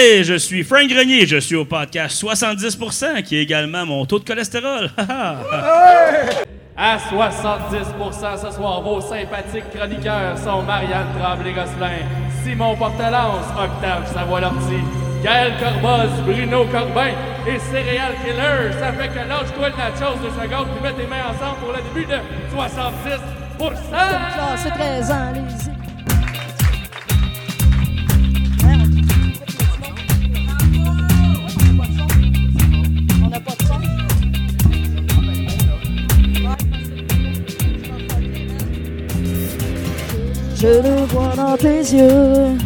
Hey, je suis Frank Grenier, je suis au podcast 70%, qui est également mon taux de cholestérol. À 70% ce soir, vos sympathiques chroniqueurs sont Marianne Tremblay-Gosselin, Simon Portelance, Octave Savoie-Lortie, Gaël Corboz, Bruno Corbin et Céréal Killer. Ça fait que lâche-toi le nachos de secondes puis mets tes mains ensemble pour le début de 70 Classe 13 ans, allez-y. Je le vois dans tes yeux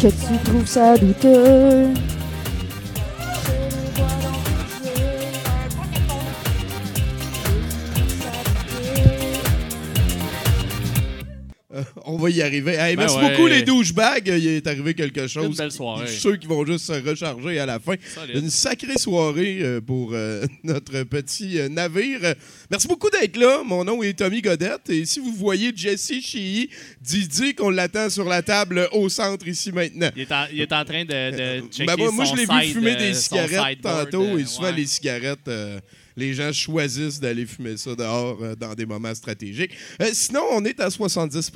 que tu trouves ça douteux? On va y arriver. Hey, Ben merci ouais. beaucoup, les douchebags. Il est arrivé quelque chose. Une belle soirée. Sûr qu'ils vont juste se recharger à la fin. Solide. Une sacrée soirée euh, pour euh, notre petit euh, navire. Euh, Merci beaucoup d'être là. Mon nom est Tommy Godette. Et si vous voyez Jesse Chii, Didi qu'on l'attend sur la table au centre ici maintenant. Il est en, il est en train de, de checker Ben, moi, moi, je l'ai vu fumer euh, des cigarettes tantôt. euh, et souvent, ouais. les cigarettes, euh, les gens choisissent d'aller fumer ça dehors euh, dans des moments stratégiques. Euh, sinon, on est à 70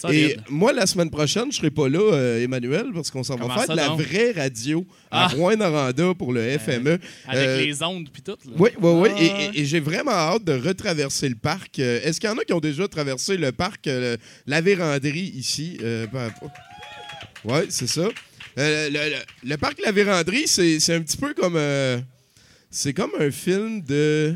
Solide. Et moi, la semaine prochaine, je serai pas là, euh, Emmanuel, parce qu'on s'en va faire de la vraie radio à Ah. Rouen-Noranda pour le FME. Avec les ondes puis tout. là. oui, oui, oui. Ah, Et- ouais. Et, et j'ai vraiment hâte de retraverser le parc. Est-ce qu'il y en a qui ont déjà traversé le parc, la véranderie ici? Oui, c'est ça. Le, le- le parc La Véranderie, c'est c'est un petit peu comme... c'est comme un film de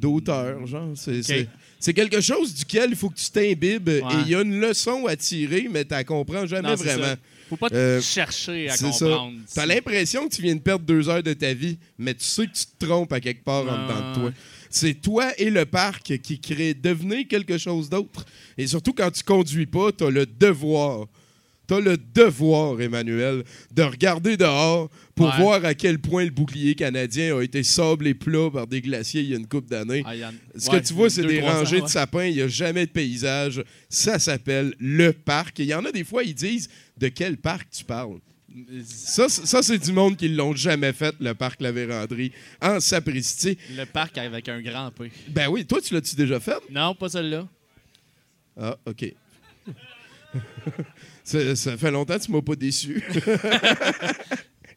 d'auteur, genre. C'est quelque chose duquel il faut que tu t'imbibes et il y a une leçon à tirer, mais tu la comprends jamais Non, vraiment. ça. Faut pas Euh, chercher à C'est ça. comprendre. T'as l'impression que tu viens de perdre deux heures de ta vie, mais tu sais que tu te trompes à quelque part en Ah, dedans de toi. ouais. C'est toi et le parc qui créent devenez quelque chose d'autre. Et surtout quand tu conduis pas, t'as le devoir. T'as le devoir, Emmanuel, de regarder dehors pour Ouais. voir à quel point le bouclier canadien a été sablé plat par des glaciers il y a une couple d'années. Ah, Ce ouais, que tu vois, c'est des ans, rangées de sapins. Il n'y a jamais de paysage. Ça s'appelle le parc. Et il y en a des fois, ils disent de quel parc tu parles? Ça, ça c'est du monde qui l'ont jamais fait, le parc La Vérandrie, en sapristi. Le parc avec un grand P. Ben oui, toi, tu l'as-tu déjà fait? Non, pas celle-là. Ah, OK. ça, ça fait longtemps que tu m'as pas déçu.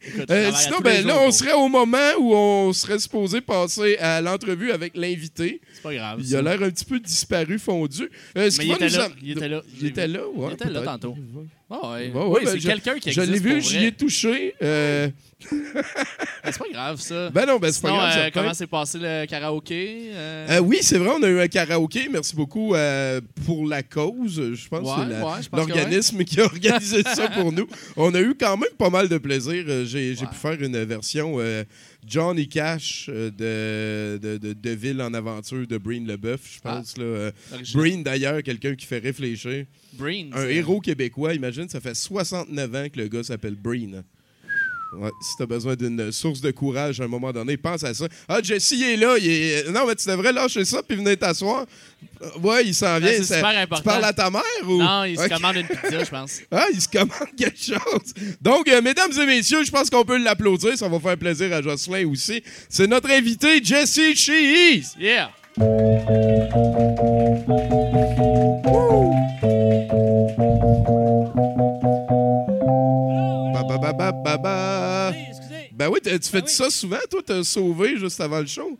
Écoute, Euh, sinon, ben là, jours on serait au moment où on serait supposé passer à l'entrevue avec l'invité. C'est pas grave. Il a l'air un petit peu disparu, fondu. Euh, ce Mais il était là. Il était là. Il était là, ouais. Il était là tantôt. Ah ouais. Oui, ben, c'est je- quelqu'un qui Je existe l'ai vu, j'y ai touché. euh, Mais C'est pas grave, ça. Ben non, ben c'est pas grave. euh, comment s'est passé le karaoké? euh? Oui, c'est vrai, on a eu un karaoké. Merci beaucoup pour la cause. Je pense que Ouais, c'est je l'organisme qui a organisé ça pour nous. On a eu quand même pas mal de plaisir. J'ai pu faire une version Johnny Cash euh, de, de, de, de Ville en aventure de Breen Leboeuf, je pense. là. Euh. Breen, d'ailleurs, quelqu'un qui fait réfléchir. Breen. Un héros québécois, imagine, ça fait 69 ans que le gars s'appelle Breen. Ouais, si t'as besoin d'une source de courage à un moment donné, pense à ça. Ah, Jesse il est là. il est- Non, mais tu devrais lâcher ça puis venir t'asseoir. Euh, Ouais, il s'en vient. c'est ça- super important. Tu parles à ta mère ou? Non, il se commande une pizza, je pense. Ah, il se commande quelque chose. Donc, euh, mesdames et messieurs, je pense qu'on peut l'applaudir. Ça va faire plaisir à Jocelyn aussi. C'est notre invité, Jesse Cheese. Yeah! Ba, ba, ba, ba, ba, ba. Excusez. Ben oui, tu fais Ah oui. ça souvent, toi, t'as sauvé juste avant le show?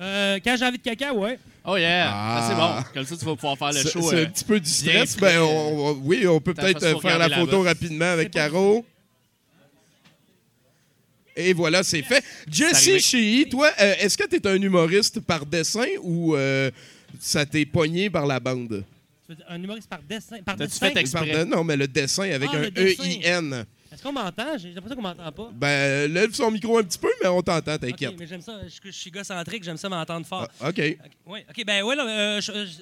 Euh, quand j'ai envie de caca, ouais. Oh yeah! Ah. Ça, c'est bon. Comme ça, tu vas pouvoir faire le C'est show. c'est euh, un petit peu du stress. Ben, on- on- oui, on peut peut-être euh, faire la photo rapidement avec Caro. Et voilà, c'est fait. Jesse. Chii, toi, euh, est-ce que tu es un humoriste par dessin ou euh, ça t'est pogné par la bande? Un humoriste par dessin. Par dessin? fait ex- Exprès? Pardon, non, mais le dessin avec Ah, un. E-I-N. Est-ce qu'on m'entend? J'ai l'impression qu'on m'entend pas. Ben, lève son micro un petit peu, mais on t'entend, Ok, t'inquiète. mais j'aime ça. Je, je suis égocentrique, j'aime ça m'entendre fort. Ah, OK. Ok, ouais, ok, ben ouais, là, euh,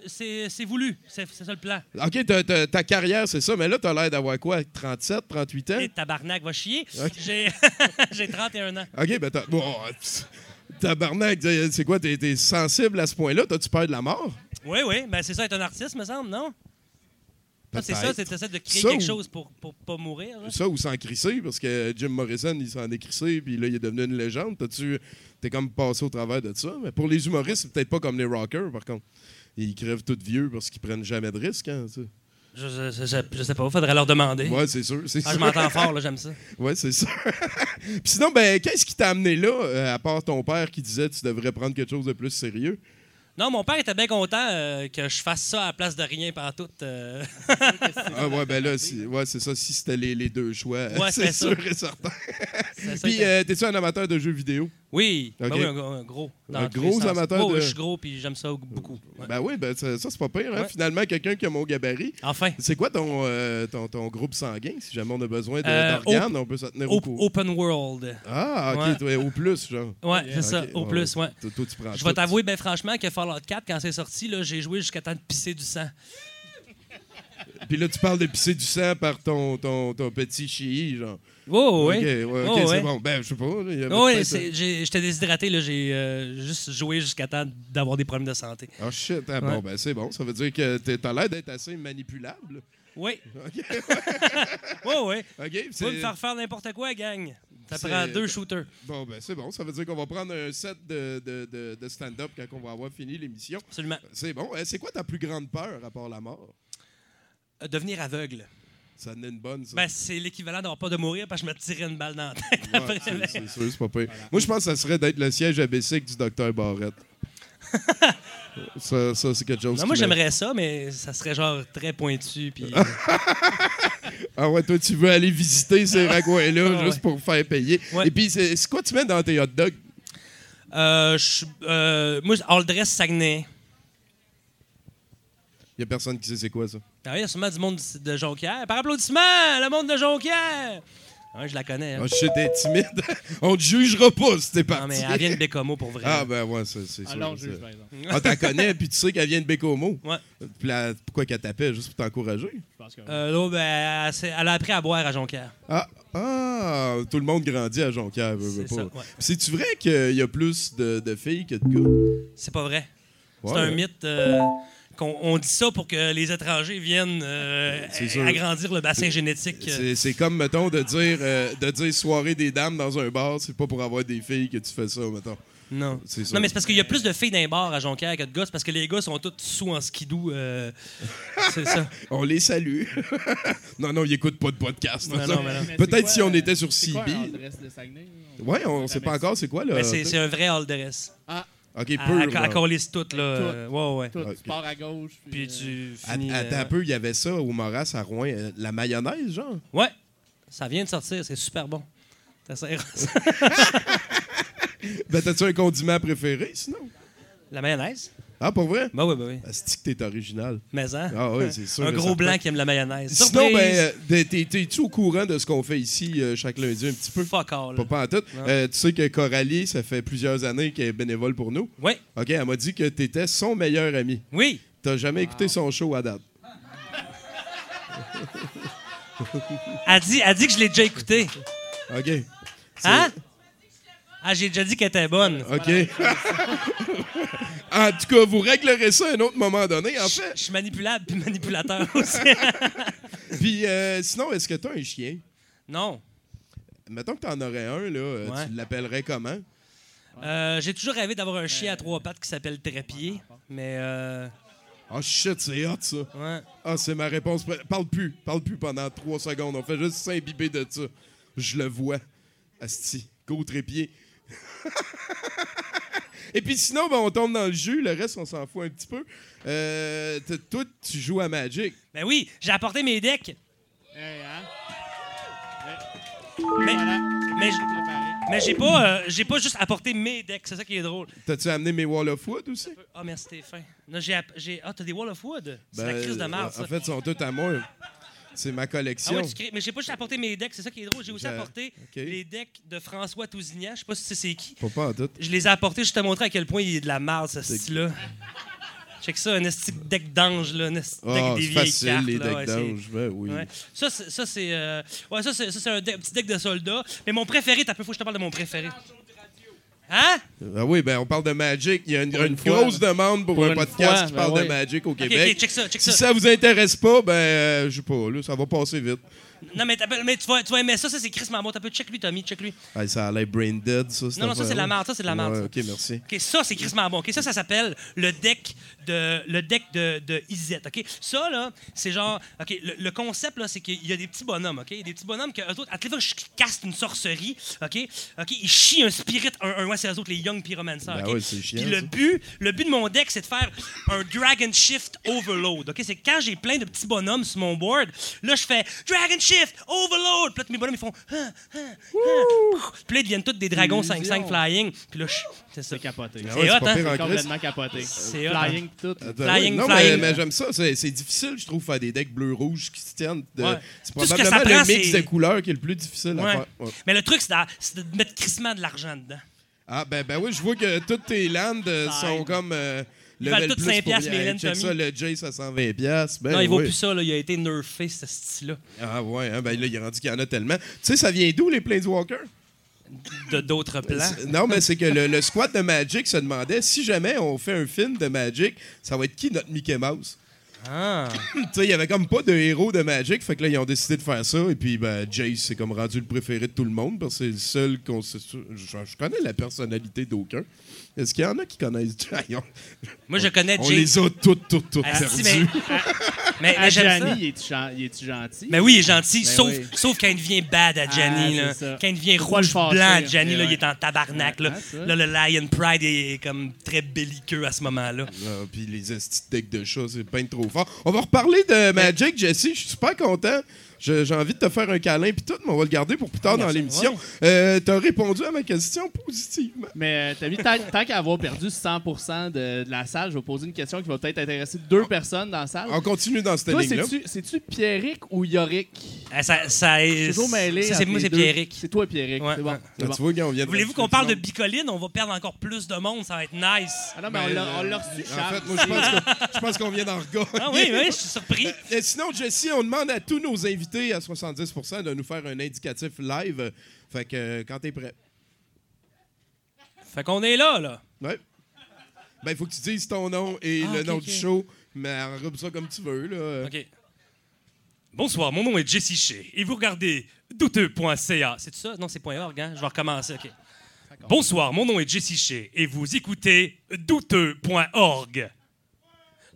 c'est c'est voulu. C'est ça le plan. OK, ta carrière, c'est ça, mais là, t'as l'air d'avoir quoi? 37, 38 ans? Et tabarnak va chier. J'ai j'ai 31 ans. OK, ben t'as... Bon, tabarnak, c'est quoi? T'es t'es sensible à ce point-là? T'as-tu peur de la mort? Oui, oui, ben c'est ça être un artiste, me semble, non? Ah, c'est ça, c'est t'essaies de créer Ça quelque ou- chose pour, pour pas mourir. là. Ça ou s'en crisser, parce que Jim Morrison, il s'en est crissé, puis là, il est devenu une légende. T'as-tu... T'es comme passé au travers de ça? Mais pour les humoristes, c'est peut-être pas comme les rockers, par contre. Ils crèvent tous vieux parce qu'ils prennent jamais de risques. Hein, ça. Je, je, je- je sais pas, faudrait leur demander. Ouais, c'est sûr. C'est Ah, je sûr. m'entends fort, là, j'aime ça. Ouais, c'est ça. Puis sinon, ben, qu'est-ce qui t'a amené là, euh, à part ton père qui disait que tu devrais prendre quelque chose de plus sérieux? Non, mon père était bien content euh, que je fasse ça à la place de rien par tout. euh. Ah ouais, ben là, si- ouais, c'est ça. Si c'était les, les deux choix, Ouais, c'est ça. sûr et certain. Puis, euh, t'es-tu un amateur de jeux vidéo? Oui, ben oui, un, un gros. Un gros amateur Oh, de- Je suis gros, puis j'aime ça beaucoup. Ouais. Ben oui, ben ça, ça, c'est pas pire. Hein? Ouais. Finalement, quelqu'un qui a mon gabarit. Enfin, C'est quoi ton, euh, ton, ton groupe sanguin? Si jamais on a besoin de- Euh, d'organes, on peut se tenir au courant. open world. Ah, OK, toi, au plus, genre. Ouais, c'est ça, au plus, ouais. Toi, tu prends Je vais t'avouer, ben franchement, que Fallout 4, quand c'est sorti, j'ai joué jusqu'à temps de pisser du sang. Puis là, tu parles de pisser du sang par ton, ton, ton petit chi, genre. Oh, OK, oui. ouais, ok, Oh, c'est ouais. bon. Ben, je sais pas. Oh, oui, j'étais déshydraté, là, j'ai euh, juste joué jusqu'à temps d'avoir des problèmes de santé. Ah, shit. Ah, Ouais. Bon, ben, c'est bon. Ça veut dire que t'as l'air d'être assez manipulable. Oui, OK. oui, oui. OK. Tu peux c'est- me faire faire n'importe quoi, gang. Ça prend deux shooters. Bon, ben, c'est bon. Ça veut dire qu'on va prendre un set de, de, de, de stand-up quand on va avoir fini l'émission. Absolument. C'est bon. Euh, C'est quoi ta plus grande peur à part la mort? Euh, devenir aveugle. Ça en est une bonne, ça. Ben, c'est l'équivalent d'avoir pas de mourir parce que je me tirais une balle dans la tête. Ouais, c'est- sûr, c'est pas pire. Moi, je pense que ça serait d'être le siège abécique du docteur Barrette. ça, ça c'est quelque chose. Non, moi, j'aimerais ça, mais ça serait genre très pointu. Puis... Ah ouais, toi, tu veux aller visiter ces raccoins-là Ah juste pour faire payer. Ouais. Et puis, c'est quoi tu mets dans tes hot dogs? Euh, je- euh, moi, all dress Saguenay. Il y a personne qui sait c'est quoi ça. Ah oui, il y a sûrement du monde de Jonquière. Par applaudissement, le monde de Jonquière! Ouais, je la connais. hein. Ah, t'es timide. On te jugera pas si t'es non, parti. mais elle vient de Bécomo pour vrai. Ah, ben ouais, c'est c'est Ah sûr. non, c'est- juge, par exemple. Ah, t'en connais, puis tu sais qu'elle vient de Bécomo. Ouais. Puis pourquoi qu'elle t'appelle? Juste pour t'encourager? Je pense que Euh, l'autre, ben, elle, a appris à boire à Jonquière. Ah, ah, tout le monde grandit à Jonquière. C'est pas. ça, ouais. C'est-tu vrai qu'il y a plus de, de filles que de gars? C'est pas vrai. Ouais. C'est un mythe. euh, qu'on on dit ça pour que les étrangers viennent euh, agrandir le bassin génétique. euh. C'est- C'est comme, mettons, de dire, euh, de dire soirée des dames dans un bar, c'est pas pour avoir des filles que tu fais ça, mettons. Non. C'est ça. Non, mais c'est parce qu'il y a plus de filles d'un bar à Jonquière que de gars. C'est parce que les gars sont tous sous en skidou. euh, c'est ça. On les salue. non, non, ils écoutent pas de podcast. Peut-être si on était sur CB. un adresse de Saguenay? Ouais, on sait pas encore c'est quoi, là. C'est c'est un vrai all dress. Ah, Ok, À, peu. à, à genre. coller tout, là. euh, ouais, ouais. tout, tu pars à gauche. Puis euh, tu finis. Attends euh, un peu, il y avait ça au Moras à Rouen. euh, la mayonnaise, genre? Ouais. Ça vient de sortir, c'est super bon. Ben, t'as-tu un condiment préféré, sinon? La mayonnaise? Ah, pour vrai? Ben oui, ben oui. Asti que t'es original? Mais hein? Ah oui, c'est sûr. Un gros blanc qui aime la mayonnaise. Sinon, ben, euh, t'es- t'es- t'es-tu au courant de ce qu'on fait ici euh, chaque lundi un petit peu? Fuck all. Pas, pas en tout. Euh, tu sais que Coralie, ça fait plusieurs années qu'elle est bénévole pour nous. Oui, OK, elle m'a dit que t'étais son meilleur ami. oui. T'as jamais écouté son show à date. Elle dit, elle dit que je l'ai déjà écouté. OK. Hein? Ah, j'ai déjà dit qu'elle était bonne. OK. en tout cas, vous réglerez ça à un autre moment donné, en fait. je suis manipulable puis manipulateur aussi. Puis euh, sinon, est-ce que t'as un chien? non. Mettons que t'en aurais un, là, euh, Ouais. tu l'appellerais comment? Euh, j'ai toujours rêvé d'avoir un chien à trois pattes qui s'appelle Trépied. Mais, euh, Ah, shit, c'est hot, ça. ouais. Ah, c'est ma réponse. Parle plus. Parle plus pendant trois secondes. On fait juste s'imbiber de ça. Je le vois. Asti. Go trépied. Et puis sinon, ben, on tombe dans le jus. Le reste, on s'en fout un petit peu. Euh, toi, tu joues à Magic. Ben oui, j'ai apporté mes decks. hey, hein? Mais, Voilà. mais, j'ai pas, euh, j'ai pas juste apporté mes decks. C'est ça qui est drôle. T'as-tu amené mes Wall of Wood aussi? Ah, merci Stéphane. J'ai, ah, t'as des Wall of Wood? C'est la Ben, crise de mars. En fait, ils sont tous à moi. C'est ma Ah collection. ouais, tu crées- Mais j'ai pas juste apporté mes decks, c'est ça qui est drôle. J'ai aussi Je- apporté les decks de François Tousignan. Je sais pas si c'est qui. Faut pas en tout. Je les ai apportés juste te montrer à quel point il est de la merde, ce style-là. Check ça, un esti de deck d'ange, là. Un esti de deck Ah, des vieilles facile, cartes, les là, decks ouais, d'ange. Ben oui. Ouais. Ça, c'est, ça, c'est, euh, ouais, ça, c'est, c'est un petit deck de soldats. Mais mon préféré, t'as peu, faut que je te parle de mon préféré. Hein? Ah oui, ben on parle de Magic. Il y a une, Pour une une fois, grosse demande pour, pour un podcast fois, qui ben parle de oui. Magic au Québec. ok, check ça, check Si ça. ça vous intéresse pas, ben, euh, je sais pas, là, ça va passer vite. Non, mais, tu, vas, tu vas aimer ça, ça, c'est Chris Mambo. T'as peu, check lui, Tommy, check lui. Ah, ça a l'air brain dead, ça. Non, non, ça, c'est de la merde, ça, c'est de la merde, Ouais, ok, merci. OK, ça, c'est crissement bon. OK, ça, ça s'appelle le deck de le deck de, de Izette. OK, ça, là, c'est genre... OK, le, le concept, là, c'est qu'il y a des petits bonhommes, OK? Des petits bonhommes que eux autres, à les fois que je caste une sorcerie, OK? OK, ils chient un spirit, un, un ouais, c'est eux autres, les Young Pyromancers, Ben OK? ouais, c'est chiant, Puis le ça. but, le but de mon deck, c'est de faire un Dragon Shift Overload, OK? C'est quand j'ai plein de petits bonhommes sur mon board, là, je fais Dragon Shift Overload! Puis là, tous mes bonhommes, ils font... Hein. Puis là, ils deviennent tous des dragons 5-5 Illusion. flying. Puis là, je- c'est ça. C'est capoté. Ah C'est ouais, hot, hein? C'est complètement capoté. C'est Flying pis tout. Flying, oui. non, flying. mais, mais j'aime ça. C'est difficile, je trouve, faire des decks bleu-rouge qui se tiennent. de- Ouais. C'est Tout ce probablement ça le prend, mix de couleurs qui est le plus difficile à faire. Ouais. Mais le truc, c'est de mettre crissement de l'argent dedans. Ah, ben, ben oui, je vois que toutes tes lands euh, sont comme. Euh, Ils valent toutes plus 5 pour piastres, mes laines, Tommy. ça, le Jace à 120$. piastres. Ben, non, il vaut oui. plus ça, là. Il a été nerfé, ce style-là. Ah, ouais, hein, ben là, il est rendu qu'il y en a tellement. Tu sais, ça vient d'où, les Planeswalkers? De d'autres plans. Non, mais c'est que le, le squad de Magic se demandait si jamais on fait un film de Magic, ça va être qui notre Mickey Mouse? Ah. tu sais, il y avait comme pas de héros de Magic, fait que là, ils ont décidé de faire ça. Et puis, ben, Jace, c'est comme rendu le préféré de tout le monde, parce que c'est le seul qu'on. Je, je connais la personnalité d'aucun. Est-ce qu'il y en a qui connaissent Jace? Moi, je connais On Jay. les a toutes, toutes, toutes Ah, perdues. mais, mais, À mais. Gianni, il est-tu est-tu gentil? Mais oui, il est gentil, Ben sauf, oui. sauf quand il devient bad à Gianni. Ah, là. Quand il devient rouge blanc à Gianni, mais là, ouais. il est en tabarnak. Là. Ah. Là, le Lion Pride est comme très belliqueux à ce moment-là. Ah, puis les decks de chat, c'est bien trop fort. On va reparler de Magic, Jesse. Je suis super content. Je- J'ai envie de te faire un câlin puis tout, mais on va le garder pour plus tard dans merci. l'émission. Euh, T'as répondu à ma question positivement. Mais euh, t'as vu, tant, tant qu'à avoir perdu 100% de, de la salle, je vais poser une question qui va peut-être intéresser deux personnes dans la salle. On continue dans cette Toi, ligne-là. c'est-tu, c'est-tu Pierrick ou Yorick? Ah, ça, ça est. toujours mêlé. ça, c'est moi, c'est. Pierrick. C'est toi, Pierrick. Ouais, c'est bon. Ah, bon. tu vois, gars, on vient de Voulez-vous qu'on parle de bicoline? On va perdre encore plus de monde, ça va être nice. Ah non, mais on l'a- on l'a euh, reçu, En Charles. fait, moi, je pense qu'on- vient d'en regagner. Ah oui, oui, je suis surpris. Euh, sinon, Jesse, on demande à tous nos invités à 70 de nous faire un indicatif live. Fait que euh, quand t'es prêt. Fait qu'on est là, là. Ouais. Ben, il faut que tu dises ton nom et Ah, le nom du show. Mais enrobe ça comme tu veux, là. OK. Bonsoir, mon nom est Jesse Shea et vous regardez douteux.ca. C'est ça? Non, c'est .org, hein? Je vais recommencer, OK. Bonsoir, mon nom est Jesse Shea et vous écoutez douteux.org.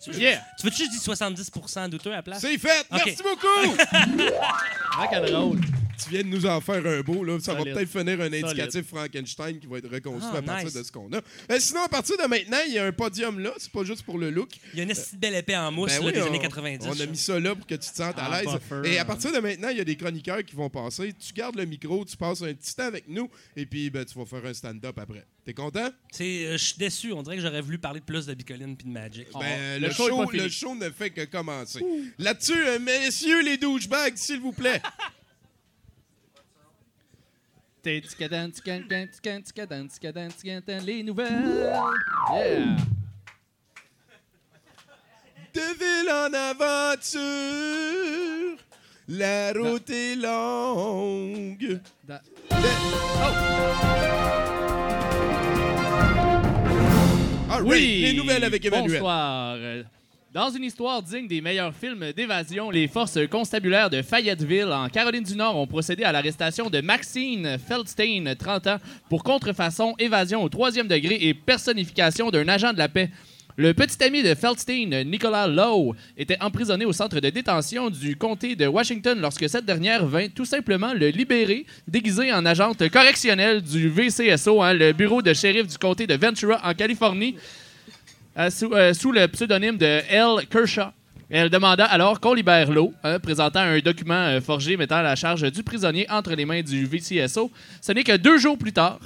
Yeah! Tu veux juste dire 70% douteux à la place? C'est fait! Merci beaucoup! Rock'n'roll. Tu viens de nous en faire un beau, là. Ça va peut-être finir un indicatif Frankenstein qui va être reconstruit Ah, à partir nice. de ce qu'on a. Euh, sinon, à partir de maintenant, il y a un podium là. C'est pas juste pour le look. Il y a une petite belle épée en mousse Ben là, oui, des on, années 90. on a mis ça là pour que tu te sentes à Ah, l'aise. buffer, Et à partir de maintenant, il y a des chroniqueurs qui vont passer. Tu gardes le micro, tu passes un petit temps avec nous, et puis ben, tu vas faire un stand-up après. T'es content? C'est, euh, je suis déçu. On dirait que j'aurais voulu parler de plus de bicoline puis de Magic. Oh, Ben, le le, show le show ne fait que commencer. Là-dessus, euh, messieurs les douchebags, s'il vous plaît. Les nouvelles! Yeah! De ville en aventure, la route est longue. Da- All right, Oui! les nouvelles avec Emmanuel. Bonsoir. Dans une histoire digne des meilleurs films d'évasion, les forces constabulaires de Fayetteville, en Caroline du Nord, ont procédé à l'arrestation de Maxine Feldstein, 30 ans, pour contrefaçon, évasion au troisième degré et personnification d'un agent de la paix. Le petit ami de Feldstein, Nicolas Lowe, était emprisonné au centre de détention du comté de Washington lorsque cette dernière vint tout simplement le libérer, déguisé en agente correctionnelle du VCSO, hein, le bureau de shérif du comté de Ventura, en Californie, euh, sous, euh, sous le pseudonyme de L. Kershaw. Elle demanda alors qu'on libère l'eau, hein, présentant un document euh, forgé mettant la charge du prisonnier entre les mains du VCSO. Ce n'est que deux jours plus tard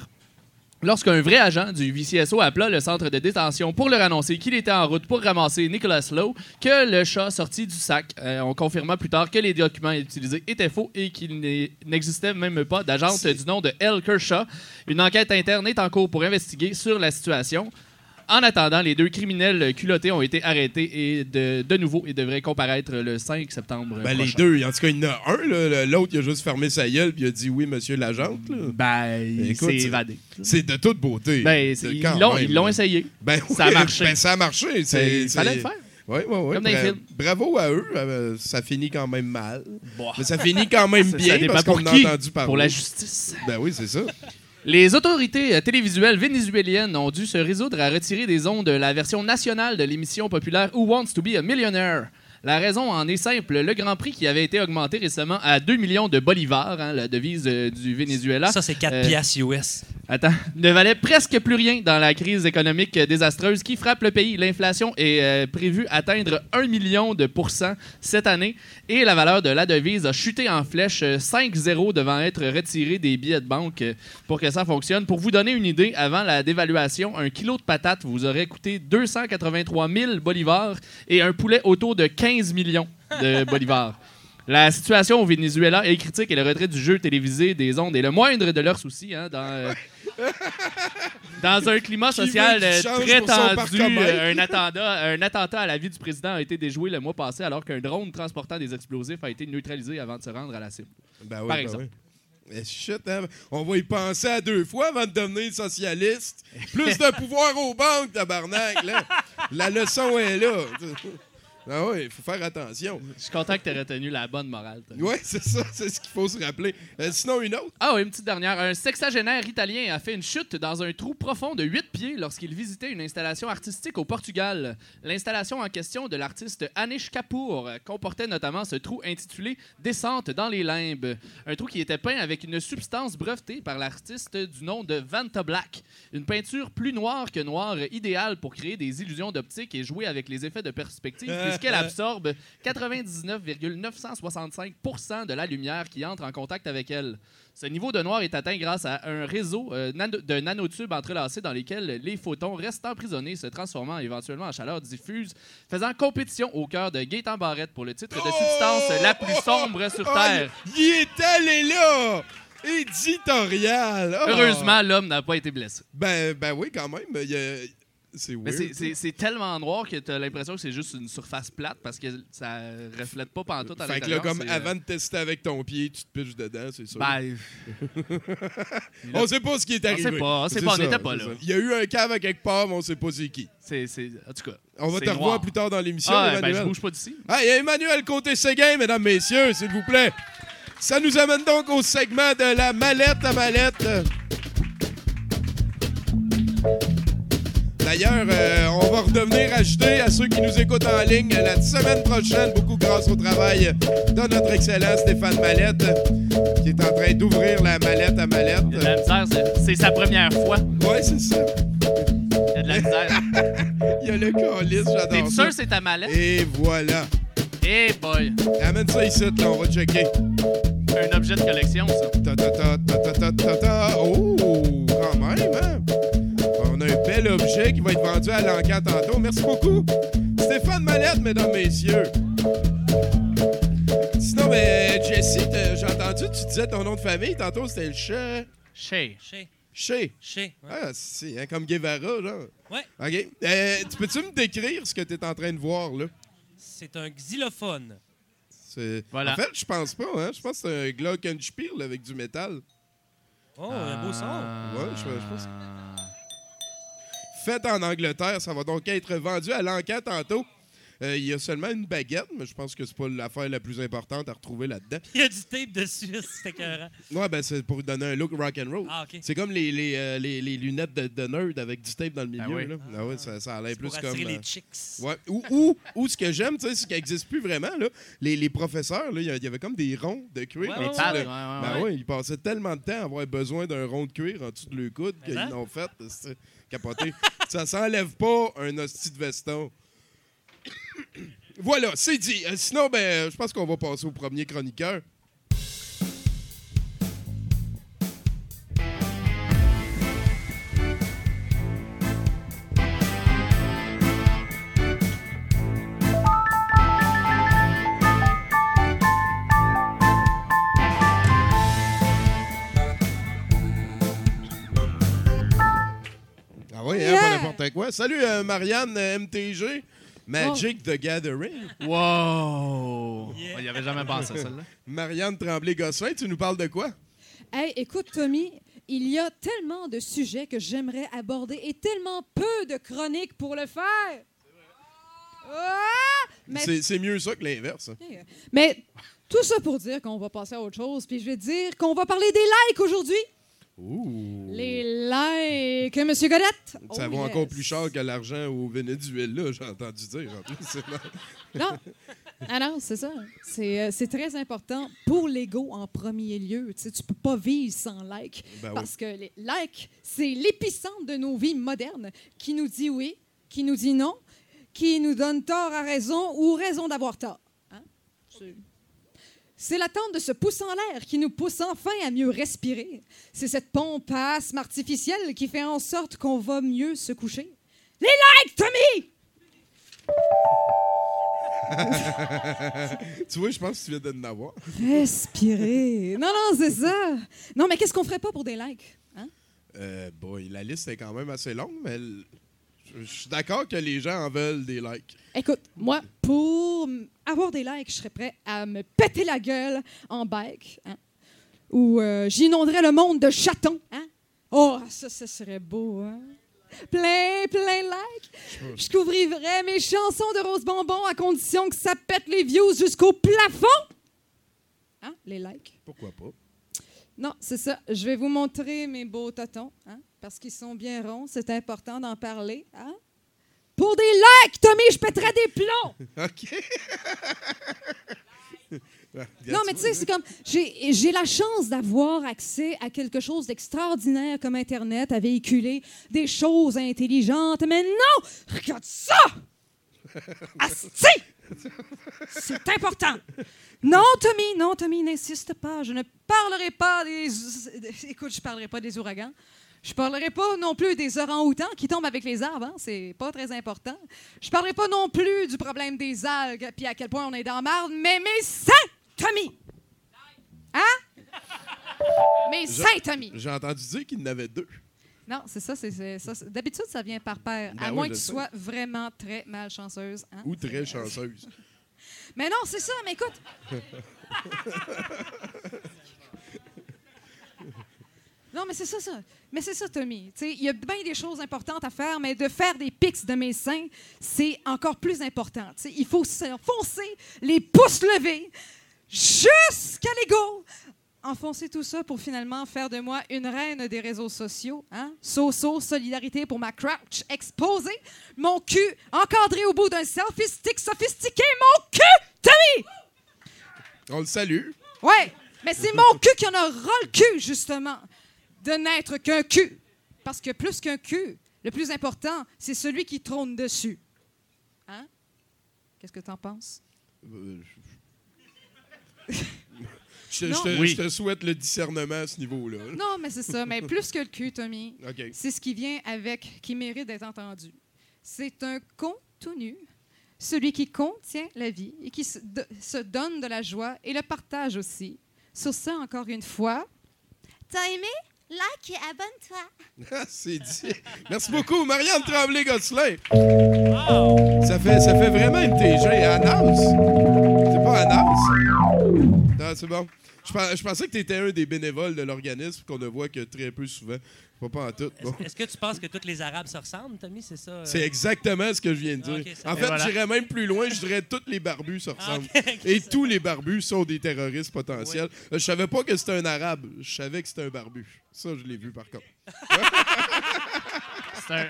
Lorsqu'un vrai agent du VCSO appela le centre de détention pour leur annoncer qu'il était en route pour ramasser Nicholas Lowe, que le chat sortit du sac. On confirma plus tard que les documents utilisés étaient faux et qu'il n'existait même pas d'agente du nom de L. Kershaw. Une enquête interne est en cours pour investiguer sur la situation. En attendant, les deux criminels culottés ont été arrêtés et de, de nouveau et devraient comparaître le 5 septembre Ben, les prochain. deux. En tout cas, il y en a un. L'autre, il a juste fermé sa gueule puis il a dit oui, monsieur l'agente. là. Ben, il Écoute, s'est c'est- évadé. C'est de toute beauté. Ben, ils l'ont essayé. Ben, Ça a marché. Ben, ça a marché. C'est- fallait le faire. Oui, oui, oui. Comme dans les films. Bravo à eux. Euh, ça finit quand même mal. Bon. Mais ça finit quand même bien parce qu'on a entendu parler. Pour la justice. Ben oui, c'est ça. Les autorités euh, télévisuelles vénézuéliennes ont dû se résoudre à retirer des ondes la version nationale de l'émission populaire Who Wants to be a Millionaire. La raison en est simple. Le Grand Prix qui avait été augmenté récemment à 2 millions de bolivars, hein, la devise euh, du Venezuela, Ça, c'est 4 Euh, piastres US. Attends, ne valait presque plus rien dans la crise économique désastreuse qui frappe le pays. L'inflation est euh, prévue atteindre 1 million de pourcents cette année et la valeur de la devise a chuté en flèche euh, 5-0 devant être retiré des billets de banque pour que ça fonctionne. Pour vous donner une idée, avant la dévaluation, un kilo de patates vous aurait coûté 283 000 bolivars et un poulet autour de 15 millions de bolivars. La situation au Venezuela est critique et le retrait du jeu télévisé des ondes est le moindre de leurs soucis. hein, dans, euh, dans un climat social euh, très tendu, euh, un attentat, un attentat à la vie du président a été déjoué le mois passé alors qu'un drone transportant des explosifs a été neutralisé avant de se rendre à la cible. Ben oui, Par ben exemple. oui. Eh, shit, hein? On va y penser à deux fois avant de devenir socialiste. Plus de pouvoir aux banques, tabarnak. Là. La leçon est là. Ah oui, il faut faire attention. Je suis content que tu aies retenu la bonne morale. Oui, c'est ça, c'est ce qu'il faut se rappeler. Euh, sinon, une autre? Ah oui, une petite dernière. Un sexagénaire italien a fait une chute dans un trou profond de 8 pieds lorsqu'il visitait une installation artistique au Portugal. L'installation en question de l'artiste Anish Kapoor comportait notamment ce trou intitulé Descente dans les limbes. Un trou qui était peint avec une substance brevetée par l'artiste du nom de Vanta Black. Une peinture plus noire que noire, idéale pour créer des illusions d'optique et jouer avec les effets de perspective, puisqu'elle absorbe 99,965 de la lumière qui entre en contact avec elle. Ce niveau de noir est atteint grâce à un réseau euh, nano- de nanotubes entrelacés dans lesquels les photons restent emprisonnés, se transformant éventuellement en chaleur diffuse, faisant compétition au cœur de Gaëtan Barrette pour le titre de substance la plus sombre sur Oh, Terre. il il est allé là! Éditorial! Oh. Heureusement, l'homme n'a pas été blessé. Ben, ben oui, quand même. il C'est tellement noir que tu as l'impression que c'est juste une surface plate parce que ça reflète pas pantoute à Fait que là, l'intérieur. comme c'est, euh, avant de tester avec ton pied, tu te piches dedans, c'est ça. Ben, on sait pas ce qui est arrivé. sait pas, on sait C'est pas, on n'était pas là. ça. Il y a eu un cave à quelque part, mais on sait pas c'est qui. c'est. En tout cas. On va te revoir plus tard dans l'émission, Ah, ben, Emmanuel. je bouge pas d'ici. Ah, il y a Emmanuel Côté-Séguin, mesdames, messieurs, s'il vous plaît. Ça nous amène donc au segment de la mallette à mallette. D'ailleurs, euh, on va redevenir acheter à ceux qui nous écoutent en ligne la semaine prochaine, beaucoup grâce au travail de notre excellent Stéphane Mallette, qui est en train d'ouvrir la mallette à mallette. Il y a de la misère, c'est- sa première fois. Ouais, c'est ça. Il y a de la misère. Il y a le calice, j'adore T'es sûr que c'est ta mallette? Et voilà. Eh boy, Amène ça ici, là, on va checker. un objet de collection, ça. Ta ta ta ta ta ta ta ta. Oh, quand même, hein? Un bel objet qui va être vendu à l'enquête tantôt. Merci beaucoup. Stéphane Mallette, mesdames, messieurs. Sinon, ben, Jessie, t'as- j'ai entendu, tu disais ton nom de famille. Tantôt, c'était le chat. Chez. Chez, Chez. chez. ouais. Ah, c'est hein, comme Guevara, genre. Ouais. OK. Euh, tu peux-tu me décrire ce que tu es en train de voir, là? C'est un xylophone. C'est- Voilà. En fait, je pense pas, hein? Je pense que c'est un Glockenspiel avec du métal. Oh, un beau son. Ouais, je- je pense- Fait en Angleterre, ça va donc être vendu à l'enquête tantôt. Euh, Il y a seulement une baguette, mais je pense que c'est pas l'affaire la plus importante à retrouver là-dedans. Il y a du tape dessus, c'est écœurant. Ouais, ben c'est pour donner un look rock and roll. Ah, OK. C'est comme les, les, euh, les- les lunettes de, de nerd avec du tape dans le milieu. Ah oui. là. Ah ouais, ça, ça a l'air plus pour comme. attirer euh, les chicks. Ouais. Ou, ou, ou ce que j'aime, tu sais, c'est qu'il n'existe plus vraiment. Là. Les, les professeurs, là, il y avait comme des ronds de cuir. Ouais, en ouais, dessous Pads, de- ouais, ouais, Ben ouais. ouais, ils passaient tellement de temps à avoir besoin d'un rond de cuir en dessous de le coude qu'ils l'ont fait. Capoté. ça s'enlève pas un hostie de veston. voilà, c'est dit. Euh, sinon, ben, je pense qu'on va passer au premier chroniqueur. Oui, hein, Yeah. pas n'importe quoi. Salut euh, Marianne euh, MTG. Magic the Gathering. Wow! Yeah. On y avait jamais pensé, celle-là. Marianne Tremblay-Gosselin, tu nous parles de quoi? Hey, écoute, Tommy, il y a tellement de sujets que j'aimerais aborder et tellement peu de chroniques pour le faire. Ah! Mais, C'est c'est mieux ça que l'inverse. hein. mais tout ça pour dire qu'on va passer à autre chose, puis je vais dire qu'on va parler des likes aujourd'hui. Ouh. Les likes, Monsieur Godette? Ça Oh, vaut encore plus cher que l'argent au Venezuela, j'ai entendu dire. En plus. Non. Ah non, c'est ça. C'est euh, c'est très important pour l'ego en premier lieu. Tu sais, tu peux pas vivre sans like. Ben oui. parce que les likes, c'est l'épicentre de nos vies modernes qui nous dit oui, qui nous dit non, qui nous donne tort à raison ou raison d'avoir tort. Hein? C'est- l'attente de ce pouce en l'air qui nous pousse enfin à mieux respirer. C'est cette pompe à asthme artificielle qui fait en sorte qu'on va mieux se coucher. Les likes, Tommy! tu vois, je pense que tu viens de en avoir. Respirer. Non, non, c'est ça. Non, mais qu'est-ce qu'on ferait pas pour des likes? Hein? Euh, boy, la liste est quand même assez longue, mais je suis d'accord que les gens en veulent des likes. Écoute, moi, pour avoir des likes, je serais prêt à me péter la gueule en bike. Hein? Ou euh, j'inonderais le monde de chatons. Hein? Oh, ça, ça serait beau. Hein? Plein, plein de likes. Je couvrirais mes chansons de Rose Bonbon à condition que ça pète les views jusqu'au plafond. Hein? Les likes. Pourquoi pas? Non, c'est ça. Je vais vous montrer mes beaux totons, hein, parce qu'ils sont bien ronds. C'est important d'en parler. Hein? Pour des likes, Tommy, je pèterais des plombs. OK. non, mais tu sais, c'est comme. J'ai la chance d'avoir accès à quelque chose d'extraordinaire comme Internet, à véhiculer des choses intelligentes. Mais non! Regarde ça! Asti! C'est important. Non, Tommy, non, Tommy, n'insiste pas. Je ne parlerai pas des. Écoute, je parlerai pas des ouragans. Je parlerai pas non plus des orang-outans qui tombent avec les arbres. Hein? C'est pas très important. Je parlerai pas non plus du problème des algues puis à quel point on est dans marde. Mais mes seins, Tommy! Hein? Mes seins, Tommy! J'ai entendu dire qu'il en avait deux. Non, c'est ça. c'est ça. D'habitude, ça vient par paire. Ben à oui, moins que tu sais. sois vraiment très malchanceuse. hein. Ou très chanceuse. Mais non, c'est ça, mais écoute. non, mais c'est ça, ça. Mais c'est ça, Tommy. Il y a bien des choses importantes à faire, mais de faire des pics de mes seins, c'est encore plus important. Tu sais, Il faut se foncer les pouces levés jusqu'à l'ego. Enfoncer tout ça pour finalement faire de moi une reine des réseaux sociaux. Hein? So-so, solidarité pour ma crouch exposée. Mon cul encadré au bout d'un selfie stick sophistiqué. Mon cul, Tommy! On le salue. Ouais, mais c'est mon cul qui en a ras le cul, justement, de n'être qu'un cul. Parce que plus qu'un cul, le plus important, c'est celui qui trône dessus. Hein? Qu'est-ce que t'en penses? Euh, je- Je, Non. je te, Oui. je te souhaite le discernement à ce niveau-là. là. Non, mais c'est ça. Mais plus que le cul, Tommy, c'est ce qui vient avec, qui mérite d'être entendu. C'est un contenu, celui qui contient la vie et qui se, se donne de la joie et le partage aussi. Sur ça, encore une fois, T'as aimé? Like et abonne-toi. C'est dit. Merci beaucoup, Marianne Tremblay-Gosselin. Wow! Ça fait, ça fait vraiment une TG Nas. C'est pas Nas? Non, c'est bon. Je, pen- je pensais que tu étais un des bénévoles de l'organisme qu'on ne voit que très peu souvent. Pas, pas en tout. Bon. Est-ce que tu penses que tous les Arabes se ressemblent, Tommy? C'est ça? euh? C'est exactement ce que je viens de dire. en fait, voilà. j'irais même plus loin. Je dirais que tous les barbus se Ah, ressemblent. Et tous les barbus sont des terroristes potentiels. Euh, Je savais pas que c'était un arabe. Je savais que c'était un barbu. Ça, je l'ai vu par contre. C'est un,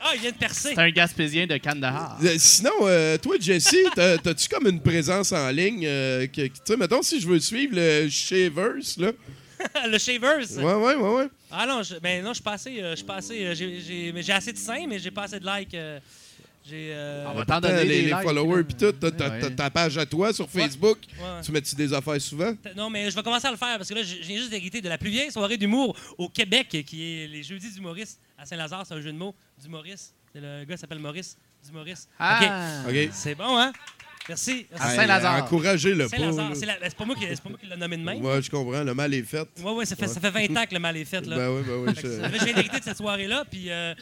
Ah, il vient de percer. c'est un Gaspésien de Kandahar. Euh, sinon, euh, toi, Jesse, t'as- t'as-tu comme une présence en ligne? euh, que- que- tu sais, mettons, si je veux suivre le Shavers, là? le Shavers? Ouais, ouais, ouais, ouais. Ah non, je, ben non, je suis passé, euh, je suis passé, euh, j'ai, j'ai, mais j'ai assez de seins, mais j'ai pas assez de likes. euh, euh, On va t'en donner les, followers, puis tout. T'as ta page à toi sur Facebook. ouais, ouais. Tu mets-tu des affaires souvent? Non, mais je vais commencer à le faire parce que là, j'ai j'ai juste hérité de la plus vieille soirée d'humour au Québec, qui est les jeudis d'humoristes à Saint-Lazare. C'est un jeu de mots d'humoriste. C'est Le gars s'appelle Maurice, d'humoriste. Ah! OK. C'est bon, hein? Merci. À merci. Saint-Lazare. Encouragez-le pas. Saint-Lazare. C'est, la- c'est pas moi qui, c'est pas moi qui l'a nommé de même. Ouais, je comprends. Le mal est fait. Ouais, ouais, ça fait, ça fait 20 ans que le mal est fait. Là. Ben oui, ben oui. Je- viens d'hériter de cette soirée-là, puis euh,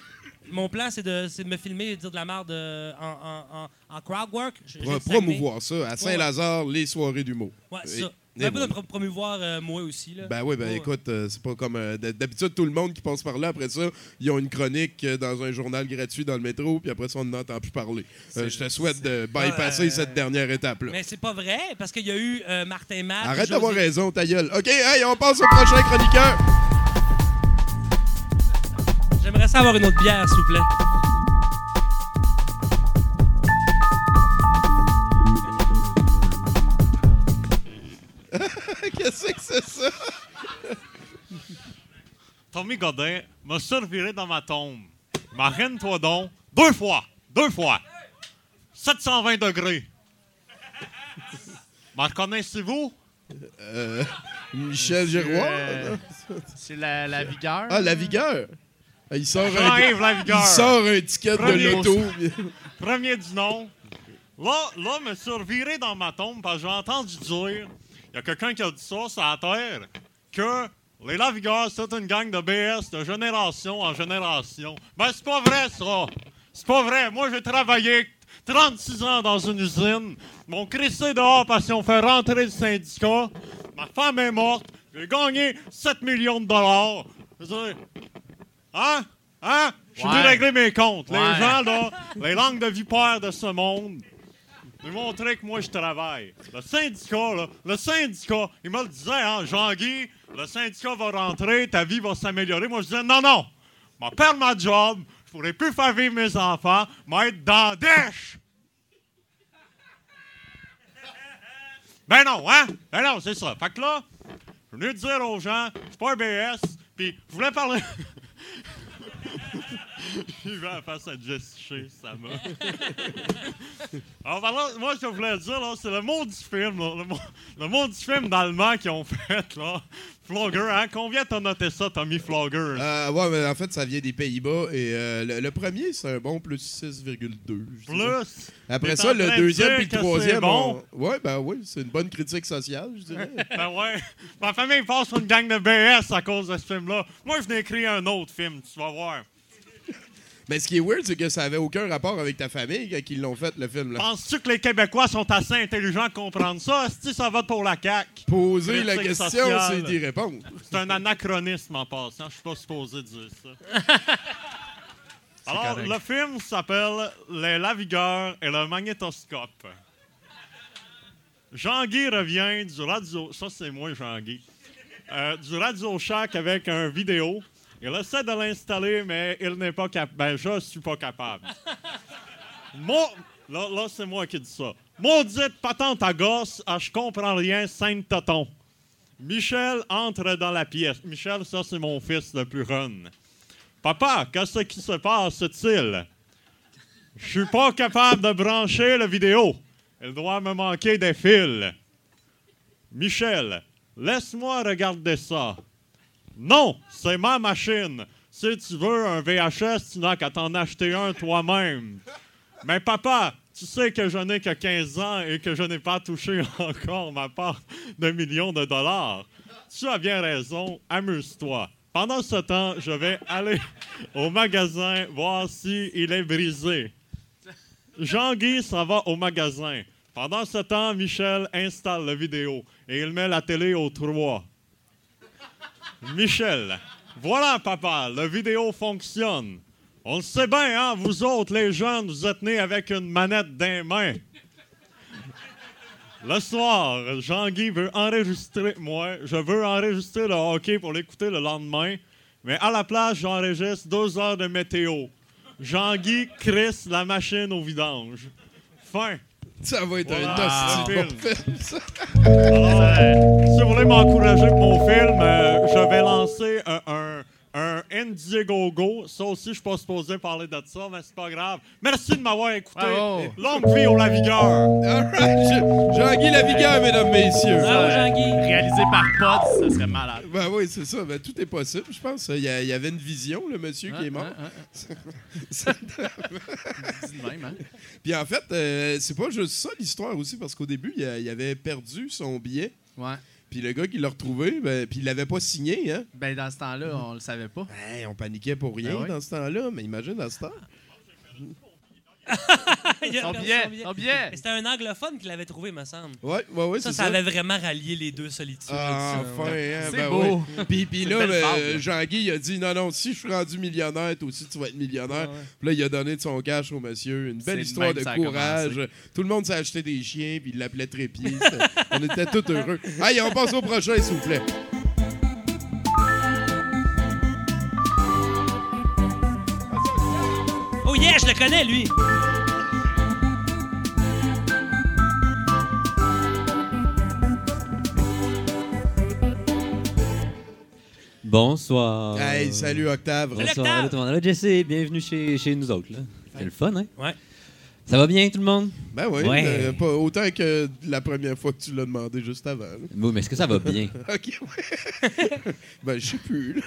mon plan, c'est de, c'est de me filmer et de dire de la merde euh, en, en, en, en crowd work. Je- je Pro- vais te Saguenay. promouvoir ça à Saint-Lazare, les soirées d'humour. Ouais, c'est ça. Un peu de promouvoir euh, moi aussi. Là. Ben oui, ben écoute, euh, c'est pas comme euh, d'habitude tout le monde qui passe par là après ça, ils ont une chronique dans un journal gratuit dans le métro, puis après ça on n'entend plus parler. Je te souhaite de bypasser cette dernière étape là. Mais c'est pas vrai, parce qu'il y a eu Martin Matt. Arrête d'avoir raison, ta gueule. OK, hey, on passe au prochain chroniqueur. J'aimerais ça avoir une autre bière, s'il vous plaît. Qu'est-ce que c'est ça? Tommy Godin m'a surviré dans ma tombe. Marine-toi donc. Deux fois. Deux fois. 720 degrés. M'en reconnaissez-vous? Euh, Michel Giroir. Euh, C'est la, la vigueur. Ah, la vigueur. Il sort un, il sort un ticket de Premier loto. Premier du nom. Là, là, me suis reviré dans ma tombe parce que j'ai entendu dire, il y a quelqu'un qui a dit ça sur la terre, que les Lavigueurs, c'est une gang de BS de génération en génération. Ben, c'est pas vrai, ça. C'est pas vrai. Moi, j'ai travaillé 36 ans dans une usine. Ils m'ont crissé dehors parce qu'ils ont fait rentrer le syndicat. Ma femme est morte. J'ai gagné 7 millions de dollars. Hein? Hein? Je suis Ouais. régler mes comptes. Les gens, là, les langues de vipère de ce monde, ils m'ont montré que moi, je travaille. Le syndicat, là, le syndicat, il me le disait, hein, Jean-Guy, le syndicat va rentrer, ta vie va s'améliorer. Moi, je disais, non, non, je vais perdre ma job, je pourrai plus faire vivre mes enfants, je vais être dans la dèche. Ben non, hein? Ben non, c'est ça. Fait que là, je suis venu dire aux gens, je suis pas un BS, puis je voulais parler. Il va face à Jesse Shea, ça m'a. Alors, voilà, moi, ce que je voulais dire, là, c'est le mot du film, là, le, mot du film d'allemand qu'ils ont fait, là. Flogger, hein? Combien t'as noté ça, Tommy Flogger? Euh, ouais, mais en fait, ça vient des Pays-Bas. Et euh, le, le premier, c'est un bon plus 6,2. je dirais. Plus? Après ça, le deuxième puis le troisième. bon? on- Ouais, ben oui, c'est une bonne critique sociale, je dirais. Ben ouais. Ma famille passe sur une gang de BS à cause de ce film-là. Moi, je venais écrire un autre film, tu vas voir. Mais ce qui est weird, c'est que ça avait aucun rapport avec ta famille quand ils l'ont fait, le film. là. Penses-tu que les Québécois sont assez intelligents pour comprendre ça? Que ça vote pour la CAQ? Poser la Critique question, sociale. c'est d'y répondre. C'est un anachronisme en passant. Je suis pas supposé dire ça. Alors, correct. le film s'appelle Les Lavigueurs et le magnétoscope. Jean-Guy revient du radio... Ça, c'est moi, Jean-Guy. Euh, du Radio Shack avec un vidéo. Il essaie de l'installer, mais il n'est pas capable. Ben, je suis pas capable. Mon... Là, là c'est moi qui dis ça. Maudite patente à gosse, ah, je comprends rien, sainte toton. Michel entre dans la pièce. Michel, ça, c'est mon fils le plus run. Papa, qu'est-ce qui se passe-t-il? Je suis pas capable de brancher la vidéo. Elle doit me manquer des fils. Michel, laisse-moi regarder ça. Non, c'est ma machine. Si tu veux un VHS, tu n'as qu'à t'en acheter un toi-même. Mais papa, tu sais que je n'ai que 15 ans et que je n'ai pas touché encore ma part de millions de dollars. Tu as bien raison, amuse-toi. Pendant ce temps, je vais aller au magasin voir si il est brisé. Jean-Guy s'en va au magasin. Pendant ce temps, Michel installe la vidéo et il met la télé au 3. Michel, voilà papa, la vidéo fonctionne. On le sait bien, hein, vous autres, les jeunes, vous êtes nés avec une manette les mains. Le soir, Jean-Guy veut enregistrer, moi, je veux enregistrer le hockey pour l'écouter le lendemain, mais à la place, j'enregistre deux heures de météo. Jean-Guy crisse la machine au vidange. Fin. Ça va être Voilà. un Film. film, ça. Alors, euh, si vous voulez m'encourager pour mon film, euh, je vais lancer un, un, un Indiegogo. Ça aussi, je suis pas supposé parler de ça, mais c'est pas grave. Merci de m'avoir écouté. Bravo. Longue vie au right, Je- Jean-Guy Lavigueur, mesdames, messieurs. Bravo, Jean-Guy. Réalisé par Pod, ça serait malade. Ben oui, c'est ça. Ben, tout est possible, je pense. Il y, a- il y avait une vision, le monsieur qui est mort. Hein. Dis de même, hein? Puis en fait, euh, c'est pas juste ça l'histoire aussi, parce qu'au début, il, a- il avait perdu son billet. Ouais. Puis le gars qui l'a retrouvé, ben, puis il l'avait pas signé, hein? Ben, dans ce temps-là, on le savait pas. Hey, on paniquait pour rien ouais? dans ce temps-là, mais imagine dans ce temps. Son son C'était un anglophone qui l'avait trouvé, me semble. Ouais, ouais, ouais, Ça, ça ça. avait vraiment rallié les deux solitudes. Ah, enfin, hein, C'est ben beau. ouais. Puis, là, ben. Jean-Guy, il a dit non, non, si je suis rendu millionnaire, toi aussi, tu vas être millionnaire. Ah ouais. Puis là, il a donné de son cash au monsieur. Une belle histoire de courage. Tout le monde s'est acheté des chiens, puis il l'appelait Trépied. On était tous heureux. Allez, on passe au prochain, s'il vous plaît. Yeah, je le connais, lui! Bonsoir. Hey, salut Octave. Salut. Bonsoir Octave. à tout le monde. Allô, Jesse, bienvenue chez, chez nous autres. C'est le fun, hein? Ouais. Ça va bien, tout le monde? Ben oui, Ouais. euh, pas autant que la première fois que tu l'as demandé juste avant. là. Oui, mais est-ce que ça va bien? OK, ouais. ben, je sais plus. là.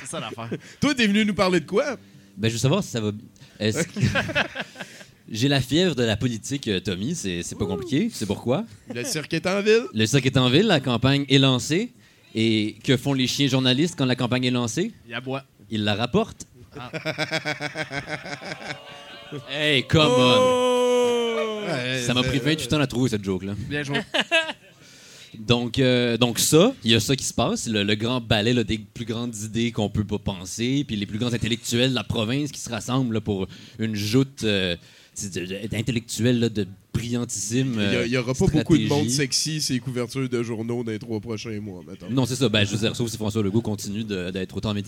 C'est ça l'affaire. Toi, t'es venu nous parler de quoi? Ben, je veux savoir si ça va bien. Est-ce que- J'ai la fièvre de la politique, euh, Tommy. C'est c'est pas compliqué. C'est pourquoi? Le cirque est en ville. Le cirque est en ville, la campagne est lancée. Et que font les chiens journalistes quand la campagne est lancée? Il aboie. Ils la rapportent. hey, come on! Ouais, Ça m'a pris 28 ans à trouver cette joke-là. Bien joué. Donc, euh, donc ça, il y a ça qui se passe, le, le grand ballet là, des plus grandes idées qu'on peut pas penser, puis les plus grands intellectuels de la province qui se rassemblent là, pour une joute euh, de- d'intellectuels là, de brillantissime. Il n'y aura pas beaucoup de monde sexy, ces couvertures de journaux dans les trois prochains mois. Non, c'est ça. Ben, je veux dire, sauf si François Legault continue de- d'être autant. Ça,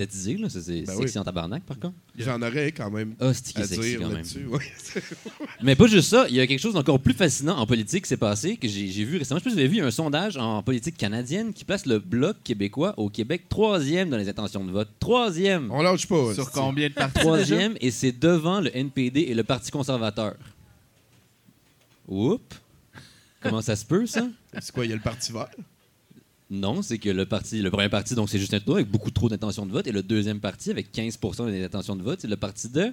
c'est Ben sexy oui. en tabarnak, par contre. J'en aurais quand même Ah, c'est qui est à sexy dire quand même? ouais. Mais pas juste ça, il y a quelque chose d'encore plus fascinant en politique qui s'est passé, que j'ai j'ai vu récemment. Je sais pas si vous avez vu un sondage en politique canadienne qui place le Bloc québécois au Québec troisième dans les intentions de vote. Troisième! On lâche pas. Sur c'est- combien de parties? déjà? Troisième, et c'est devant le NPD et le Parti conservateur. Oups! Comment ça se peut, ça? C'est quoi, il y a le parti vert? Non, c'est que le parti, le premier parti, donc c'est Justin Trudeau avec beaucoup trop d'intentions de vote, et le deuxième parti avec 15 des intentions de vote, c'est le parti de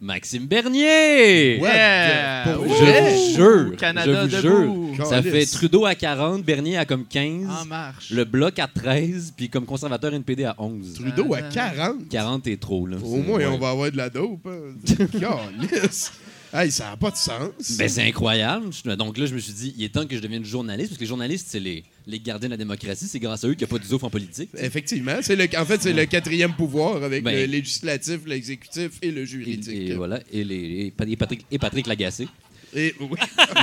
Maxime Bernier! Yeah! pour Je vous jure, Canada je vous debout. jure. Ça fait Trudeau à 40, Bernier à comme 15, En marche. le Bloc à 13, puis comme conservateur NPD à 11. Trudeau à 40. 40 est trop, là. Au moins, ouais. on va avoir de la dope. Hein. Hey, ça n'a pas de sens. Ben, c'est incroyable. Donc là, je me suis dit, il est temps que je devienne journaliste, parce que les journalistes, c'est les, les gardiens de la démocratie. C'est grâce à eux qu'il n'y a pas de en politique. Effectivement. C'est le, en fait, c'est le quatrième pouvoir avec Ben- le législatif, l'exécutif et le juridique. et voilà. Et, les, et Pa- et Patrick, et Patrick Lagacé, Et oui,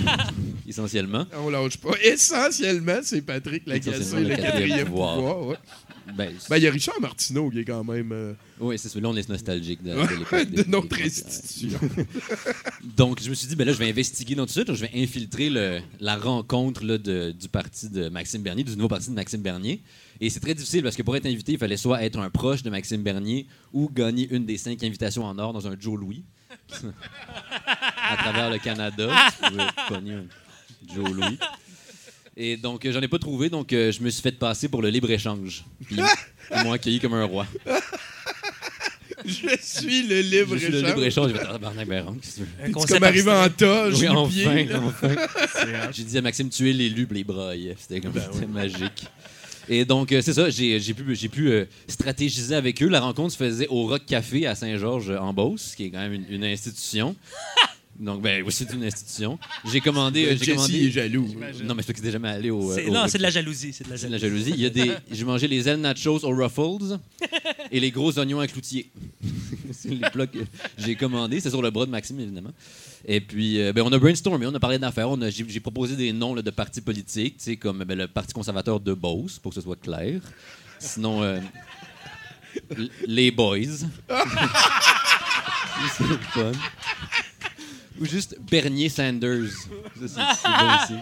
essentiellement. on lâche pas. Essentiellement, c'est Patrick Lagacé, le quatrième pouvoir. pouvoir. ouais. Ben, Ben, il y a Richard Martineau qui est quand même euh, oui, c'est ça. Là, on est nostalgique de, de l'époque de des- notre des- institution. Donc, je me suis dit, ben là, je vais investiguer dans tout ça. Je vais infiltrer le- la rencontre là, de- du parti de Maxime Bernier, du nouveau parti de Maxime Bernier. Et c'est très difficile parce que pour être invité, il fallait soit être un proche de Maxime Bernier ou gagner une des cinq invitations en or dans un Joe Louis à travers le Canada. Joe Louis. Et donc, euh, j'en ai pas trouvé, donc euh, je me suis fait passer pour le libre-échange. Puis, ils m'ont accueilli comme un roi. Je suis le Je libre suis le échange. libre-écenge. J'ai fait, barnac, ben, qu'est-ce que tu veux? Un C'est concept comme arrivé en abstrait. toge, Oui, nu enfin, pied. enfin. J'ai dit à Maxime, tu es l'élu, puis les braillait. C'était comme c'était magique. Et donc, euh, c'est ça, j'ai j'ai pu, j'ai pu euh, stratégiser avec eux. La rencontre se faisait au Rock Café à Saint-Georges, en Beauce, qui est quand même une, une institution. Donc, ben oui, c'est une institution. J'ai commandé. euh, j'ai commandé... est jaloux. Non, mais c'est qu'il est jamais allé au. euh, C'est- au Non, c'est de la jalousie. C'est de la c'est de la jalousie. Il y a des. J'ai mangé les ailes nachos au Ruffles et les gros oignons à cloutier. c'est les plats que j'ai commandés. C'est sur le bras de Maxime, évidemment. Et puis, euh, ben, on a brainstormé, on a parlé d'affaires. on a- J'ai j'ai proposé des noms là, de partis politiques, tu sais, comme ben, le Parti conservateur de Beauce, pour que ce soit clair. Sinon, euh, l- les Boys. c'est le fun. Ou juste Bernier Sanders. Ça, c'est- bon aussi.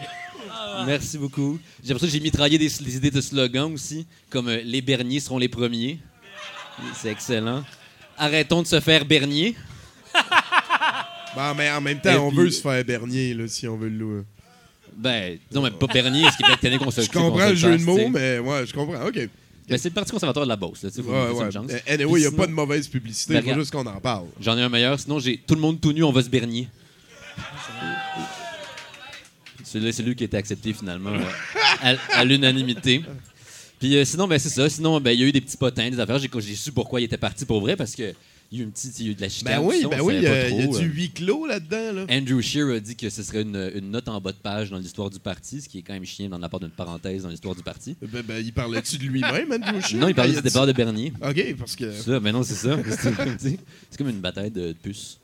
Merci beaucoup. J'ai l'impression que j'ai mitraillé des, des idées de slogans aussi, comme euh, Les Berniers seront les premiers. C'est excellent. Arrêtons de se faire Bernier. Ben, mais en même temps, Et on puis- veut se faire Bernier, là, si on veut le louer. Ben, non, mais pas Bernier, ce qui fait que qu'on se Je comprends le jeu de mots, mais ouais, je comprends. OK. Ben, c'est le Parti conservateur de la Beauce, là, tu sais, faut Ouais, laisser ouais. une chance. Anyway, il n'y a pas de mauvaise publicité, Ben, il faut regarde. juste qu'on en parle. J'en ai un meilleur, sinon j'ai tout le monde tout nu, on va se Bernier. C'est lui qui a été accepté finalement. ouais. à, à l'unanimité. Puis euh, sinon, ben, c'est ça. Sinon, ben, il y a eu des petits potins, des affaires. J'ai, j'ai su pourquoi il était parti pour vrai parce que il y a eu, une petite, il y a eu de la chicane. Ben oui, ben oui, il y, a il y a du euh. huis clos là-dedans. Là. Andrew Scheer a dit que ce serait une, une note en bas de page dans l'histoire du parti, ce qui est quand même chiant dans la part d'une parenthèse dans l'histoire du parti. Ben, ben, il parlait-tu de lui-même, Andrew Scheer? Non, il parlait a du départ de Bernier. OK, parce que... Ça, ben non, c'est ça. C'est comme une bataille de puces.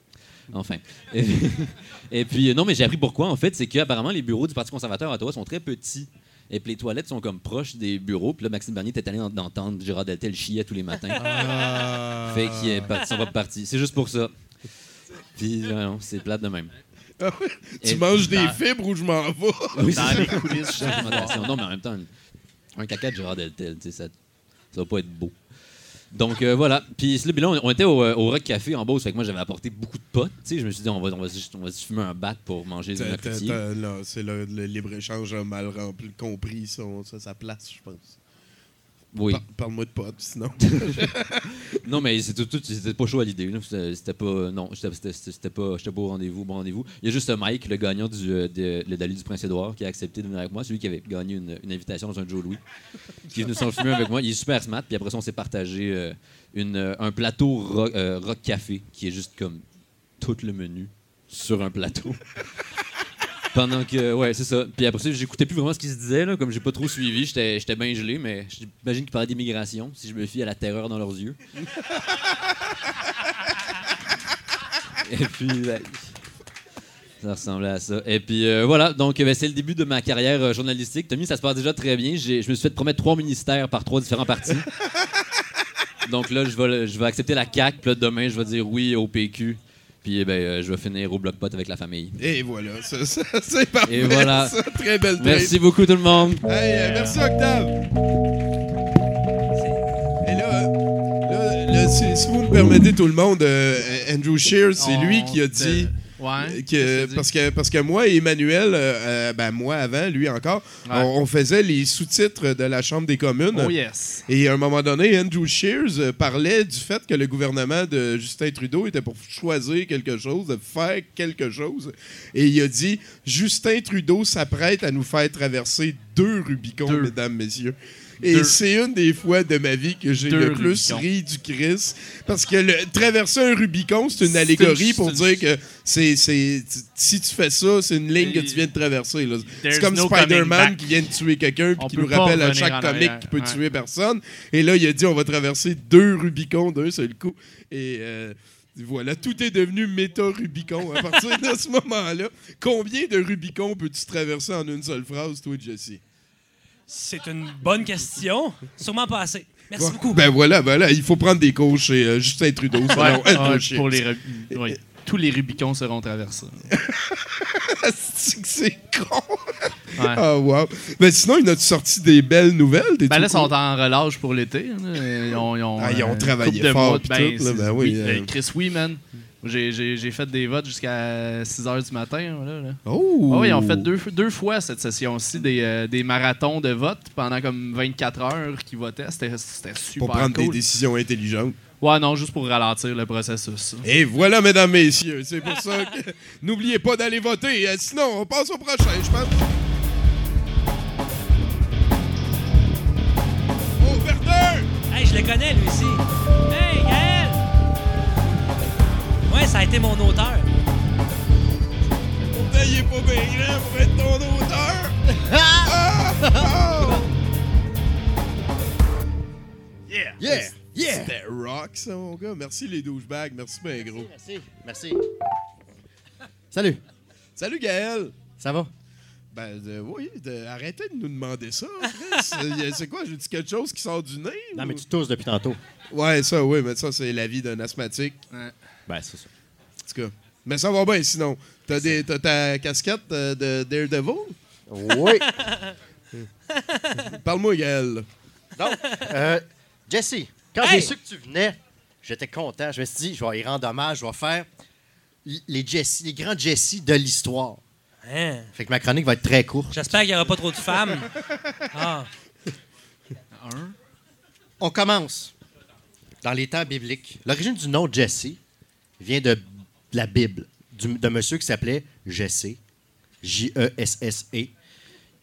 Enfin. Et, et puis, euh, non, mais j'ai appris pourquoi, en fait. C'est qu'apparemment, les bureaux du Parti conservateur à Ottawa sont très petits. Et puis les toilettes sont comme proches des bureaux. Puis là, Maxime Bernier était allé en- d'entendre Gérard Deltel chier tous les matins. Ah. Fait qu'il est parti, son propre parti. C'est juste pour ça. Puis, euh, non, c'est plate de même. Ah ouais, tu Et- manges des dans- fibres ou je m'en vais? Oui, Dans c'est les coulisses. Non, mais en même temps, un caca de Gérard Deltel, tu sais, ça, ça va pas être beau. Donc euh, voilà. Puis là, on, on était au, euh, au Rock Café en Beauce, fait que moi j'avais apporté beaucoup de potes. Tu sais, je me suis dit, on va, on va, juste- on va se fumer un bat pour manger des C'est le, le libre-échange mal rempli, compris son, ça, sa place, je pense. Oui. Par- Parle-moi de potes, sinon. Non, mais c'était tout, pas chaud à l'idée. C'était pas, non, c'était- pas, j'étais pas au rendez-vous, bon rendez-vous. Il y a juste Mike, le gagnant du, euh, de, le Dali du Prince-Édouard, qui a accepté de venir avec moi. Celui qui avait gagné une, une invitation dans un Joe Louis, qui est venu s'en fumer avec moi. Il est super smart. Puis après ça, on s'est partagé euh, une, euh, un plateau rock, euh, rock café, qui est juste comme tout le menu sur un plateau. Pendant que, ouais, c'est ça. Puis après ça, j'écoutais plus vraiment ce qu'il se disait, là, comme j'ai pas trop suivi. J'étais j'étais bien gelé, mais j'imagine qu'ils parlaient d'immigration, si je me fie à la terreur dans leurs yeux. Et puis, ben, ça ressemblait à ça. Et puis, euh, voilà. Donc, ben, c'est le début de ma carrière euh, journalistique. Tommy, ça se passe déjà très bien. Je me suis fait promettre trois ministères par trois différents partis. Donc là, je vais, je vais accepter la CAQ. Puis là, demain, je vais dire oui au PQ. Puis, eh ben, euh, je vais finir au bloc-pot avec la famille. Et voilà, ça, ça, c'est parfait. Et voilà. ça. Très belle. Merci beaucoup, tout le monde. Hey, euh, merci Octave. Et là, euh, là, là, si, si vous me permettez tout le monde, euh, Andrew Shears, c'est On lui qui a dit Ouais. que parce que parce que moi et Emmanuel, euh, euh, ben moi avant, lui encore, Ouais. on, on faisait les sous-titres de la Chambre des communes. Oh yes. Et à un moment donné, Andrew Shears euh, parlait du fait que le gouvernement de Justin Trudeau était pour choisir quelque chose, faire quelque chose. Et il a dit Justin Trudeau s'apprête à nous faire traverser deux Rubicons, Deux. mesdames, messieurs. Et c'est une des fois de ma vie que j'ai le plus ri du Chris. Parce que le, traverser un Rubicon, c'est une allégorie une- pour dire que c'est, si tu fais ça, c'est une ligne que tu viens de traverser. C'est comme no Spider-Man qui vient de tuer quelqu'un On qui nous rappelle à chaque comic qu'il peut Ouais. tuer personne. Et là, il a dit on va traverser deux Rubicons d'un seul coup. Et euh, voilà, tout est devenu méta-Rubicon à partir de ce moment-là. Combien de Rubicons peux-tu traverser en une seule phrase, toi, Jesse? C'est une bonne question. Sûrement pas assez. Merci Ouais. beaucoup. Ben voilà, ben là, il faut prendre des cours chez euh, Justin Trudeau. Ouais, ouais, Scheer. pour les oui. Tous les Rubicons seront traversés. C'est con! Ouais. Ah, wow. Ben sinon, il a sorti des belles nouvelles? Des Ben là, ils sont en relâche pour l'été. là. Ils ont, ils ont, Ah, ils ont euh, travaillé fort mois. pis Ben, tout, là. c'est- Ben oui, euh. ben, Chris, oui, man. J'ai- J'ai j'ai fait des votes jusqu'à 6 h du matin. Là, là. Oh! Ah oui, ils ont fait deux, deux fois cette session-ci des, euh, des marathons de vote pendant comme 24 heures qu'ils votaient. C'était c'était super Pour prendre cool. des décisions intelligentes. Ouais, non, juste pour ralentir le processus. Et voilà, mesdames, messieurs, c'est pour ça que n'oubliez pas d'aller voter. Euh, Sinon, on passe au prochain, je pense. Oh, Verdun! Hey, je le connais, lui aussi. Ça a été mon auteur. Pourtant, il est pas bien grand pour être ton auteur. Ah! Ah! Yeah! Yeah! Yeah! C'était rock, ça, mon gars. Merci, les douchebags. Merci, ben gros. Merci, merci. Salut. Salut, Gaël. Ça va? Ben, de- oui, de- arrêtez de nous demander ça, Chris. Euh, c'est quoi, j'ai dit quelque chose qui sort du nez? Non, ou- mais tu tousses depuis tantôt. Ouais, ça, oui, mais ça, c'est la vie d'un asthmatique. Ben, c'est ça. En tout cas. Mais ça va bien, sinon. T'as, des, t'as ta casquette euh, de Daredevil? Oui. Parle-moi, Gaël. Donc, euh, Jesse, quand Hey! j'ai su que tu venais, j'étais content. Je me suis dit, je vais y rendre hommage, je vais faire les, Jesse, les grands Jesse de l'histoire. Hein? Fait que ma chronique va être très courte. J'espère qu'il n'y aura pas trop de femmes. Ah. On commence dans les temps bibliques. L'origine du nom Jesse vient de la Bible, du- d'un monsieur qui s'appelait Jesse, J-E-S-S-E,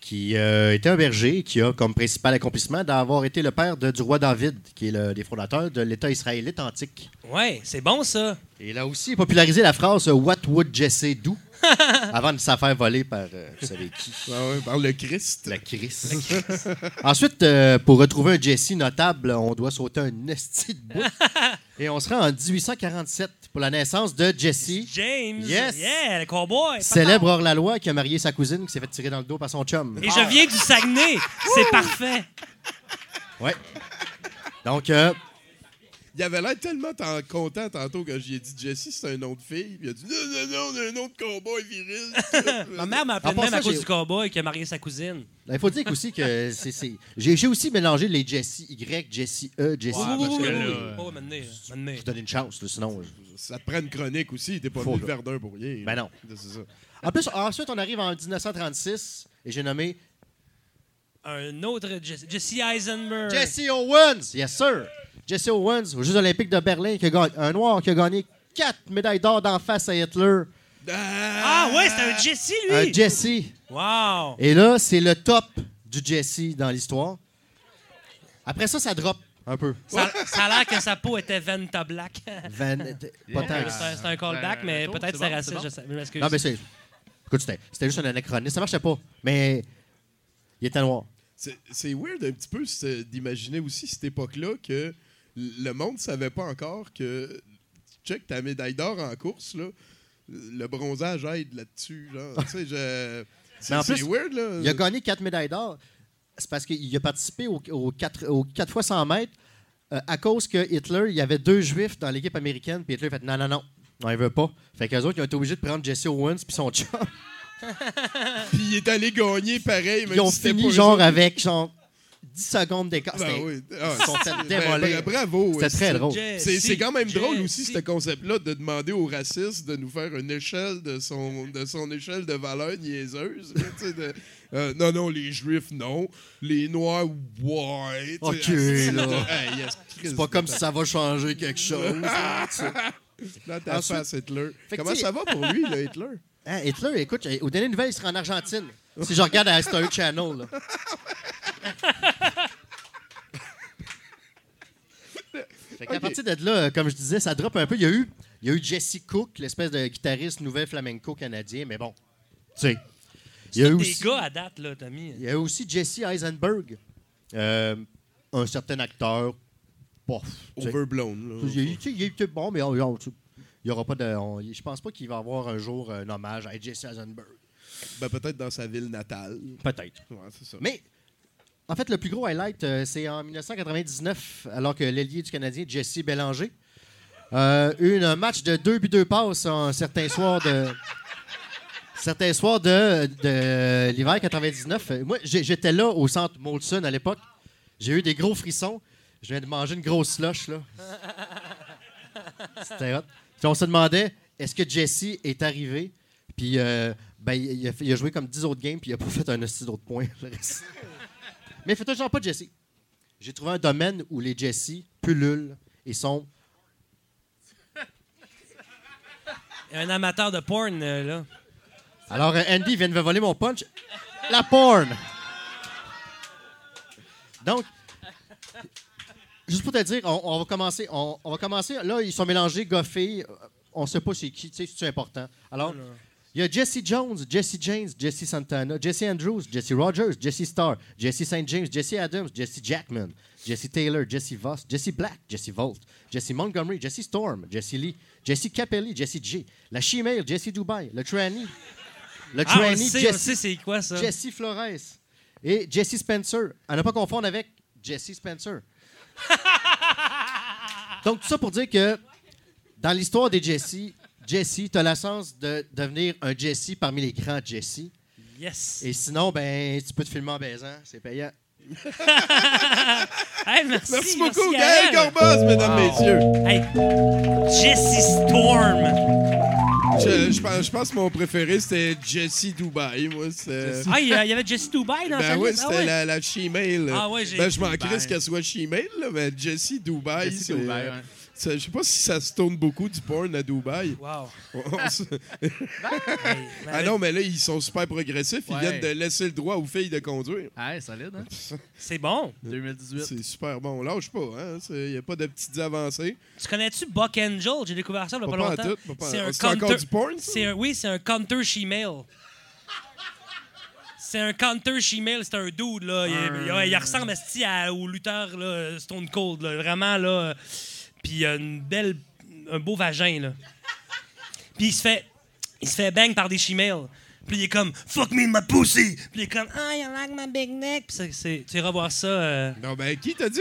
qui euh, était un berger qui a comme principal accomplissement d'avoir été le père de- du roi David, qui est le des fondateurs de l'État israélite antique. Ouais, c'est bon ça. Et il a aussi popularisé la phrase What would Jesse do avant de se faire voler par, euh, vous savez qui? Ah ouais, par le Christ. Le Christ. Ensuite, euh, pour retrouver un Jesse notable, on doit sauter un esti de bout. Et on sera en 1847 pour la naissance de Jesse, James. Yes. Yeah, le cowboy. célèbre hors-la-loi qui a marié sa cousine qui s'est fait tirer dans le dos par son chum. Et je viens du Saguenay. C'est parfait. Ouais. Donc, euh, Il avait l'air tellement content tantôt quand j'ai dit Jessie, c'est un nom de fille. Puis il a dit non, non, non, on a un nom de cowboy viril. Ma mère m'a appelé de même à cause du cowboy qui a marié sa cousine. Ben, il faut dire aussi que c'est. c'est- J'ai aussi mélangé les Jesse Y, Jesse E, Jesse Oui, I, oui, parce oui, que oui, là, oui. euh, Oh, maintenant, maintenant. je donne une chance, là, sinon. Ça te prend une chronique aussi. T'es pas venu le. Verdun pour rien. Ben non. En plus, ensuite, on arrive en 1936 et j'ai nommé Un autre Jesse, Jesse Eisenberg. Jesse Owens. Yes, sir. Jesse Owens, aux Jeux Olympiques de Berlin, qui a gagné- un noir qui a gagné quatre médailles d'or d'en face à Hitler. Ah ouais, c'est un Jesse lui. Un Jesse. Wow. Et là, c'est le top du Jesse dans l'histoire. Après ça, ça drop un peu. Ça, ça a l'air que sa peau était Venta Black. Van- pas tant que ça. C'est un callback, mais peut-être c'est c'est bon, raciste, c'est bon. je sais. je m'excuse. Non, mais c'est. Écoute, c'était c'était juste un anachronisme. Ça marchait pas. Mais il était noir. C'est c'est weird un petit peu c'est- d'imaginer aussi cette époque-là que le monde savait pas encore que check ta médaille d'or en course là, le bronzage aide là-dessus je c'est weird là. Il a gagné quatre médailles d'or. C'est parce qu'il a participé aux au 4, au quatre fois 100 mètres euh, à cause que Hitler, il y avait deux juifs dans l'équipe américaine, puis Hitler a fait non, non, non, non, il veut pas. Fait qu'eux autres, ils ont été obligés de prendre Jesse Owens puis son chum. Puis il est allé gagner pareil même Ils ont si fini genre avec genre 10 secondes d'écart. Ben C'était- oui. Ah, Ils sont fait ben, démolir. bravo. C'était très drôle. C'est c'est quand même drôle aussi, ce concept-là, de demander aux racistes de nous faire une échelle de son, de son échelle de valeur niaiseuse. là, de, euh, non, non, les juifs, non. Les noirs, ouais. Ok, là. Hey, yes, C'est pas comme si ça va changer quelque chose. Dans ta Ensuite- face, Hitler. Comment ça va pour lui, là, Hitler? Hein, Hitler, écoute, aux dernières nouvelles, il sera en Argentine. Si je regarde à History Channel. Là. Fait qu'à Ok. partir de là, euh, comme je disais, ça drop un peu. Il y a eu, il y a eu Jesse Cook, l'espèce de guitariste nouvelle flamenco canadien, mais bon, tu sais. Il y a C'est eu des aussi, gars à date, là, Tommy. il y a eu aussi Jesse Eisenberg, euh, un certain acteur. Sais. Overblown. là. Il y a eu- tu sais, il y a eu bon, mais on- on- il y aura pas de. on- je pense pas qu'il va y avoir un jour un hommage à Jesse Eisenberg. Ben, peut-être dans sa ville natale. Peut-être. Ouais, c'est ça. Mais en fait, le plus gros highlight, euh, c'est en 1999, alors que l'ailier du Canadien, Jesse Bélanger, euh, eu un match de deux buts deux passes un certain soir de. Certains soirs de, de l'hiver 99. Euh, Moi, j'étais là au centre Molson à l'époque. J'ai eu des gros frissons. Je viens de manger une grosse slush, là. C'était hot. On se demandait, est-ce que Jesse est arrivé? Puis, euh, ben, il a, fait- il a joué comme 10 autres games, puis il a pas fait un hostie d'autres points. Mais faites toujours pas Jesse. J'ai trouvé un domaine où les Jesse pullulent et sont. Il un amateur de porn, euh, là. Alors, euh, Andy vient de me voler mon punch. La porn! Donc, juste pour te dire, on, on va commencer. On, on va commencer. Là, ils sont mélangés, goffés. euh, On sait pas c'est qui, tu sais, c'est important. Alors, il y a Jesse Jones, Jesse James, Jesse Santana, Jesse Andrews, Jesse Rogers, Jesse Starr, Jesse St. James, Jesse Adams, Jesse Jackman, Jesse Taylor, Jesse Voss, Jesse Black, Jesse Volt, Jesse Montgomery, Jesse Storm, Jesse Lee, Jesse Capelli, Jesse J, la Shemale, Jesse Dubai, le Tranny, le Ah, Tranny, on Jesse c'est quoi, ça? Jesse Flores et Jesse Spencer. À ne pas confondre avec Jesse Spencer. Donc, tout ça pour dire que dans l'histoire des Jesse, Jesse, tu as la chance de devenir un Jesse parmi les grands Jesse. Yes. Et sinon, ben, tu peux te filmer en baisant. C'est payant. Hey, merci, Merci beaucoup, Gaël. Gaël Corboz, mesdames, messieurs. Hey, Jesse Storm. Je, je pense, je pense que mon préféré, c'était Jessie Dubai. Moi, c'était... Ah, il y avait Jessie Dubai dans Ben sa oui, liste? Ah c'était ouais. la, la she-mail. Ah ouais, j'ai- Ben, je m'en crisse qu'elle soit she-mail, mais Jessie Dubai, Jessie ouais. Ça- Je sais pas si ça se tourne beaucoup du porn à Dubaï. Wow. Ah non, mais là, ils sont super progressifs. Ils Ouais. viennent de laisser le droit aux filles de conduire. Ouais, solide, hein? C'est bon. 2018. C'est super bon. Lâche pas, hein? Il n'y a pas de petites avancées. Tu connais-tu Buck Angel? J'ai découvert ça il y a pas, longtemps. C'est un C'est encore counter- du porn, un, oui, c'est un counter she-mail. C'est un counter she-mail, c'est un dude, là. Il, il- il ressemble esti, à- au lutteur là, Stone Cold, là. Vraiment, là. Puis il a une belle, un beau vagin, là. Puis il se fait, il se fait bang par des she-mails. Puis il est comme fuck me my pussy. Puis il est comme ah you like my big neck. Puis c'est- tu iras voir ça. euh, Non, ben, qui t'a dit?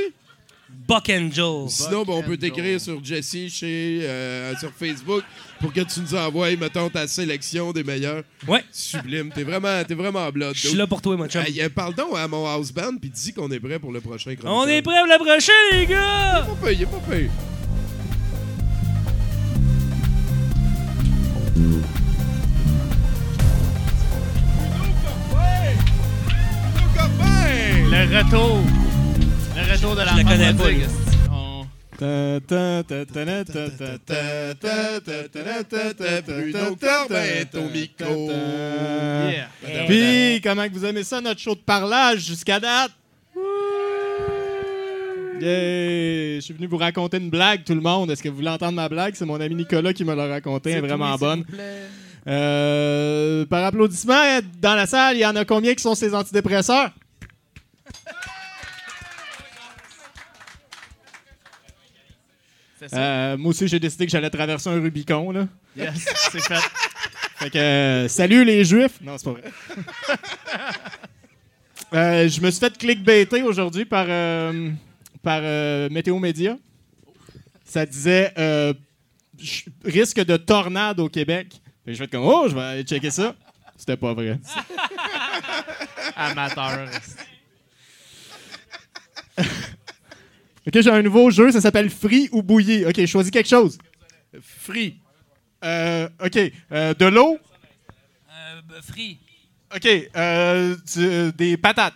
Buck Angel. Sinon, ben, on peut t'écrire sur Jessie chez, euh, sur Facebook pour que tu nous envoies, mettons, ta sélection des meilleurs. Ouais. Sublime. T'es vraiment, t'es vraiment blood. Je suis là pour toi, mon chum. Hey, euh, parle donc à mon house band puis dis qu'on est prêt pour le prochain chroniqueur. On est prêt pour le prochain, les gars! Pas payé, pas payé. Le retour de la Je connais pas. Puis, comment vous aimez ça, notre show de parlage jusqu'à date? Je suis venu vous raconter une blague, tout le monde. Est-ce que vous voulez entendre ma blague? C'est mon ami Nicolas qui me l'a raconté. Elle est vraiment bonne. Euh, par applaudissement, dans la salle, il y en a combien qui sont ces antidépresseurs? Euh, moi aussi, j'ai décidé que j'allais traverser un Rubicon. Là. Yes, c'est fait. Fait que, euh, salut les Juifs! Non, c'est pas vrai. Euh, je me suis fait clickbaiter aujourd'hui par, par Météo Média. Ça disait risque de tornade au Québec. Fait que je fais comme oh, je vais aller checker ça. C'était pas vrai. Amateur. Ok, j'ai un nouveau jeu, ça s'appelle Free ou Bouilli. Ok, choisis quelque chose. Free. Euh, ok, euh, de l'eau? Euh, b- free. Ok, euh, du- des patates.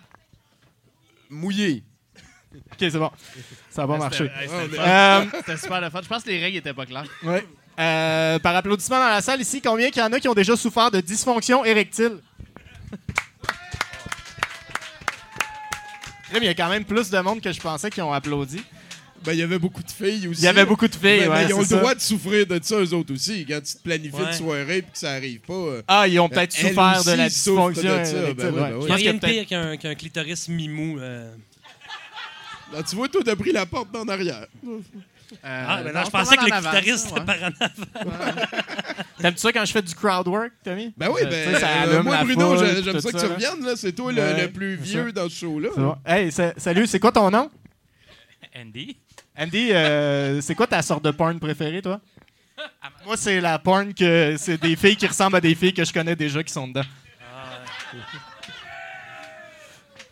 Mouillé. Ok, c'est bon. Ça va marcher. C'était hey, c'était le Euh, fun. C'était super le fun. Je pense que les règles étaient pas claires. Ouais. Euh, par applaudissement dans la salle ici, combien qu'il y en a qui ont déjà souffert de dysfonction érectile? Il y a quand même plus de monde que je pensais qui ont applaudi. Ben, il y avait beaucoup de filles aussi. Il y avait beaucoup de filles, Ben, ben, ils ont le ça. droit de souffrir de ça, eux autres aussi. Quand tu te planifies Ouais. une soirée et que ça arrive pas. euh, Ah, ils ont peut-être Elle souffert de la de dysfonction ça, ouais. Je pense rien de pire qu'un qu'un clitoris mimou. euh. là, tu vois, toi, t'as pris la porte d'en arrière. Ah, Euh, mais non, non, je pensais que le c'était ouais. par en avant. T'aimes-tu ça quand je fais du crowd work, Tommy? Ben oui, ben, ça euh, allume moi, la Bruno, j'aime ça que tu là. reviennes. là. C'est toi le- Ouais, le, plus vieux ça. dans ce show-là. C'est bon. Hey, sa- salut, c'est quoi ton nom? Andy? Andy, euh, c'est quoi ta sorte de porn préférée, toi? Moi, c'est la porn que c'est des filles qui ressemblent à des filles que je connais déjà qui sont dedans.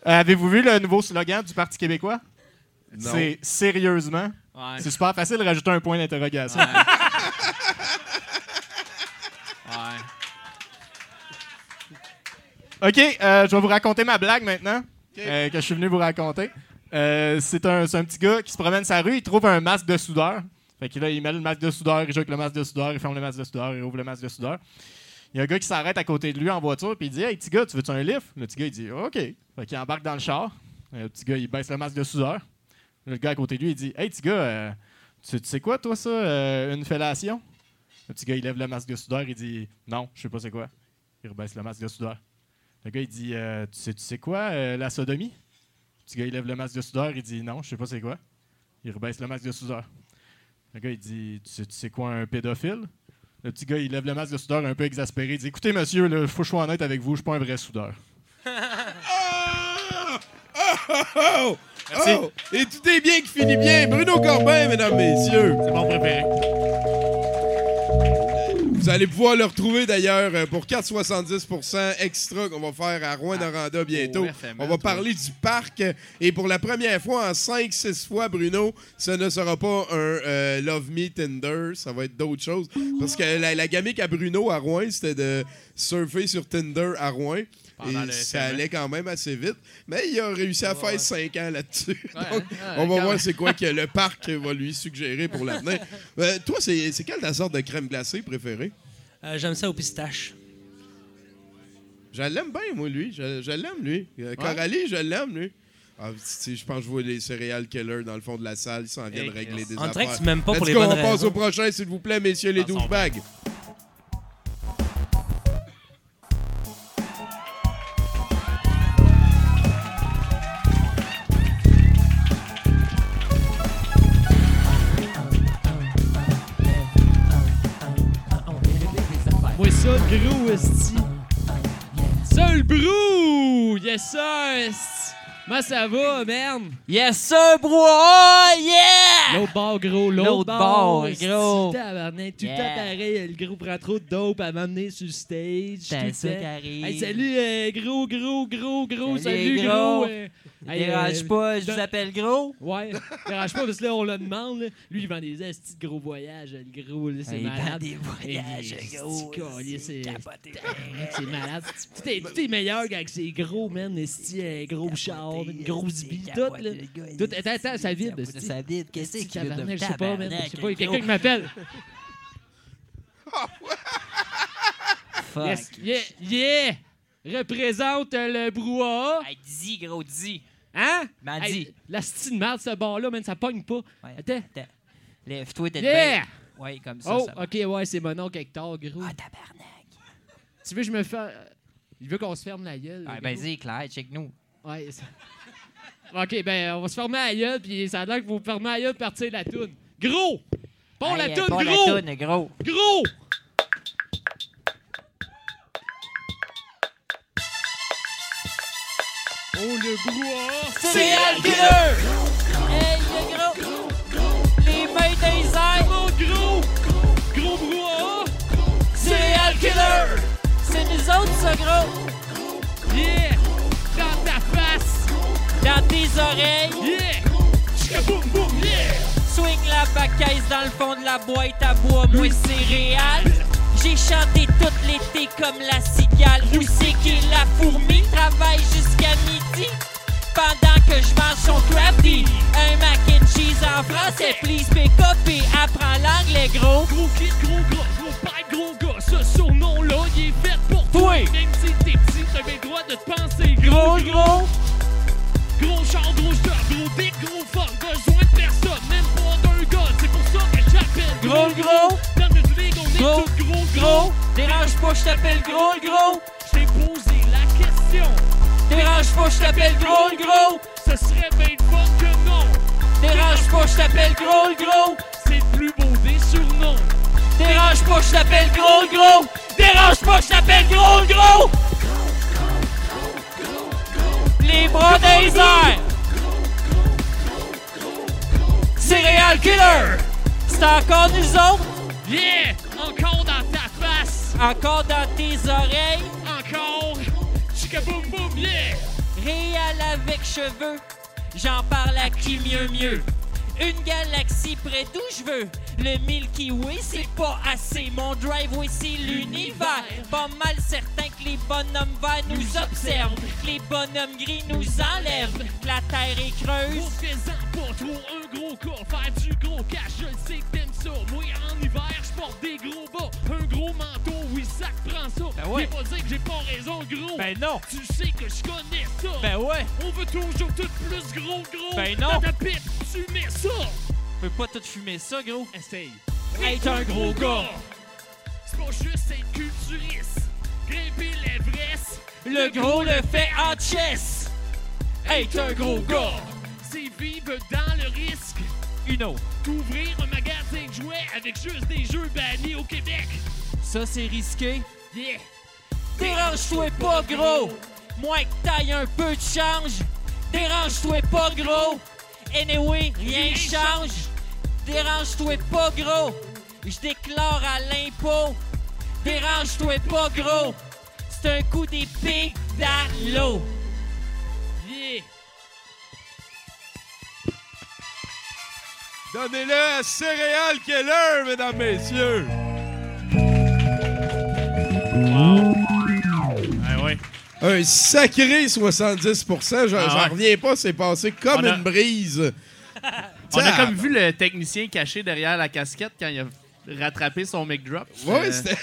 Euh, Avez-vous vu le nouveau slogan du Parti québécois? Non. C'est sérieusement. Ouais. C'est super facile de rajouter un point d'interrogation. Ouais. OK, euh, je vais vous raconter ma blague maintenant, euh, que je suis venu vous raconter. Euh, c'est un, c'est un petit gars qui se promène sa rue, il trouve un masque de soudeur. Fait que là, il met le masque de soudeur, il joue avec le masque de soudeur, il ferme le masque de soudeur, il ouvre le masque de soudeur. Il y a un gars qui s'arrête à côté de lui en voiture, puis il dit Hey, petit gars, tu veux-tu un lift Le petit gars, il dit OK. Fait qu'il embarque dans le char. Le petit gars, il baisse le masque de soudeur. Le gars à côté de lui, il dit Hey, petit gars, euh, tu, tu sais quoi, toi, ça, euh, une fellation? Le petit gars, il lève le masque de soudeur, il dit Non, je sais pas c'est quoi. Il rebaisse le masque de soudeur. Le gars, il dit euh, tu, sais, tu sais quoi, euh, la sodomie? Le petit gars, il lève le masque de soudeur, il dit Non, je sais pas c'est quoi. Il rebaisse le masque de soudeur. Le gars, il dit Tu sais, tu sais quoi, un pédophile? Le petit gars, il lève le masque de soudeur un peu exaspéré. Il dit Écoutez, monsieur, il faut que je sois honnête avec vous, je suis pas un vrai soudeur. Oh! Oh! Et tout est bien qui finit bien. Bruno Corbin, mesdames, messieurs. C'est mon préféré. Vous allez pouvoir le retrouver d'ailleurs euh, pour 4,70% extra qu'on va faire à Rouen-Noranda bientôt. au FML, On va parler du parc et pour la première fois en 5-6 fois, Bruno, ce ne sera pas un euh, Love Me Tinder, ça va être d'autres choses. Parce que la, la gamique à Bruno à Rouen, c'était de surfer sur Tinder à Rouen. Pendant et le ça allait quand même assez vite. Mais il a réussi à faire 5 ans là-dessus. Ouais, Donc, ouais, on va voir c'est quoi que le parc va lui suggérer pour l'avenir. Euh, toi, c'est quelle ta sorte de crème glacée préférée? Euh, J'aime ça au pistache. Je l'aime bien, moi, lui. Je, je l'aime, lui. Euh, Coralie, je l'aime, lui. Ah, je pense que je vois les céréales killers dans le fond de la salle. Ils s'en viennent Hey, régler des On affaires. que tu m'aimes pas Let's pour les go, bonnes on passe raisons. au prochain, s'il vous plaît, messieurs les douchebags. Yes, sir. Comment ça va, merde? Yes, sir, bro! Oh, yeah! L'autre bord, gros. L'autre bord, gros. tabarnak. Tout le temps pareil. Le gros prend trop de dope à m'amener sur le stage. C'est ça qui arrive. Hey, salut, euh, gros, gros, gros, gros. Salut, Salut, gros. gros. euh, hey, Dérange euh, pas, je vous appelle gros. Ouais, dérange pas parce que là, on le demande. là. Lui, il vend des estis de gros voyages, le gros, là, c'est Il vend malade. des voyages, gros, c'est capoté. c'est malade. Tout est, tout est meilleur quand c'est gros, man. Esti, un gros char, une grosse bille, tout, là. Tout, attends, attends, ça vide. Ça vide, qu'est-ce qui tabarnak, de Je sais pas, man. Je sais pas, il y a quelqu'un qui m'appelle. Fuck. Yeah, yeah! Représente euh, le brouhaha. Hey, dis, gros, dis. Hein? Ben, Hey, la style merde, ce bar-là, man, ça pogne pas. Ouais. Attends. Lève-toi, t'es Yeah! bien. Ouais, comme ça, Oh, ça ok, ouais, c'est mon oncle Hector, gros. Ah, tabarnak. Tu veux que je me fasse. Il veut qu'on se ferme la gueule. Ouais, ben, dis, Claire, check-nous. Ouais, ça- Ok, ben, on va se fermer la gueule, puis ça a l'air que vous fermer la gueule, partir de la toune. Gros! Bon, la toune, pas gros! la toune, gros. Gros! Le brouhaha! Céréal killer! Hey, le gros! Les mains dans les airs! Mon gros! Gros brouhaha! Céréal killer! C'est nous autres, ça, gros! Yeah! Dans ta face! Dans tes oreilles! Yeah! Boum, yeah! Swing la bacaise dans le fond de la boîte à bois, moi céréales. J'ai chanté tout l'été comme la cigale. Où c'est qu'il la fourmi? Travaille jusqu'à midi. Pendant que je mange son crafty. Un mac and cheese en français, please pick up et apprends l'anglais, gros. Gros kid, gros gars, gros père, gros gars, ce surnom-là, il est fait pour toi! Même si t'es petit, t'as le droit de te penser Gros, gros, gros. Gros char, gros job, gros dick, gros fun, besoin de personne, même pas d'un gun, c'est pour ça que j'appelle Gros, gros. Gros, gros, Gros, dérange pas, je t'appelle gros, gros. J'ai posé la question, Dérange pas, je t'appelle gros, gros. ce serait bien fun que non, Dérange pas, je t'appelle gros, gros. c'est le plus beau des surnoms. Dérange pas, je t'appelle gros, gros. Dérange pas, je t'appelle gros, gros. Les bras les airs. Céréal killer. C'est encore nous autres? Yeah! Encore dans ta face, Encore dans tes oreilles. encore, chika boum boum, yeah! Réal avec cheveux. J'en parle à qui mieux mieux? Une galaxie près d'où je veux. Le Milky Way, c'est pas assez. Mon driveway, c'est l'univers. Pas mal certain que les bonhommes verts nous observent. Que les bonhommes gris nous enlèvent. Que La terre est creuse. faisant pas trop un gros cas, faire du gros cash, je le sais que t'aimes ça. Moi en hiver, je porte des gros bas, un gros manteau, oui ça prend ça. Ben ouais. Pas dire que j'ai pas raison, gros. Ben non. Tu sais que je connais ça. Ben ouais. On veut toujours tout plus gros, gros. Ben non. Dans ta pipe, tu mets ça. On peut pas tout fumer ça, gros. Essaye. Être un gros gars. C'est pas juste être culturiste. Grimper l'Everest. Le gros le fait en chess. Être un gros gars. C'est vivre dans le risque. Une autre. D'ouvrir un magasin de jouets avec juste des jeux bannis au Québec. Ça, c'est risqué. Yeah. Dérange-toi pas, gros! Moins que t'ailles un peu de change. Dérange-toi pas, gros! Anyway, rien change. Dérange-toi pas, gros! Je déclare à l'impôt Dérange-toi pas, gros. C'est un coup d'épée dans l'eau. Yeah. Donnez-le à Céréales Keller, mesdames, messieurs. Un sacré 70 J'en Ah ouais. reviens pas, c'est passé comme a- une brise. On a comme vu le technicien caché derrière la casquette quand il a rattrapé son mic drop. Ouais, Euh, c'était.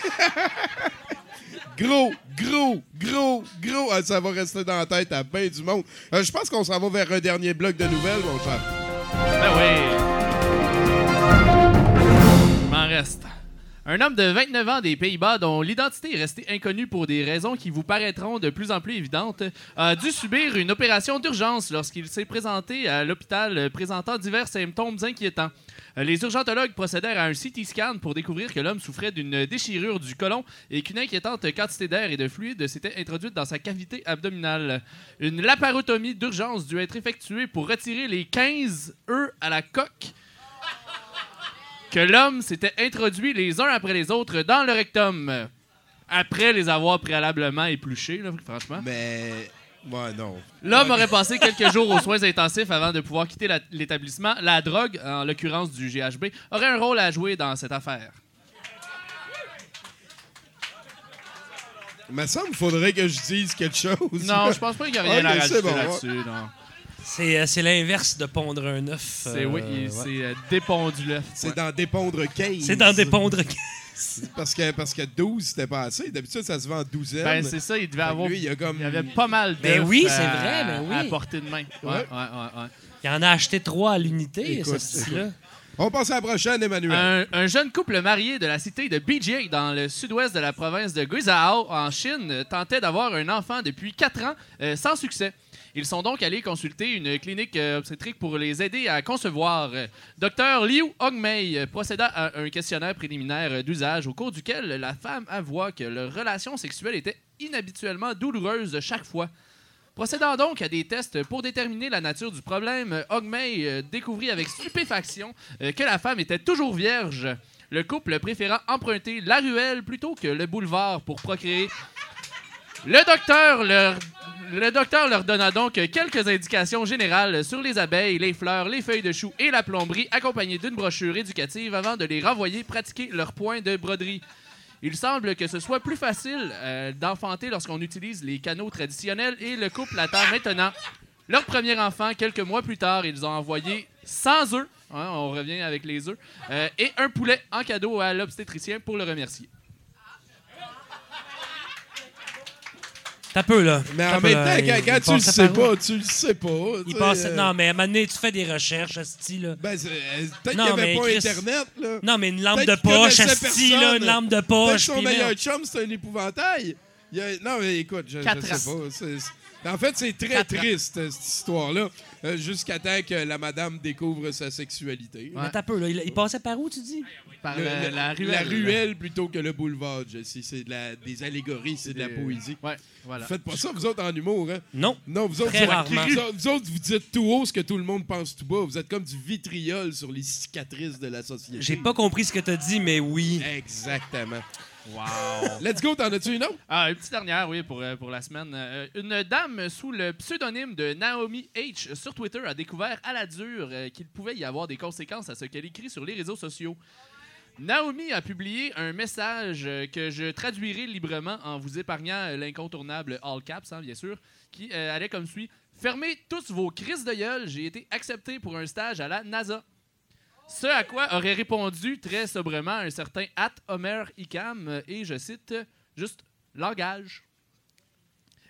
gros, gros, gros, gros. Ah, ça va rester dans la tête à bien du monde. Euh, je pense qu'on s'en va vers un dernier bloc de nouvelles, mon cher. Ben oui. Il m'en reste. Un homme de 29 ans des Pays-Bas, dont l'identité est restée inconnue pour des raisons qui vous paraîtront de plus en plus évidentes, a dû subir une opération d'urgence lorsqu'il s'est présenté à l'hôpital euh, présentant divers symptômes inquiétants. Euh, Les urgentologues procédèrent à un CT scan pour découvrir que l'homme souffrait d'une déchirure du côlon et qu'une inquiétante quantité d'air et de fluide s'était introduite dans sa cavité abdominale. Une laparotomie d'urgence dut être effectuée pour retirer les 15 œufs à la coque que l'homme s'était introduit les uns après les autres dans le rectum. Après les avoir préalablement épluchés, là, franchement. Mais. Ouais, non. L'homme aurait passé quelques jours aux soins intensifs avant de pouvoir quitter l'établissement. La drogue, en l'occurrence du GHB, aurait un rôle à jouer dans cette affaire. Il me semble qu'il faudrait que je dise quelque chose. Non, je pense pas qu'il y a rien à rajouter bon, là-dessus. ouais. C'est euh, c'est l'inverse de pondre un œuf. C'est oui, il- c'est euh, dépondu l'œuf. C'est dans dépondre 15. C'est dans dépondre Parce que, parce que 12, c'était pas assez. D'habitude, ça se vend en douzaine. Ben, c'est ça, il devait avoir. lui, il y a comme. Il y avait pas mal d'œufs. Ben oui, c'est à- vrai, ben oui. À portée de main. Ouais, Ouais. ouais, ouais, ouais. Il en a acheté trois à l'unité, ce style-là. On passe à la prochaine, Emmanuel. Un, un jeune couple marié de la cité de Bijie, dans le sud-ouest de la province de Guizhou, en Chine, euh, tentait d'avoir un enfant depuis quatre ans, euh, sans succès. Ils sont donc allés consulter une clinique euh, obstétrique pour les aider à concevoir. Docteur Liu Hongmei procéda à un questionnaire préliminaire d'usage au cours duquel la femme avoua que leur relation sexuelle était inhabituellement douloureuse chaque fois. Procédant donc à des tests pour déterminer la nature du problème, Hogmei euh, découvrit avec stupéfaction euh, que la femme était toujours vierge. Le couple préférant emprunter la ruelle plutôt que le boulevard pour procréer. Le docteur leur, donna donc quelques indications générales sur les abeilles, les fleurs, les feuilles de chou et la plomberie, accompagnées d'une brochure éducative avant de les renvoyer pratiquer leur point de broderie. Il semble que ce soit plus facile euh, d'enfanter lorsqu'on utilise les canaux traditionnels et le couple attend maintenant leur premier enfant. Quelques mois plus tard, ils ont envoyé 100 œufs, hein, on revient avec les œufs, euh, et un poulet en cadeau à l'obstétricien pour le remercier. T'as peu, là. Mais T'as en même temps, quand, tu le sais pas, tu le sais pas. Il passe... euh, Non, mais à un moment donné, tu fais des recherches, asti, là. Ben, euh, peut-être qu'il Non, n'y avait pas Chris- Internet, là. Non, mais une lampe de poche, asti, là, une lampe de Peut-être poche. son meilleur chum, c'est un épouvantail. Il y a- Non, mais écoute, je, je sais pas. En fait, c'est très triste, cette histoire-là, euh, jusqu'à temps que la madame découvre sa sexualité. Mais t'as peu, là. Il, il passait par où, tu dis? Par Le- euh, le- la ruelle. La ruelle plutôt que le boulevard, Jesse. C'est de la- des allégories, c'est de la poésie. Ouais, voilà. Faites pas ça, vous autres, en humour, hein? Non. Non, vous autres, Très vous, rarement. vous autres- vous autres, vous dites tout haut ce que tout le monde pense tout bas. Vous êtes comme du vitriol sur les cicatrices de la société. J'ai pas compris ce que t'as dit, mais oui. Exactement. Wow. Let's go, t'en as-tu une autre? Ah, une petite dernière, oui, pour, euh, pour la semaine. Euh, une dame sous le pseudonyme de Naomi H sur Twitter a découvert à la dure euh, qu'il pouvait y avoir des conséquences à ce qu'elle écrit sur les réseaux sociaux. Naomi a publié un message que je traduirai librement en vous épargnant l'incontournable all caps, hein, bien sûr, qui euh, allait comme suit Fermez tous vos crises de gueule, j'ai été accepté pour un stage à la NASA. Ce à quoi aurait répondu très sobrement un certain At Homer Icam, euh, et je cite juste langage.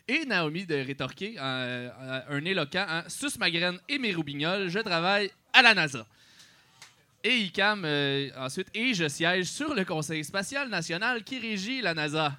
Et Naomi de rétorquer euh, euh, un éloquent hein, Sus ma graine et mes roubignoles, je travaille à la NASA. Et Icam euh, ensuite Et je siège sur le Conseil spatial national qui régit la NASA.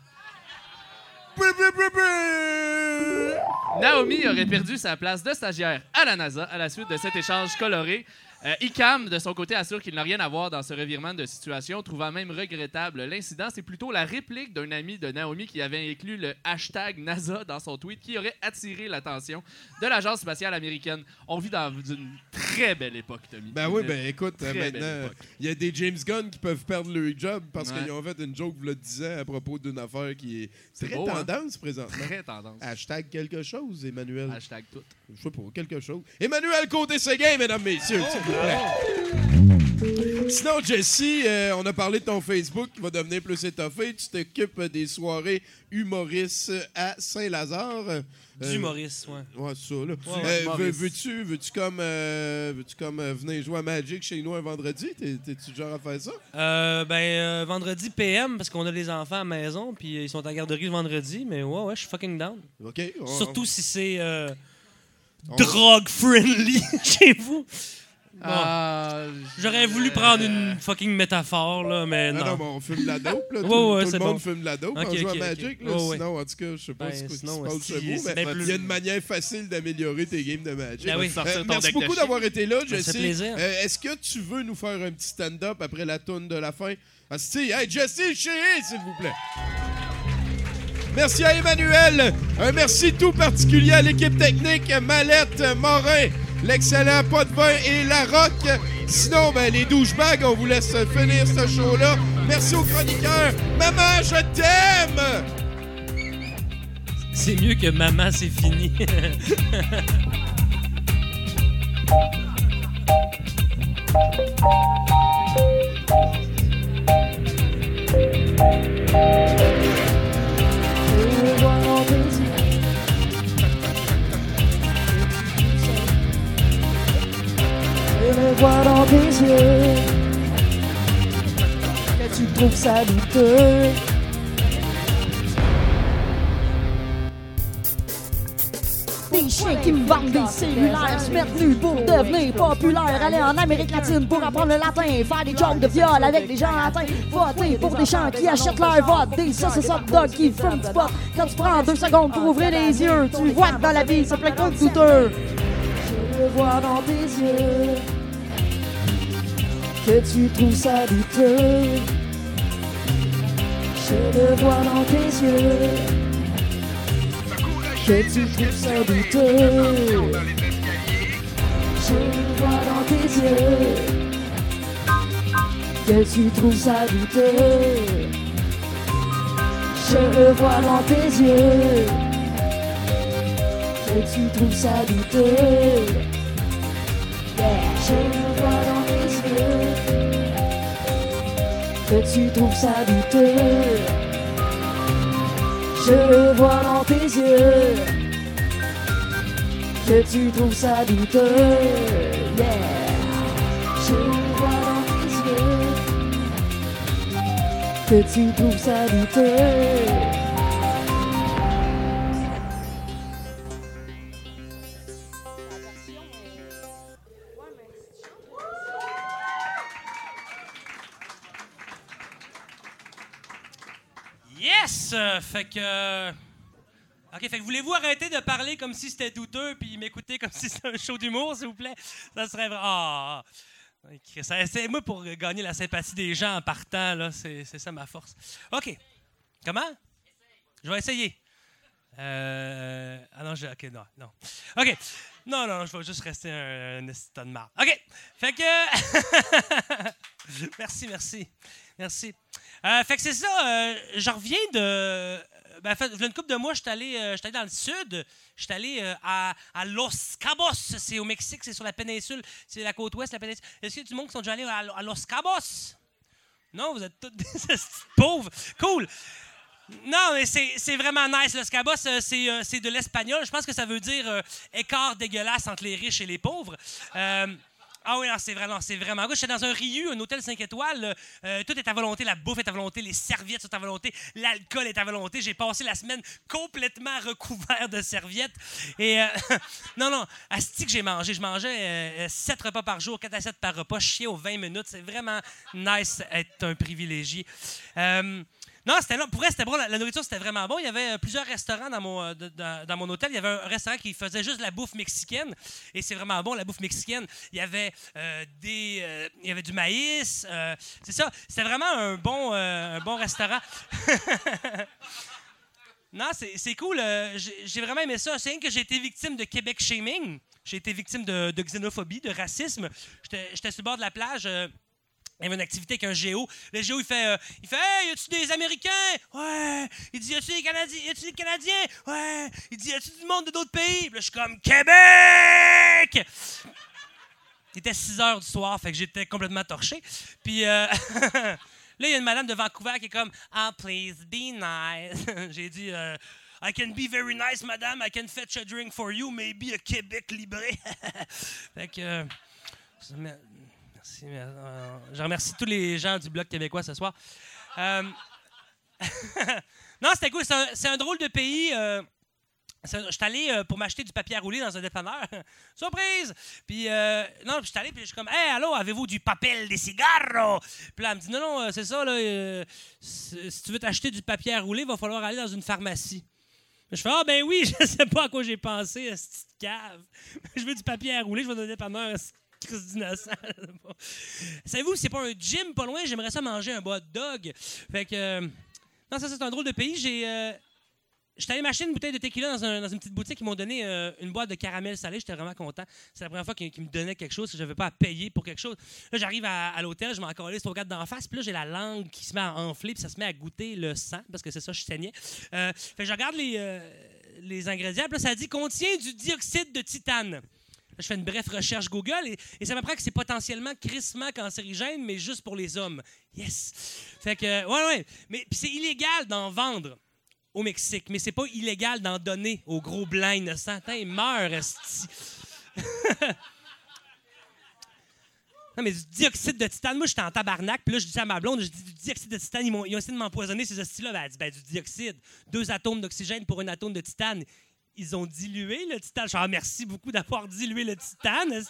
Naomi aurait perdu sa place de stagiaire à la NASA à la suite de cet échange coloré. Euh, ICAM, de son côté, assure qu'il n'a rien à voir dans ce revirement de situation, trouvant même regrettable l'incident. C'est plutôt la réplique d'un ami de Naomi qui avait inclus le hashtag NASA dans son tweet qui aurait attiré l'attention de l'Agence spatiale américaine. On vit dans une très belle époque, Tommy. Ben oui, ben écoute, très euh, maintenant, il y a des James Gunn qui peuvent perdre leur job parce Ouais. qu'ils ont fait une joke, vous le disais, à propos d'une affaire qui est C'est très beau, hein? tendance présentement. Très tendance. Hashtag quelque chose, Emmanuel. Hashtag tout. Je sais pas, quelque chose. Emmanuel Côté-Séguin, mesdames, messieurs, Oh, vous plaît. Sinon, Jesse, euh, on a parlé de ton Facebook qui va devenir plus étoffé. Tu t'occupes des soirées humoristes à Saint-Lazare. Du Maurice, ouais. Ouais, ça, là. Ouais, Euh, ouais, veux-tu veux-tu comme, euh, veux-tu comme euh, venir jouer à Magic chez nous un vendredi? T'es- T'es-tu genre à faire ça? Euh, ben, euh, vendredi PM, parce qu'on a les enfants à la maison, puis euh, ils sont en garderie le vendredi, mais ouais, ouais, je suis fucking down. OK. on- Surtout si c'est euh, On- drug-friendly chez vous. Ah, J'aurais voulu prendre une fucking métaphore, là, mais Non, non. non, mais on fume de la dope, là. Tout ouais, tout c'est le monde bon. fume de la dope Ok, on joue à. Magic. Là. Sinon, en tout cas, je sais pas Ben, ce qui se sinon, passe chez vous, mais il y a une manière facile d'améliorer tes games de Magic. Ben oui. Euh, merci beaucoup d'avoir été là, Jesse. Euh, Est-ce que tu veux nous faire un petit stand-up après la tourne de la fin? Asti, hey, Jesse, chérie, s'il vous plaît. Merci à Emmanuel. Un merci tout particulier à l'équipe technique, Mallette, Morin, l'excellent Pas de vin et La Rock. Sinon, ben, les douchebags, on vous laisse finir ce show-là. Merci aux chroniqueurs. Maman, je t'aime! C'est mieux que maman, c'est fini. le vois dans tes yeux que tu trouves ça douteux. Des chiens qui me vendent des cellulaires, se mettent nus pour devenir populaires, aller en Amérique latine pour apprendre le latin, faire des jokes de viol avec les gens latins, voter pour des gens qui achètent leur vote, des saucisses hot dog qui fument du pot. Quand tu prends deux secondes pour ouvrir les yeux, tu vois que dans la vie, c'est plein de douteux. Je le vois dans tes yeux que tu trouves ça douteux. Je le vois dans tes yeux que tu trouves ça douteux. Je le vois dans tes yeux que tu trouves ça douteux. Je le vois dans tes yeux que tu trouves ça douteux. Yeah. Que tu trouves ça douteux. Je le vois dans tes yeux que tu trouves ça douteux. Yeah. Je le vois dans tes yeux que tu trouves ça douteux. Fait que. euh, OK, fait que voulez-vous arrêter de parler comme si c'était douteux puis m'écouter comme si c'était un show d'humour, s'il vous plaît? Ça serait. Ah! ça- C'est moi pour gagner la sympathie des gens en partant, là. C'est ça ma force. OK. Comment? Je vais essayer. Euh... Ah non, je... OK, non, non. OK. Non, non, je vais juste rester un, un de. OK. Fait que... merci, merci. Merci. Euh, fait que c'est ça. euh, je reviens de... Ben, fait, une couple de mois, je suis allé, euh, allé dans le sud. Je suis allé euh, à, à Los Cabos. C'est au Mexique, c'est sur la péninsule. C'est la côte ouest, la péninsule. Est-ce qu'il y a du monde qui sont déjà allés à, Los Cabos? Non, vous êtes tous des pauvres. Cool. Non, mais c'est vraiment nice. Los Cabos, euh, c'est euh, de l'espagnol. Je pense que ça veut dire euh, écart dégueulasse entre les riches et les pauvres. Euh, ah oui, c'est vraiment, c'est vraiment good. J'étais dans un Riu, un hôtel 5 étoiles. euh, tout est à volonté. La bouffe est à volonté. Les serviettes sont à volonté. L'alcool est à volonté. J'ai passé la semaine complètement recouvert de serviettes. Et euh, non, non, asti que j'ai mangé. Je mangeais 7 repas par jour, 4 à 7 par repas. Chiais aux 20 minutes. C'est vraiment nice d'être un privilégié. Non, c'était là. Pour vrai, c'était bon. La, nourriture, c'était vraiment bon. Il y avait euh, plusieurs restaurants dans mon, euh, dans, mon hôtel. Il y avait un restaurant qui faisait juste la bouffe mexicaine. Et c'est vraiment bon, la bouffe mexicaine. Il y avait, euh, des, il y avait du maïs. c'est ça. C'était vraiment un bon, un bon restaurant. non, c'est cool. j'ai vraiment aimé ça. C'est rien que j'ai été victime de Québec shaming. J'ai été victime de, de xénophobie, de racisme. J'étais sur le bord de la plage. Euh, il y avait une activité avec un géo. Le géo, il fait, euh, il fait Hey, y a-tu des Américains? Ouais. Il dit Y a-tu des Canadiens Y a-tu des Canadiens? Ouais. Il dit Y a-tu du monde de d'autres pays? Puis là, je suis comme Québec Il était 6 heures du soir, fait que j'étais complètement torché. Puis euh, là, il y a une madame de Vancouver qui est comme Ah, please, be nice. J'ai dit euh, I can be very nice, madame. I can fetch a drink for you. Maybe a Québec libré. fait que. Merci. euh, je remercie tous les gens du Bloc québécois ce soir. Euh, non, c'était cool. C'est un, drôle de pays. euh, Je suis allé euh, pour m'acheter du papier à rouler dans un dépanneur. Surprise! Puis, non, je suis allé, puis je suis comme, Hey, allô, avez-vous du papel des cigares? Puis là, elle me dit, non, non, c'est ça, là. si tu veux t'acheter du papier à rouler, il va falloir aller dans une pharmacie. Je fais, ah, ben oui, je sais pas à quoi j'ai pensé, cette petite cave. Je veux du papier à rouler, je vais dans un dépanneur. Christ d'innocent. Savez-vous, c'est pas un gym pas loin, j'aimerais ça manger un hot dog. Fait que. euh, non, ça, c'est un drôle de pays. J'ai. euh, J'étais allé m'acheter une bouteille de tequila dans, un- dans une petite boutique. Ils m'ont donné euh, une boîte de caramel salé. J'étais vraiment content. C'est la première fois qu'ils me donnaient quelque chose. Je n'avais pas à payer pour quelque chose. Là, j'arrive à, l'hôtel, je m'en calais sur d'en face. Puis là, j'ai la langue qui se met à enfler. Puis ça se met à goûter le sang. Parce que c'est ça, je saignais. Euh, fait que je regarde les, les ingrédients. Puis là, ça dit contient du dioxyde de titane. Je fais une bref recherche Google et, ça m'apprend que c'est potentiellement crissement cancérigène, mais juste pour les hommes. Yes! Fait que, ouais, ouais. Mais c'est illégal d'en vendre au Mexique, mais c'est pas illégal d'en donner aux gros blancs innocents. Ils meurent. Non, mais du dioxyde de titane, moi, j'étais en tabarnak, puis là, je dis à ma blonde, je dis du dioxyde de titane, ils, m'ont- ils ont essayé de m'empoisonner, ces hosties-là. Ben, elle dit, ben, du dioxyde, deux atomes d'oxygène pour un atome de titane. Ils ont dilué le titane. Je dis, ah, merci beaucoup d'avoir dilué le titane.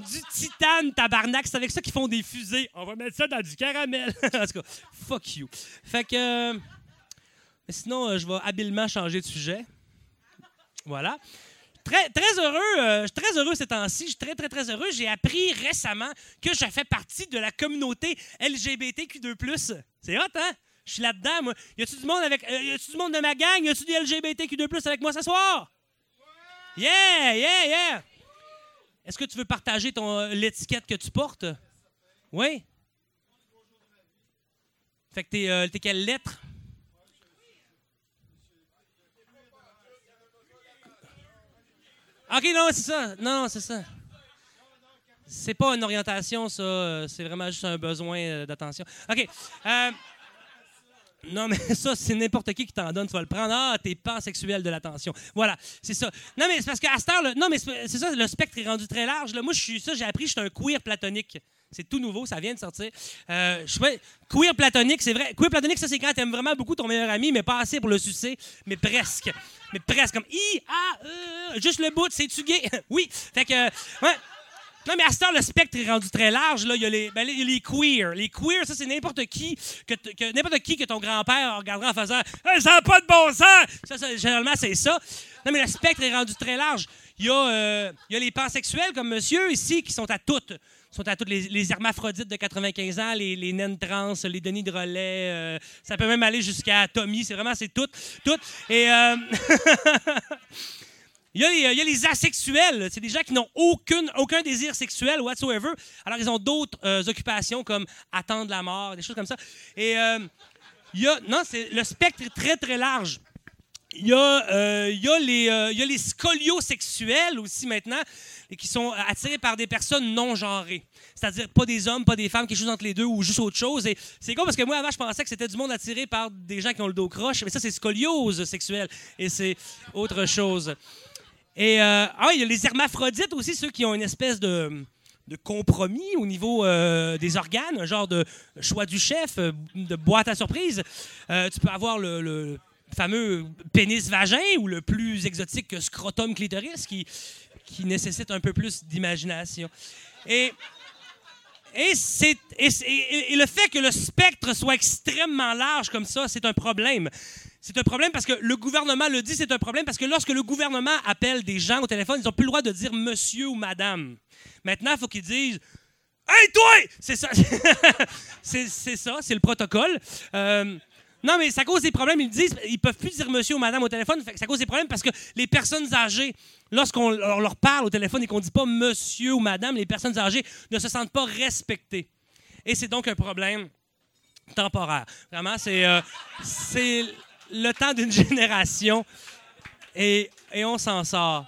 Du titane, tabarnak, c'est avec ça qu'ils font des fusées. On va mettre ça dans du caramel. en tout cas, fuck you. Fait que. euh, sinon, euh, je vais habilement changer de sujet. Voilà. Très, très heureux, euh, je suis très heureux ces temps-ci. Je suis très, très, très heureux. J'ai appris récemment que je fais partie de la communauté LGBTQ2+. C'est hot, hein? Je suis là-dedans, moi. Y a-tu du monde avec. euh, y a-tu du monde de ma gang? Y a-tu des LGBTQ2+, avec moi ce soir? Yeah, yeah, yeah! Est-ce que tu veux partager ton euh, l'étiquette que tu portes? Oui? Fait que t'es, euh, quelle lettre? OK, non, c'est ça. Non, c'est ça. C'est pas une orientation, ça. euh, C'est vraiment juste un besoin d'attention. OK. Non, mais ça, c'est n'importe qui qui t'en donne, tu vas le prendre. Ah, t'es pansexuel de l'attention. Voilà, c'est ça. Non, mais c'est parce qu'à cette heure, non, mais c'est ça, le spectre est rendu très large. Là. Moi, je suis ça, j'ai appris, je suis un queer platonique. C'est tout nouveau, ça vient de sortir. Euh, je sais queer platonique, c'est vrai. Queer platonique, ça, c'est quand t'aimes vraiment beaucoup ton meilleur ami, mais pas assez pour le sucer, mais presque. Mais presque, comme I, A, E, juste le bout, c'est-tu gay? oui. Fait que, ouais. Non, mais à cette heure, le spectre est rendu très large. Là. Il, y a les, ben, les, les queers. Les queers, ça, c'est n'importe qui que, n'importe qui que ton grand-père regardera en faisant Hey, Ça n'a pas de bon sens! Ça, ça, généralement, c'est ça. Non, mais le spectre est rendu très large. Il y a, euh, il y a les pansexuels comme monsieur ici qui sont à toutes. sont à toutes les, les hermaphrodites de 95 ans, les, les naines trans, les Denis de relais. euh, ça peut même aller jusqu'à Tommy. C'est vraiment, c'est tout. Tout. Et. euh, Il y, a les, il a les asexuels. C'est des gens qui n'ont aucun désir sexuel whatsoever. Alors, ils ont d'autres euh, occupations comme attendre la mort, des choses comme ça. Et euh, il y a. Non, le spectre est très, très large. Il y a, euh, il les, euh, il scoliosexuels aussi maintenant, qui sont attirés par des personnes non genrées. C'est-à-dire pas des hommes, pas des femmes, quelque chose entre les deux ou juste autre chose. Et c'est con parce que moi, avant, je pensais que c'était du monde attiré par des gens qui ont le dos croche, mais ça, c'est scoliose sexuelle. Et c'est autre chose. Et euh, ah, il y a les hermaphrodites aussi, ceux qui ont une espèce de, de compromis au niveau euh, des organes, un genre de choix du chef, euh, de boîte à surprise. Tu peux avoir le, fameux pénis vagin ou le plus exotique que scrotum clitoris qui, qui nécessite un peu plus d'imagination. Et, Et, et- et le fait que le spectre soit extrêmement large comme ça, c'est un problème. C'est un problème parce que le gouvernement le dit, c'est un problème parce que lorsque le gouvernement appelle des gens au téléphone, ils n'ont plus le droit de dire monsieur ou madame. Maintenant, il faut qu'ils disent Hey, toi! C'est ça. c'est, ça, c'est le protocole. Euh, non, mais ça cause des problèmes. Ils disent, ils peuvent plus dire monsieur ou madame au téléphone. Ça cause des problèmes parce que les personnes âgées, lorsqu'on leur parle au téléphone et qu'on dit pas monsieur ou madame, les personnes âgées ne se sentent pas respectées. Et c'est donc un problème temporaire. Vraiment, c'est, euh, le temps d'une génération et, on s'en sort.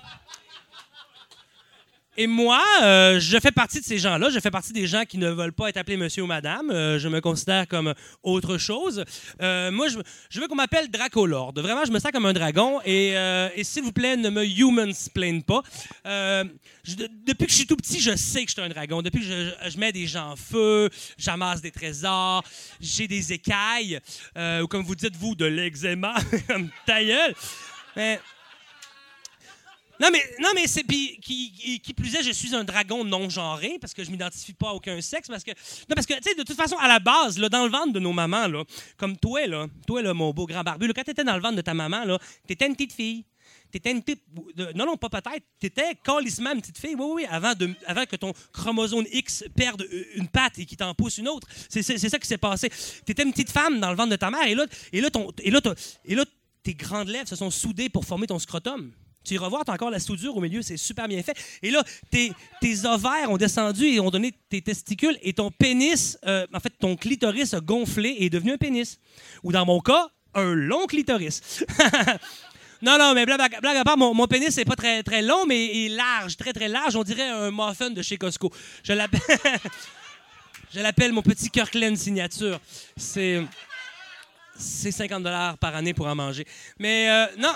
Et moi, euh, je fais partie de ces gens-là. Je fais partie des gens qui ne veulent pas être appelés monsieur ou madame. Euh, je me considère comme autre chose. Euh, moi, je, veux qu'on m'appelle Dracolord. Vraiment, je me sens comme un dragon. Et, s'il vous plaît, ne me humansplain pas. Depuis que je suis tout petit, je sais que je suis un dragon. Depuis que je, je mets des gens en feu, j'amasse des trésors, j'ai des écailles, ou comme vous dites, vous, de l'eczéma, comme ta gueule. Mais non, mais, c'est. Puis, qui, plus est, je suis un dragon non genré parce que je m'identifie pas à aucun sexe. Parce que, non, parce que, tu sais, de toute façon, à la base, dans le ventre de nos mamans, là, comme toi, là, toi, là, mon beau grand barbu, là, quand t'étais dans le ventre de ta maman, là, t'étais une petite fille. T'étais une petite. non, non, pas peut-être. T'étais calissement une petite fille. Oui, oui, oui, avant, que ton chromosome X perde une patte et qu'il t'en pousse une autre. C'est ça qui s'est passé. T'étais une petite femme dans le ventre de ta mère et là, et là, ton, et là tes grandes lèvres se sont soudées pour former ton scrotum. Tu iras voir, t'as encore la soudure au milieu, c'est super bien fait. Et là, tes, ovaires ont descendu et ont donné tes testicules et ton pénis, euh, en fait, ton clitoris a gonflé et est devenu un pénis. Ou dans mon cas, un long clitoris. non, non, mais blague, blague à part, mon, mon pénis, c'est pas très, très long, mais il est large, très, très large. On dirait un muffin de chez Costco. Je l'appelle... Mon petit Kirkland signature. C'est... C'est 50 par année pour en manger. Mais euh, non,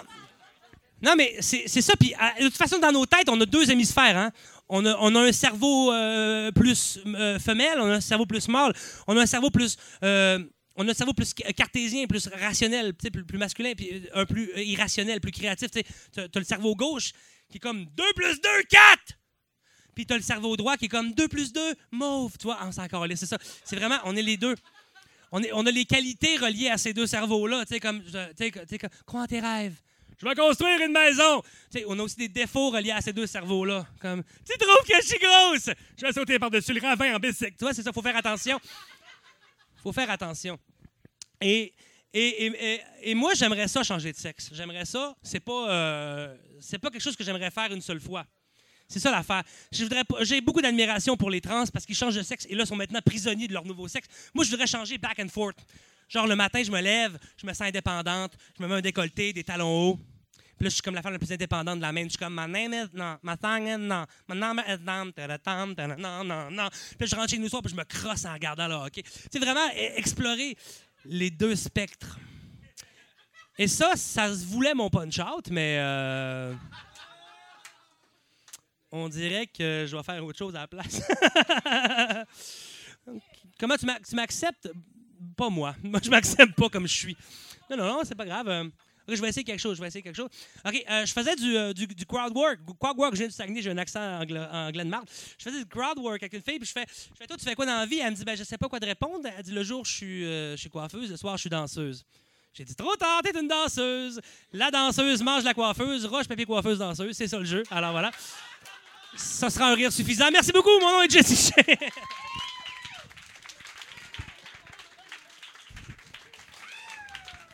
non, mais c'est ça. Puis, de toute façon, dans nos têtes, on a deux hémisphères. Hein? On, a, on a un cerveau euh, plus euh, femelle, on a un cerveau plus mâle, on a un cerveau plus. euh, on a un cerveau plus ca- cartésien, plus rationnel, plus, plus masculin, puis un plus irrationnel, plus créatif. Tu as, le cerveau gauche qui est comme 2 plus 2, 4! Puis tu as le cerveau droit qui est comme 2 plus 2, mauve. Tu vois, ah, encore là, c'est ça. C'est vraiment, on est les deux. On, est, on a les qualités reliées à ces deux cerveaux-là. Tu sais, comme, tu sais, tu sais, comme, crois en tes rêves. Je vais construire une maison. Tu on a aussi des défauts reliés à ces deux cerveaux-là. Comme, tu trouves que je suis grosse? Je vais sauter par-dessus le ravin en bicycle. Tu vois, c'est ça, faut faire attention. faut faire attention. Et, et, et, et- moi, j'aimerais ça changer de sexe. J'aimerais ça. C'est pas, euh, c'est pas quelque chose que j'aimerais faire une seule fois. C'est ça l'affaire. J'ai beaucoup d'admiration pour les trans parce qu'ils changent de sexe et là, sont maintenant prisonniers de leur nouveau sexe. Moi, je voudrais changer back and forth. Genre, le matin, je me lève, je me sens indépendante, je me mets un décolleté, des talons hauts. Puis là, je suis comme la femme la plus indépendante de la main. Je suis comme, ma name is non, ma song is non, ma name is non, non, non, non. Puis là, je rentre chez nous soir, puis je me crosse en regardant le hockey. C'est vraiment e- explorer les deux spectres. Et ça, ça se voulait mon punch-out, mais euh, on dirait que je vais faire autre chose à la place. Comment tu m'ac- tu m'acceptes? Pas moi. Moi, je m'accepte pas comme je suis. Non, non, non, c'est pas grave. Je vais essayer quelque chose. Je vais essayer quelque chose. OK, euh, je faisais du, euh, du, du crowd work. Crowd work, je viens du Saguenay, j'ai un accent anglais, de marde. Je faisais du crowd work avec une fille, puis je fais, je fais Toi, tu fais quoi dans la vie? Elle me dit ben, Je sais pas quoi te répondre. Elle dit Le jour, je suis, euh, coiffeuse, le soir, je suis danseuse. J'ai dit Trop tard, t'es une danseuse. La danseuse mange la coiffeuse, roche, papier, coiffeuse, danseuse. C'est ça le jeu. Alors voilà. Ça sera un rire suffisant. Merci beaucoup. Mon nom est Jesse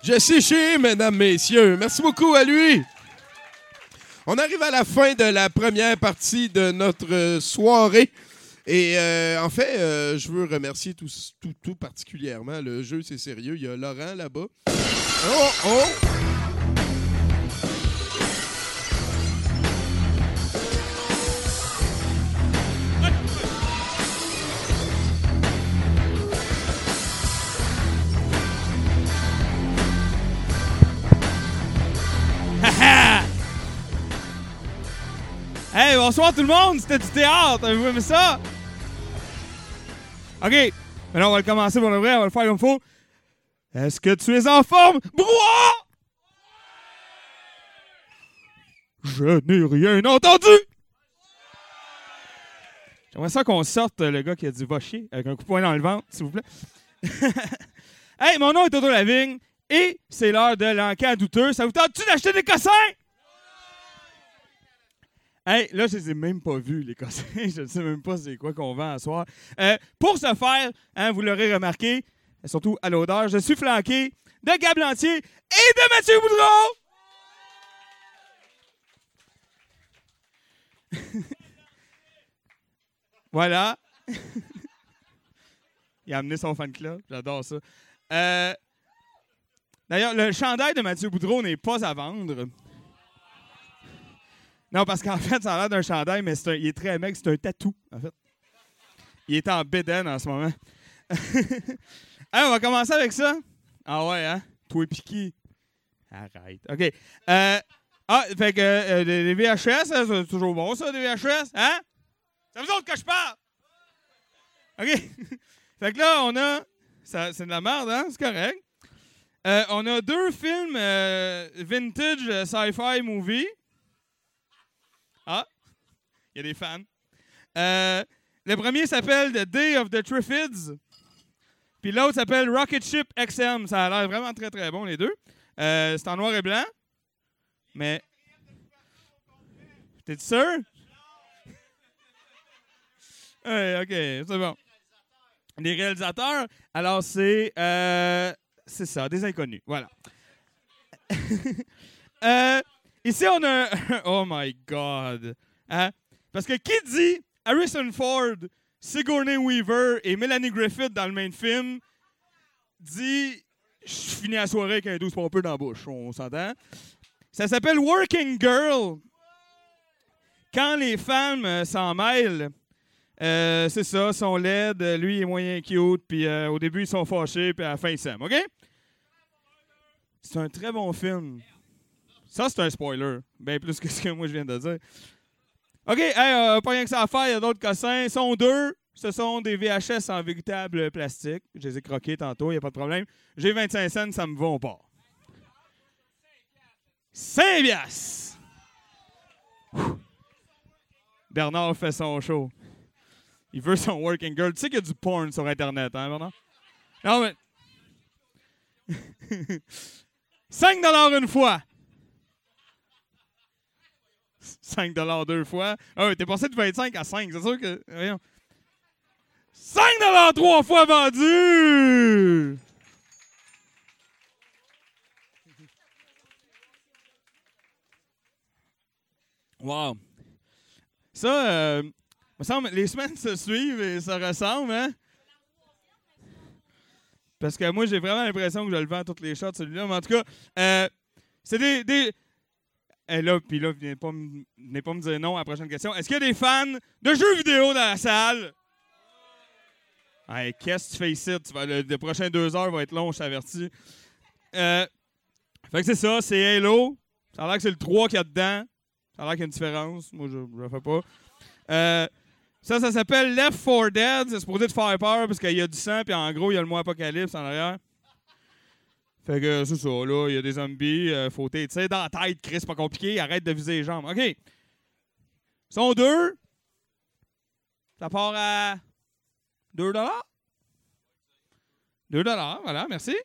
Jesse Shea, mesdames, messieurs. Merci beaucoup à lui. On arrive à la fin de la première partie de notre euh, soirée. Et euh, en fait, euh, je veux remercier tout, tout, tout particulièrement. Le jeu, c'est sérieux. Il y a Laurent là-bas. Oh, oh! Bonsoir tout le monde, c'était du théâtre, avez-vous aimé ça? OK, maintenant on va le commencer pour le vrai, on va le faire comme faut. Est-ce que tu es en forme? Brouhaha! Je n'ai rien entendu! J'aimerais ça qu'on sorte euh, le gars qui a dit va chier avec un coup de poing dans le ventre, s'il vous plaît. hey, mon nom est Toto Lavigne et c'est l'heure de l'enquête douteux. Ça vous tente-tu d'acheter des cossins? Hey, là, je les ai même pas vus, les cossins. je ne sais même pas c'est quoi qu'on vend à soir. Euh, pour ce faire, hein, vous l'aurez remarqué, surtout à l'odeur, je suis flanqué de Gab Lantier et de Mathieu Boudreau! voilà. Il a amené son fan club. J'adore ça. Euh, D'ailleurs, le chandail de Mathieu Boudreau n'est pas à vendre. Non, parce qu'en fait, ça a l'air d'un chandail, mais un- il est très mec, c'est un tatou, en fait. Il est en bédaine en ce moment. On va commencer avec ça. Ah ouais, hein? Toi Piqué. Arrête. OK. Euh, ah, fait que euh, les VHS, hein, c'est toujours bon, ça, des VHS, hein? C'est vous autres que je parle! OK. fait que là, on a... C'est de la merde, hein? C'est correct. Euh, on a deux films vintage sci-fi movie. Il y a des fans. Euh, le premier s'appelle The Day of the Triffids. Puis l'autre s'appelle Rocket Ship XM. Ça a l'air vraiment très très bon, les deux. Euh, c'est en noir et blanc. Mais. T'es sûr? Ouais, ok, c'est bon. Les réalisateurs, alors c'est. euh, c'est ça, des inconnus. Voilà. Euh, ici, on a. oh my God. Hein? Parce que qui dit Harrison Ford, Sigourney Weaver et Melanie Griffith dans le même film dit Je finis la soirée avec un 12 pompeux dans la bouche. On s'entend? Ça s'appelle Working Girl. Quand les femmes euh, s'en mêlent, euh, c'est ça, sont laides, lui est moyen cute, puis euh, au début ils sont fâchés, puis à la fin ils s'aiment, OK? C'est un très bon film. Ça, c'est un spoiler. Bien plus que ce que moi je viens de dire. OK, hey, euh, pas rien que ça à faire, il y a d'autres cossins. Sont deux. Ce sont des VHS en véritable plastique. Je les ai croqués tantôt, il n'y a pas de problème. J'ai 25 cents, ça me va, on part. 5 piastres! Ouh. Bernard fait son show. Il veut son working girl. Tu sais qu'il y a du porn sur Internet, hein, Bernard? Non, mais. 5 une fois. 5 deux fois. Ah, oui, t'es passé de 25 à 5. C'est sûr que. Voyons. 5 trois fois vendu! Wow. Ça, euh, semble, les semaines se suivent et ça ressemble, hein? Parce que moi, j'ai vraiment l'impression que je le vends à toutes les shots, celui-là. Mais en tout cas, euh, c'est des... Et là, puis là, venez pas, me- venez pas me dire non à la prochaine question. Est-ce qu'il y a des fans de jeux vidéo dans la salle? Hey, qu'est-ce que tu fais ici? Le, les prochains deux heures vont être longs, je t'avertis. Euh, fait que c'est ça, c'est Halo. Ça a l'air que c'est le 3 qu'il y a dedans. Ça a l'air qu'il y a une différence. Moi, je ne le fais pas. Euh, ça, ça s'appelle Left 4 Dead. C'est supposé te faire peur parce qu'il y a du sang, puis en gros, il y a le mot apocalypse en arrière. Fait que c'est ça, là, il y a des zombies. Euh, faut tu sais, dans la tête, Chris, pas compliqué. Arrête de viser les jambes. OK. Ils sont deux. Ça part à 2 2 voilà, merci.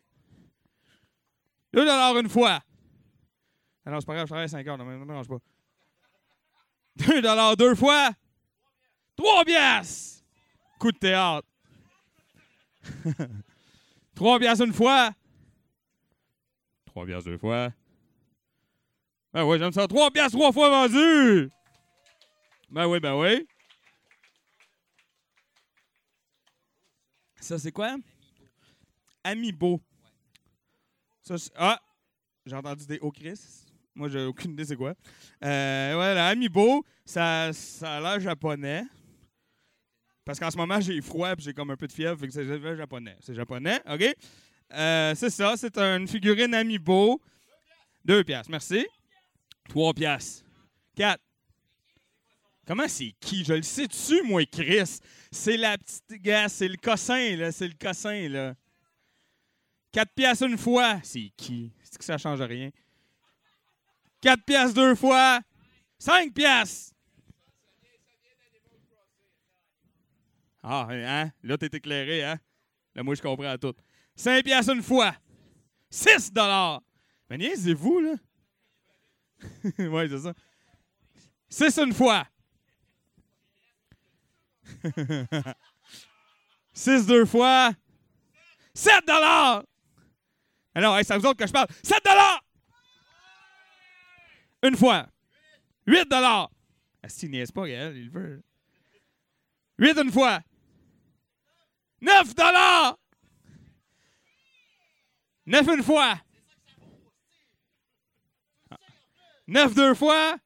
2 une fois. Ah non, c'est pas grave, je travaille 5 heures, ne me dérange pas. 2 deux fois. 3 piastres. Coup de théâtre. 3 piastres une fois. 3 piastres deux fois. Ben oui, j'aime ça. 3 piastres trois fois vendu. Ben oui, ben oui. Ça, c'est quoi? Amiibo. Ah! J'ai entendu des hauts Chris. Moi, j'ai aucune idée c'est quoi. Euh, voilà, Amiibo, ça, ça a l'air japonais. Parce qu'en ce moment, j'ai froid et j'ai comme un peu de fièvre, fait que c'est japonais. C'est japonais, OK? Euh, c'est ça, c'est une figurine Amiibo. Deux piastres, merci. Trois piastres. Quatre. Comment c'est qui? Je le sais-tu, moi, Chris? C'est la petite gars, c'est le cossin, là. C'est le cossin, là. 4 piastres une fois. C'est qui? C'est que ça change rien. 4 piastres deux fois. 5 piastres. Ah, hein? Là, t'es éclairé, hein? Là, moi, je comprends tout. 5 piastres une fois. 6 dollars. Mais niaisez-vous, là. ouais, c'est ça. 6 une fois. 6 deux fois. 7 dollars. Alors, hey, à vous autres que je parle. 7 dollars. Une fois. 8 dollars. Ah, si, niaise pas, elle, il veut. 8 une fois. 9 dollars. 9 une fois. 9 deux fois.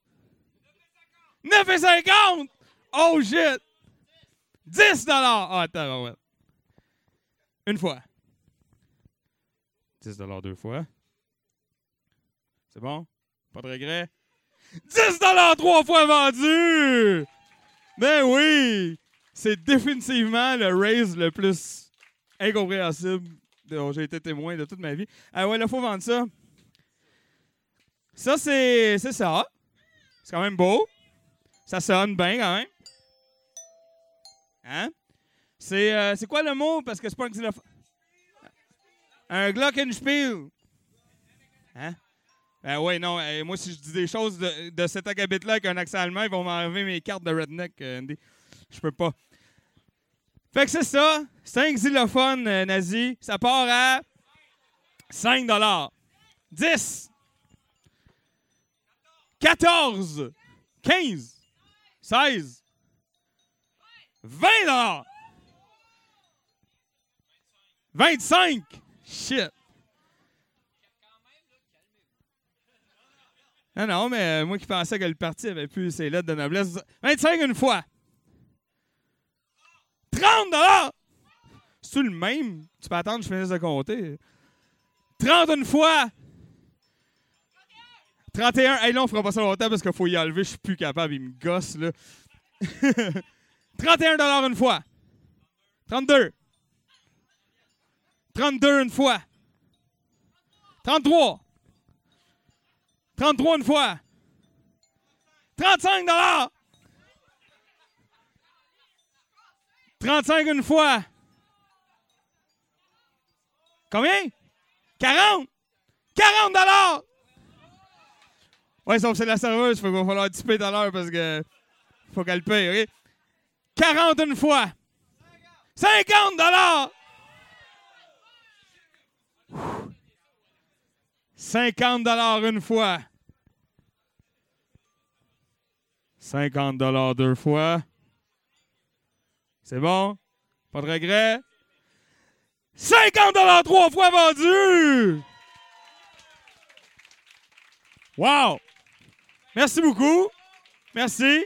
9 et 50. Oh shit. 10 dollars. Ah, attends, ouais. Une fois. 10 dollars deux fois. C'est bon? Pas de regret? 10 dollars trois fois vendu! Ben oui! C'est définitivement le raise le plus incompréhensible j'ai été témoin de toute ma vie. Ah ouais, là, faut vendre ça. Ça, c'est c'est ça. C'est quand même beau. Ça sonne bien quand même. Hein? C'est euh, c'est quoi le mot? Parce que c'est pas un xylophone. Un glockenspiel. Hein? Ben oui, non. moi, si je dis des choses de, de cet agabit-là avec un accent allemand, ils vont m'enlever mes cartes de redneck, euh, Andy. Je peux pas. Fait que c'est ça. C'est un xylophone euh, nazi. Ça part à 5 10 14 15 16 20 25 Shit. Non, non, mais euh, moi qui pensais que le parti avait plus ses lettres de noblesse. 25 une fois. 30 dollars. C'est-tu le même? Tu peux attendre que je finisse de compter. 30 une fois. 31. Hey, là, on fera pas ça longtemps parce qu'il faut y enlever. Je suis plus capable. Il me gosse, là. 31 dollars une fois. 32. 32 une fois. 33. 33 une fois. 35 35 une fois. Combien? 40. 40 dollars. Ouais, sauf que c'est la serveuse, il va falloir tiper tout à l'heure parce que faut qu'elle paye, OK? 40 une fois. 50 dollars. 50 dollars une fois. 50 dollars deux fois. C'est bon? Pas de regret? 50 dollars trois fois vendu! Wow! Merci beaucoup. Merci.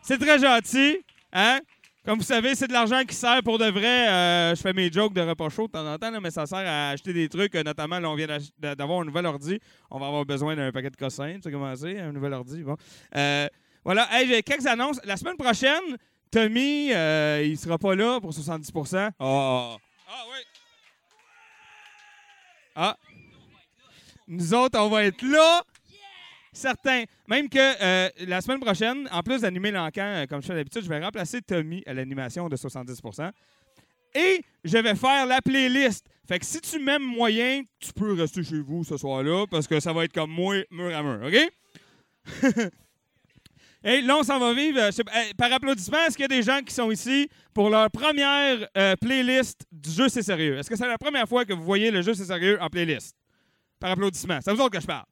C'est très gentil. Hein? Comme vous savez, c'est de l'argent qui sert pour de vrai. Euh, je fais mes jokes de repas chaud de temps en temps, mais ça sert à acheter des trucs. euh, notamment, là, on vient d'avoir un nouvel ordi. On va avoir besoin d'un paquet de cossins. Tu sais comment c'est, un nouvel ordi. Bon. Euh, voilà. J'ai quelques annonces. La semaine prochaine, Tommy, euh, il sera pas là pour 70 Ah, ah oui. Ah. Nous autres, on va être là. Certain. Même que euh, la semaine prochaine, en plus d'animer l'encan euh, comme je fais d'habitude, je vais remplacer Tommy à l'animation de 70% Et je vais faire la playlist. Fait que si tu m'aimes moyen, tu peux rester chez vous ce soir-là parce que ça va être comme moi, mur à mur. OK? Là, on s'en va vivre. euh, par applaudissement, est-ce qu'il y a des gens qui sont ici pour leur première euh, playlist du jeu C'est sérieux? Est-ce que c'est la première fois que vous voyez le jeu C'est sérieux en playlist? Par applaudissement. C'est vous autres que je parle.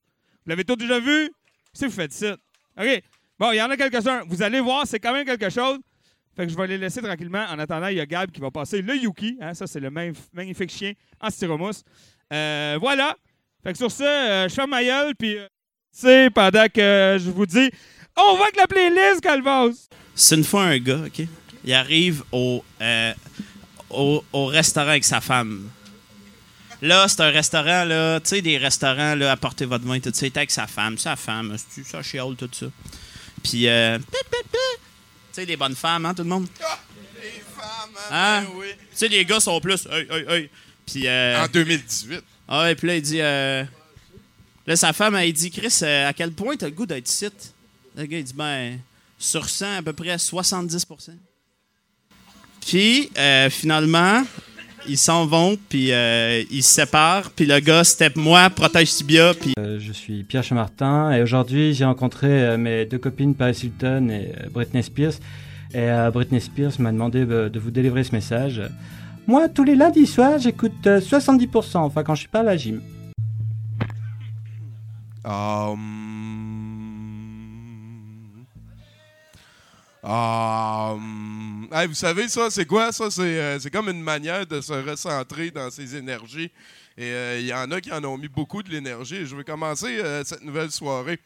Vous l'avez tous déjà vu? Si vous faites ça. OK. Bon, il y en a quelques-uns. Vous allez voir, c'est quand même quelque chose. Fait que je vais les laisser tranquillement. En attendant, il y a Gab qui va passer le Yuki. Hein, ça, c'est le magnifique chien en styromousse. Euh, voilà. Fait que sur euh, je ferme ma gueule, puis... sais, pendant que je vous dis... On va avec la playlist, Calvas! C'est une fois un gars, OK? Il arrive au, euh, au, au restaurant avec sa femme. Là, c'est un restaurant, là, tu sais, des restaurants, là, apportez votre vin, tout ça. Il était avec sa femme, sa femme, c'est- ça chiale, tout ça. Puis, euh, pip, pip, pip. tu sais, des bonnes femmes, hein, tout le monde? Les femmes, Hein? ben oui. Tu sais, les gars sont plus. Hey, hey, hey. Puis. euh, En 2018. Ah ouais, puis là, il dit. euh, Là, sa femme, elle dit Chris, euh, à quel point t'as le goût d'être ici? Le gars, il dit Ben, sur 100, à peu près 70 Puis, euh, finalement, ils s'en vont, puis euh, ils se séparent. Puis le gars, step moi, protège tibia, puis... Euh, je suis Pierre Chamartin et aujourd'hui j'ai rencontré euh, mes deux copines Paris Hilton et Britney Spears. Et euh, Britney Spears m'a demandé euh, de vous délivrer ce message. Moi, tous les lundis soirs, j'écoute euh, 70%, enfin quand je suis pas à la gym. Um... Um... Hey, vous savez, ça, c'est quoi? Ça, c'est euh, c'est comme une manière de se recentrer dans ses énergies. Et euh, il y en a qui en ont mis beaucoup de l'énergie. Je vais commencer cette nouvelle soirée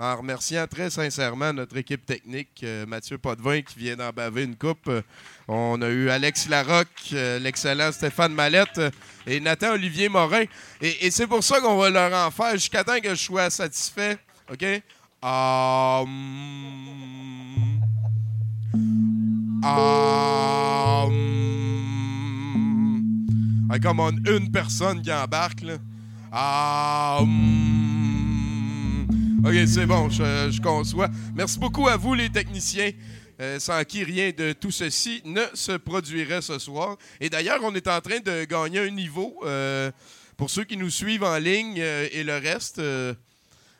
en remerciant très sincèrement notre équipe technique, Mathieu Potvin qui vient d'en baver une coupe. On a eu Alex Larocque, l'excellent Stéphane Mallette et Nathan Olivier Morin. Et, et c'est pour ça qu'on va leur en faire jusqu'à temps que je sois satisfait. OK? Um... Um... Come on, une personne qui embarque, là. OK, c'est bon, je, conçois. Merci beaucoup à vous, les techniciens. euh, sans qui rien de tout ceci ne se produirait ce soir. Et d'ailleurs, on est en train de gagner un niveau. euh, pour ceux qui nous suivent en ligne euh, et le reste,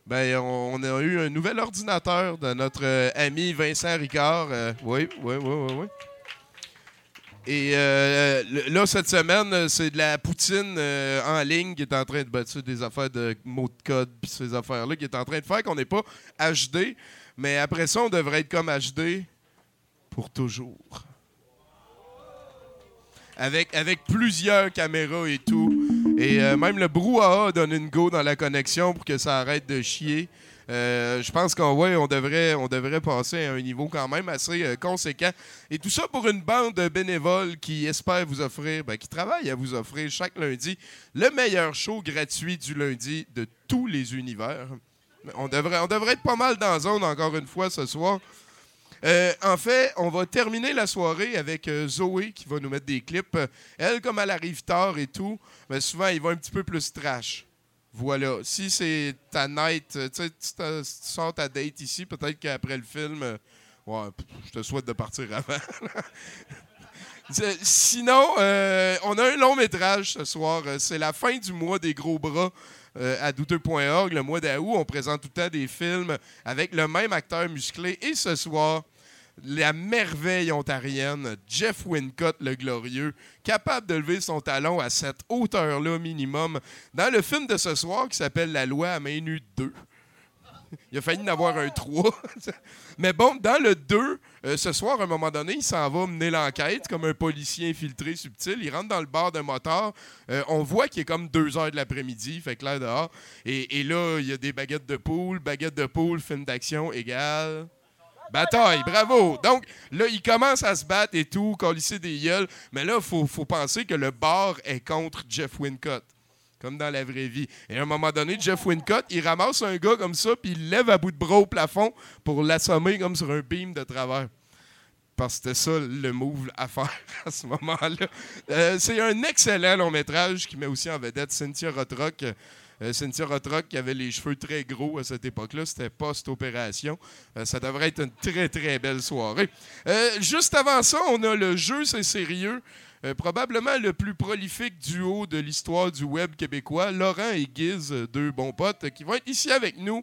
ben, on, a eu un nouvel ordinateur de notre euh, ami Vincent Ricard. Euh, oui, oui, oui, oui, oui. Et euh, là, cette semaine, euh, c'est de la poutine euh, en ligne qui est en train de battre des affaires de mots de code puis ces affaires-là qui est en train de faire qu'on n'est pas HD. Mais après ça, on devrait être comme HD pour toujours. Avec, avec plusieurs caméras et tout. Et euh, même le brouhaha donne une go dans la connexion pour que ça arrête de chier. Euh, je pense qu'on ouais, on devrait, on devrait passer à un niveau quand même assez euh, conséquent. Et tout ça pour une bande de bénévoles qui espère vous offrir, ben, qui travaille à vous offrir chaque lundi le meilleur show gratuit du lundi de tous les univers. On devrait, on devrait être pas mal dans la zone encore une fois ce soir. Euh, en fait, on va terminer la soirée avec euh, Zoé qui va nous mettre des clips. Elle, comme elle arrive tard et tout, mais souvent, il va un petit peu plus trash. Voilà. Si c'est ta night, euh, tu sais, tu sors ta date ici, peut-être qu'après le film, ouais, je te souhaite de partir avant. Sinon, on a un long métrage ce soir. C'est la fin du mois des gros bras à douteux.org. Le mois d'août, on présente tout le temps des films avec le même acteur musclé. Et ce soir, la merveille ontarienne, Jeff Wincott le glorieux, capable de lever son talon à cette hauteur-là minimum, dans le film de ce soir qui s'appelle La loi à main nue 2. Il a failli en avoir un 3. Mais bon, dans le 2, euh, ce soir, à un moment donné, il s'en va mener l'enquête comme un policier infiltré subtil. Il rentre dans le bar d'un motard. Euh, on voit qu'il est comme 2 heures de l'après-midi, fait clair dehors. Et, et là, il y a des baguettes de poule. Baguettes de poule, film d'action égale. Bataille, bravo! Donc, là, il commence à se battre et tout, colisser des gueules. Mais là, il faut, faut penser que le bar est contre Jeff Wincott comme dans la vraie vie. Et à un moment donné, Jeff Wincott, il ramasse un gars comme ça, puis il lève à bout de bras au plafond pour l'assommer comme sur un beam de travers. Parce que c'était ça le move à faire à ce moment-là. Euh, c'est un excellent long métrage qui met aussi en vedette Cynthia Rothrock. Euh, Cynthia Rothrock qui avait les cheveux très gros à cette époque-là. C'était post-opération. Euh, ça devrait être une très, très belle soirée. Euh, juste avant ça, on a le jeu C'est sérieux. Probablement le plus prolifique duo de l'histoire du web québécois, Laurent et euh, deux bons potes, qui vont être ici avec nous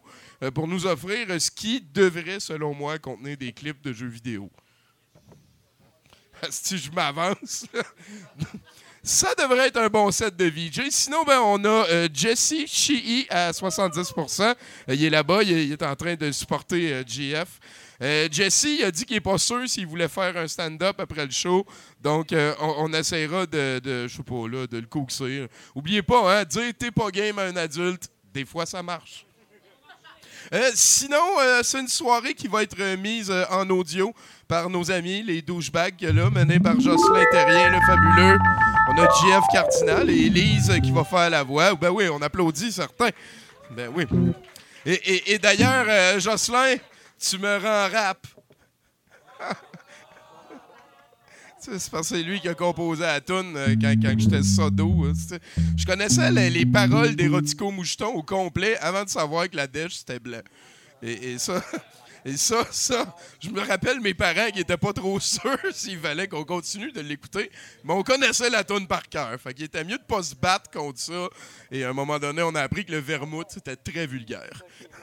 pour nous offrir ce qui devrait, selon moi, contenir des clips de jeux vidéo. Si je m'avance. Ça devrait être un bon set de VJ. Sinon, ben, on a euh, Jesse Chii à 70% Euh, Il est là-bas, il, est- en train de supporter euh, GF. Jesse a dit qu'il n'est pas sûr s'il voulait faire un stand-up après le show. Donc, on, essaiera de, je sais pas, là, de le coaxer. Oubliez pas, hein, dire t'es pas game à un adulte, des fois ça marche. Sinon, c'est une soirée qui va être mise en audio par nos amis, les douchebags là, menés par Jocelyn Terrien, le fabuleux. On a JF Cardinal et Elise qui va faire la voix. Ben oui, on applaudit certains. Ben oui. Et, d'ailleurs, euh, Jocelyn, tu me rends rap. C'est parce que c'est lui qui a composé la tune euh, quand, j'étais sodo. hein. Je connaissais les, les paroles d'Erotico Moucheton au complet avant de savoir que la dèche, c'était blanc. Et ça, Et ça, ça, je me rappelle mes parents qui étaient pas trop sûrs s'il fallait qu'on continue de l'écouter, mais on connaissait la tune par cœur. Fait qu'il était mieux de pas se battre contre ça. Et à un moment donné, on a appris que le vermouth, c'était très vulgaire.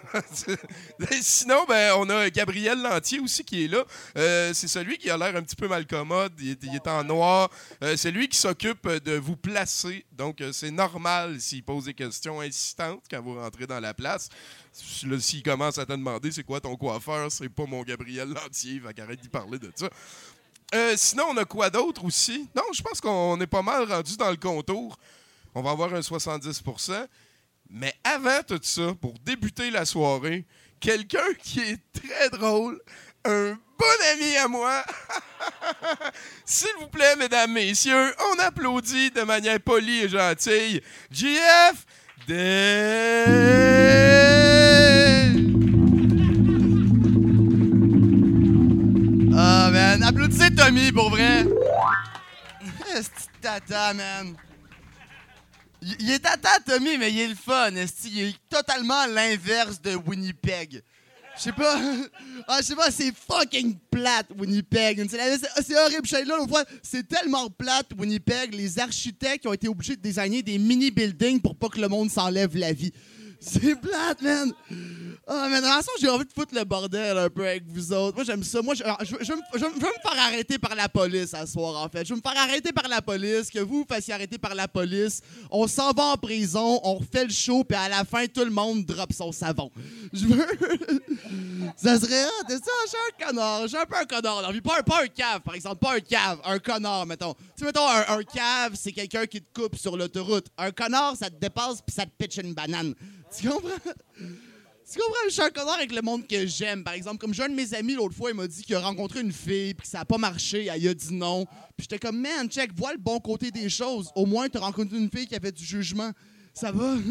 Sinon, ben, on a Gabriel Lantier aussi qui est là. Euh, c'est celui qui a l'air un petit peu malcommode. Il est, il est en noir. Euh, c'est lui qui s'occupe de vous placer. Donc, euh, c'est normal s'il pose des questions insistantes quand vous rentrez dans la place. S'il commence à te demander c'est quoi ton coiffeur, c'est pas mon Gabriel Lantier. Fait qu'arrête d'y parler de ça. Sinon, on a quoi d'autre aussi? Non, je pense qu'on est pas mal rendu dans le contour. On va avoir un 70 Mais avant tout ça, pour débuter la soirée, quelqu'un qui est très drôle, un bon ami à moi. S'il vous plaît, mesdames, messieurs, on applaudit de manière polie et gentille JF Ah, man. Applaudissez Tommy, pour vrai. Tata, man. Il est tata, Tommy, mais il est le fun. Il est totalement l'inverse de Winnipeg. Je sais pas. Ah, je sais pas, c'est fucking plate, Winnipeg. C'est c'est horrible. Je là. C'est tellement plate, Winnipeg. Les architectes ont été obligés de designer des mini-buildings pour pas que le monde s'enlève la vie. C'est plate, man. Ah, mais dans la façon, j'ai envie de foutre le bordel un peu avec vous autres. Moi, j'aime ça. Moi, je, veux- me- faire arrêter par la police ce soir, en fait. Je veux me faire arrêter par la police, que vous vous fassiez arrêter par la police. On s'en va en prison, on refait le show, puis à la fin, tout le monde drop son savon. Je veux. ça serait c'est ça? Je suis un connard. Je suis un peu un connard vie. Pas un, pas un cave, par exemple. Pas un cave, un connard, mettons. Tu sais, mettons, un, un cave, c'est quelqu'un qui te coupe sur l'autoroute. Un connard, ça te dépasse, puis ça te pitch une banane. Tu comprends? Tu comprends? Je suis un connard avec le monde que j'aime. Par exemple, comme j'ai un de mes amis l'autre fois, il m'a dit qu'il a rencontré une fille puis que ça n'a pas marché. Elle a dit non. Puis j'étais comme, man, check, vois le bon côté des choses. Au moins, tu as rencontré une fille qui a fait du jugement. Ça va?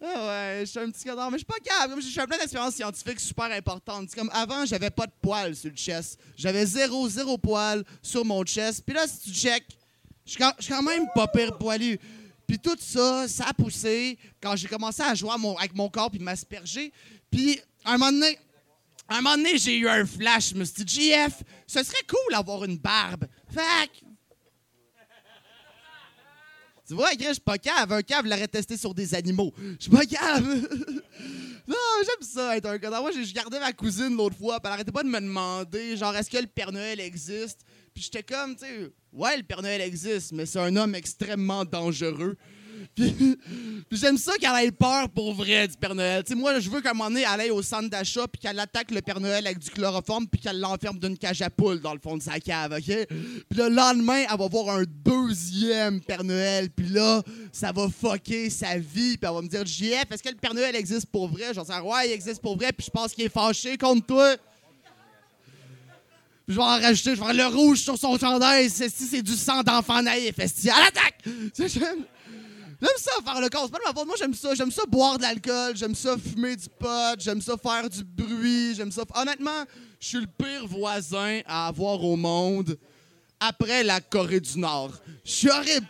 Ah ouais, je suis un petit connard, mais je suis pas capable. Je suis un plein d'expériences scientifiques super importantes. Comme avant, j'avais pas de poils sur le chest. J'avais zéro, zéro poil sur mon chest. Puis là, si tu check, je suis quand même pas pire poilu. Puis tout ça, ça a poussé quand j'ai commencé à jouer avec mon corps puis m'asperger. Puis à un moment donné, un moment donné, j'ai eu un flash. Je me suis dit, JF, ce serait cool d'avoir une barbe. Que tu vois, je suis pas cave. Un cave l'aurait testé sur des animaux. Je suis pas cave. non, j'aime ça, être un connard. Moi, j'ai j'ai gardé ma cousine l'autre fois, puis elle arrêtait pas de me demander, genre, est-ce que le Père Noël existe? Puis j'étais comme, tu sais, ouais, le Père Noël existe, mais c'est un homme extrêmement dangereux. Puis, j'aime ça qu'elle ait peur pour vrai du Père Noël. Tu sais, moi, je veux qu'à un moment donné, elle aille au centre d'achat puis qu'elle attaque le Père Noël avec du chloroforme puis qu'elle l'enferme d'une cage à poules dans le fond de sa cave, OK? Puis le lendemain, elle va voir un deuxième Père Noël. Puis là, ça va fucker sa vie. Puis elle va me dire, JF, est-ce que le Père Noël existe pour vrai? J'en sais, ouais, il existe pour vrai. Puis je pense qu'il est fâché contre toi. Je vais en rajouter, je vais le rouge sur son chandail. C'est c'est du sang d'enfant naïf. Esti, à l'attaque! J'aime ça faire le corps. C'est pas ma faute. Moi, j'aime ça. J'aime ça boire de l'alcool. J'aime ça fumer du pot. J'aime ça faire du bruit. J'aime ça. Honnêtement, je suis le pire voisin à avoir au monde après la Corée du Nord. Je suis horrible.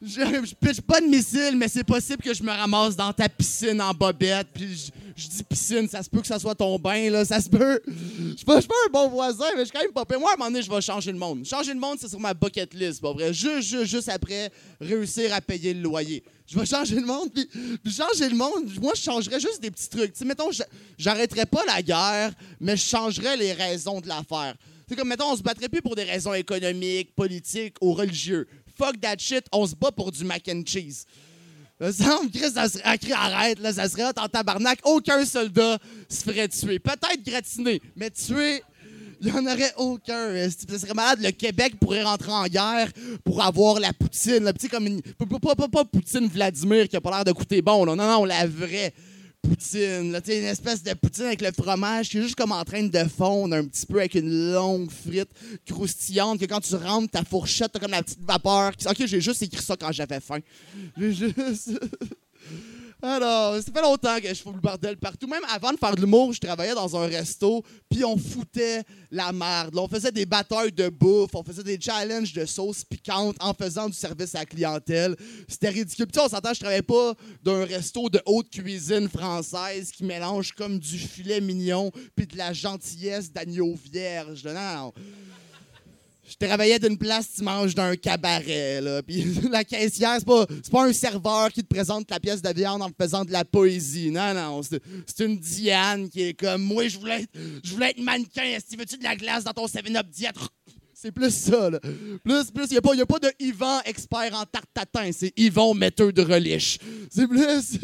Je, je pitche pas de missile, mais c'est possible que je me ramasse dans ta piscine en bobette. Puis je, dis piscine, ça se peut que ça soit ton bain, là. Ça se peut. Je suis pas, un bon voisin, mais je suis quand même pas pire. Moi, à un moment donné, je vais changer le monde. Changer le monde, c'est sur ma bucket list, pas vrai. Juste, juste, juste après, réussir à payer le loyer. Je vais changer le monde, puis, changer le monde, moi, je changerais juste des petits trucs. Sais, mettons, j'arrêterais pas la guerre, mais je changerais les raisons de l'affaire. C'est comme, mettons, on se battrait plus pour des raisons économiques, politiques ou religieuses. Fuck that shit, on se bat pour du mac and cheese. Chris, ça serait, arrête, ça serait en tabarnak. Aucun soldat se ferait tuer. Peut-être gratiné, mais tuer, il n'y en aurait aucun. Ça serait malade. Le Québec pourrait rentrer en guerre pour avoir la poutine. là. Comme une, pas, pas, pas, pas poutine Vladimir qui a pas l'air de coûter bon. là. Non, non, la vraie poutine. Là. Une espèce de poutine avec le fromage qui est juste comme en train de fondre un petit peu avec une longue frite croustillante que quand tu rentres ta fourchette, t'as comme la petite vapeur. Ok, j'ai juste écrit ça quand j'avais faim. J'ai juste... Alors, ça fait longtemps que je fous le bordel partout. Même avant de faire de l'humour, je travaillais dans un resto, puis on foutait la merde. On faisait des batailles de bouffe, on faisait des challenges de sauces piquantes en faisant du service à la clientèle. C'était ridicule. Puis on s'entend, je travaillais pas d'un resto de haute cuisine française qui mélange comme du filet mignon puis de la gentillesse d'agneau vierge. non. Je travaillais d'une place, tu manges d'un cabaret, là. Puis la caissière, c'est pas, pas un serveur qui te présente la pièce de viande en te faisant de la poésie. Non, non. C'est, une Diane qui est comme, moi, je voulais être, je voulais être mannequin. Est-ce que tu veux-tu de la glace dans ton 7-Up diète? C'est plus ça, là. Plus, plus, il n'y a, pas- pas de Yvan expert en tarte tatin. C'est Yvon metteur de relish. C'est plus.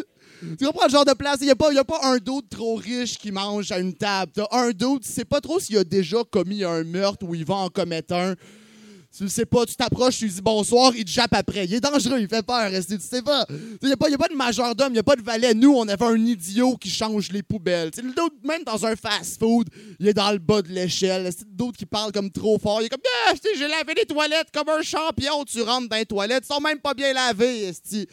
Tu comprends le genre de place? Il n'y a, pas- a pas un doute trop riche qui mange à une table. T'as un doute, tu sais pas trop s'il a déjà commis un meurtre ou il va en commettre un. Tu le sais pas, tu t'approches, tu lui dis bonsoir, il te jappe après. Il est dangereux, il fait peur, reste, tu sais pas? Il n'y a, pas- a pas de majordome, il n'y a pas de valet. Nous, on avait un idiot qui change les poubelles. Tu sais, le d'autre, même dans un fast-food, il est dans le bas de l'échelle. C'est d'autres qui parlent comme trop fort? Il est comme, ah, j'ai lavé les toilettes comme un champion. Tu rentres dans les toilettes, ils sont même pas bien lavées, esti.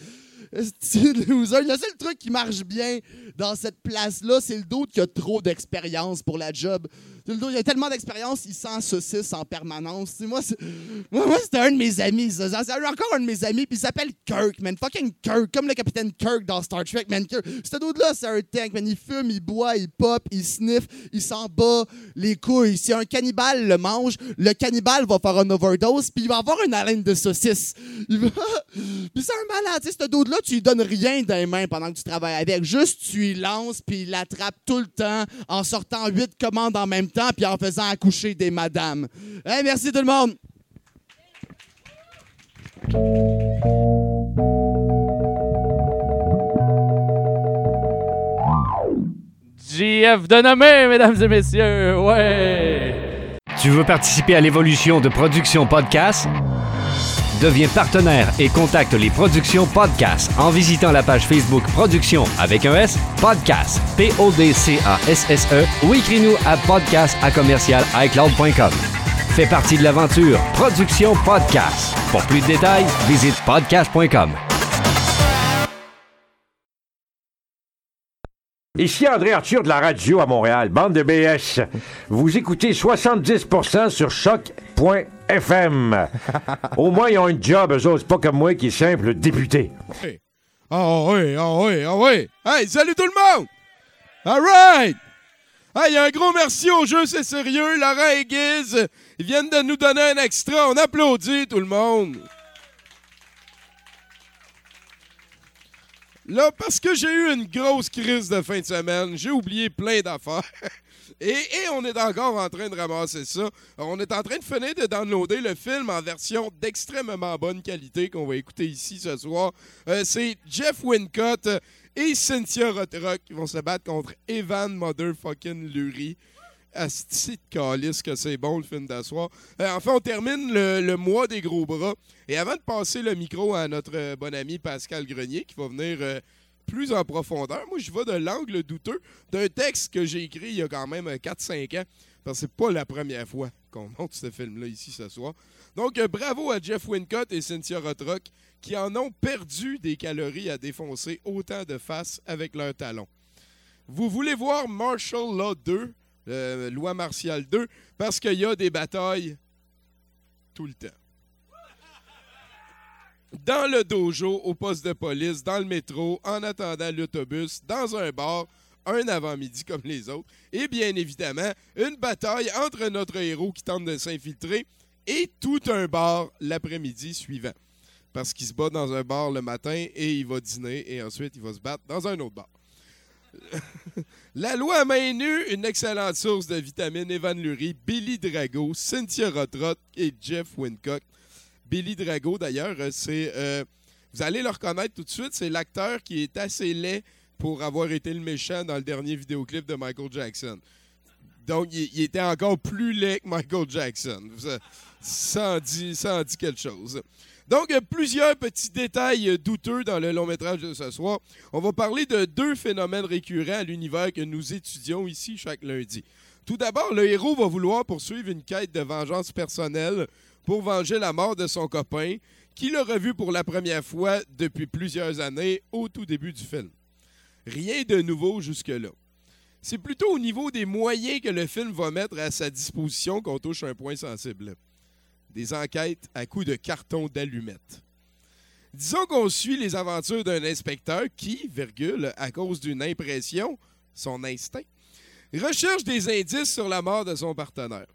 Loser. Le seul truc qui marche bien dans cette place-là, c'est le doute qui a trop d'expérience pour la job. Il a tellement d'expérience, il sent saucisse en permanence. Tu sais, moi, c'était un de mes amis. C'est encore un de mes amis, puis il s'appelle Kirk, man. Fucking Kirk, comme le capitaine Kirk dans Star Trek, man. Kirk. Ce dude-là, c'est un tank, man. Il fume, il boit, il pop, il sniff, il s'en bat les couilles. Si un cannibale le mange, le cannibale va faire un overdose, puis il va avoir une haleine de saucisse. Puis c'est un malade, tu sais, ce dude-là, tu lui donnes rien dans les mains pendant que tu travailles avec. Juste, tu lui lances, puis il l'attrape tout le temps en sortant huit commandes en même temps, puis en faisant accoucher des madames. Hey, merci tout le monde! JF Denomé, mesdames et messieurs, ouais! Tu veux participer à l'évolution de Production Podcast? Deviens partenaire et contacte les Productions Podcast en visitant la page Facebook Production avec un S, Podcast, P-O-D-C-A-S-S-E ou écris-nous à podcast à commercial iCloud.com. Fais partie de l'aventure Production Podcast. Pour plus de détails, visite podcast.com. Ici André Arthur de la radio à Montréal, bande de BS. Vous écoutez 70% sur choc.fm. Au moins, ils ont un job, eux autres, pas comme moi qui est simple député. Ah oui, ah oui, ah oui. Hey, salut tout le monde! All right! Hey, un gros merci au jeu, c'est sérieux. Laurent et Guiz, ils viennent de nous donner un extra. On applaudit tout le monde. Là, parce que j'ai eu une grosse crise de fin de semaine, j'ai oublié plein d'affaires. Et, on est encore en train de ramasser ça. On est en train de finir de downloader le film en version d'extrêmement bonne qualité qu'on va écouter ici ce soir. Euh, C'est Jeff Wincott et Cynthia Rothrock qui vont se battre contre Evan Motherfucking Lurie. Asti de calice que c'est bon le film d'asseoir. Euh, enfin, on termine le, mois des gros bras. Et avant de passer le micro à notre euh, bon ami Pascal Grenier, qui va venir euh, plus en profondeur, moi, je vais de l'angle douteux d'un texte que j'ai écrit il y a quand même euh, 4-5 ans. Parce que c'est pas la première fois qu'on monte ce film-là ici ce soir. Donc, bravo à Jeff Wincott et Cynthia Rothrock qui en ont perdu des calories à défoncer autant de face avec leurs talons. Vous voulez voir Martial Law 2, euh, Loi martiale 2, parce qu'il y a des batailles tout le temps. Dans le dojo, au poste de police, dans le métro, en attendant l'autobus, dans un bar, un avant-midi comme les autres, et bien évidemment, une bataille entre notre héros qui tente de s'infiltrer et tout un bar l'après-midi suivant. Parce qu'il se bat dans un bar le matin et il va dîner et ensuite il va se battre dans un autre bar. La loi à main nue, une excellente source de vitamines Evan Lurie, Billy Drago, Cynthia Rothrock et Jeff Wincock. Billy Drago, d'ailleurs, euh, c'est. euh, vous allez le reconnaître tout de suite, c'est l'acteur qui est assez laid pour avoir été le méchant dans le dernier vidéoclip de Michael Jackson. Donc, il, était encore plus laid que Michael Jackson. Ça en dit, ça en dit quelque chose. Donc, euh, plusieurs petits détails euh, douteux dans le long métrage de ce soir. On va parler de deux phénomènes récurrents à l'univers que nous étudions ici chaque lundi. Tout d'abord, le héros va vouloir poursuivre une quête de vengeance personnelle pour venger la mort de son copain, qu'il a revu pour la première fois depuis plusieurs années au tout début du film. Rien de nouveau jusque-là. C'est plutôt au niveau des moyens que le film va mettre à sa disposition qu'on touche un point sensible. Des enquêtes à coups de carton d'allumettes. Disons qu'on suit les aventures d'un inspecteur qui, virgule, à cause d'une impression, son instinct, recherche des indices sur la mort de son partenaire.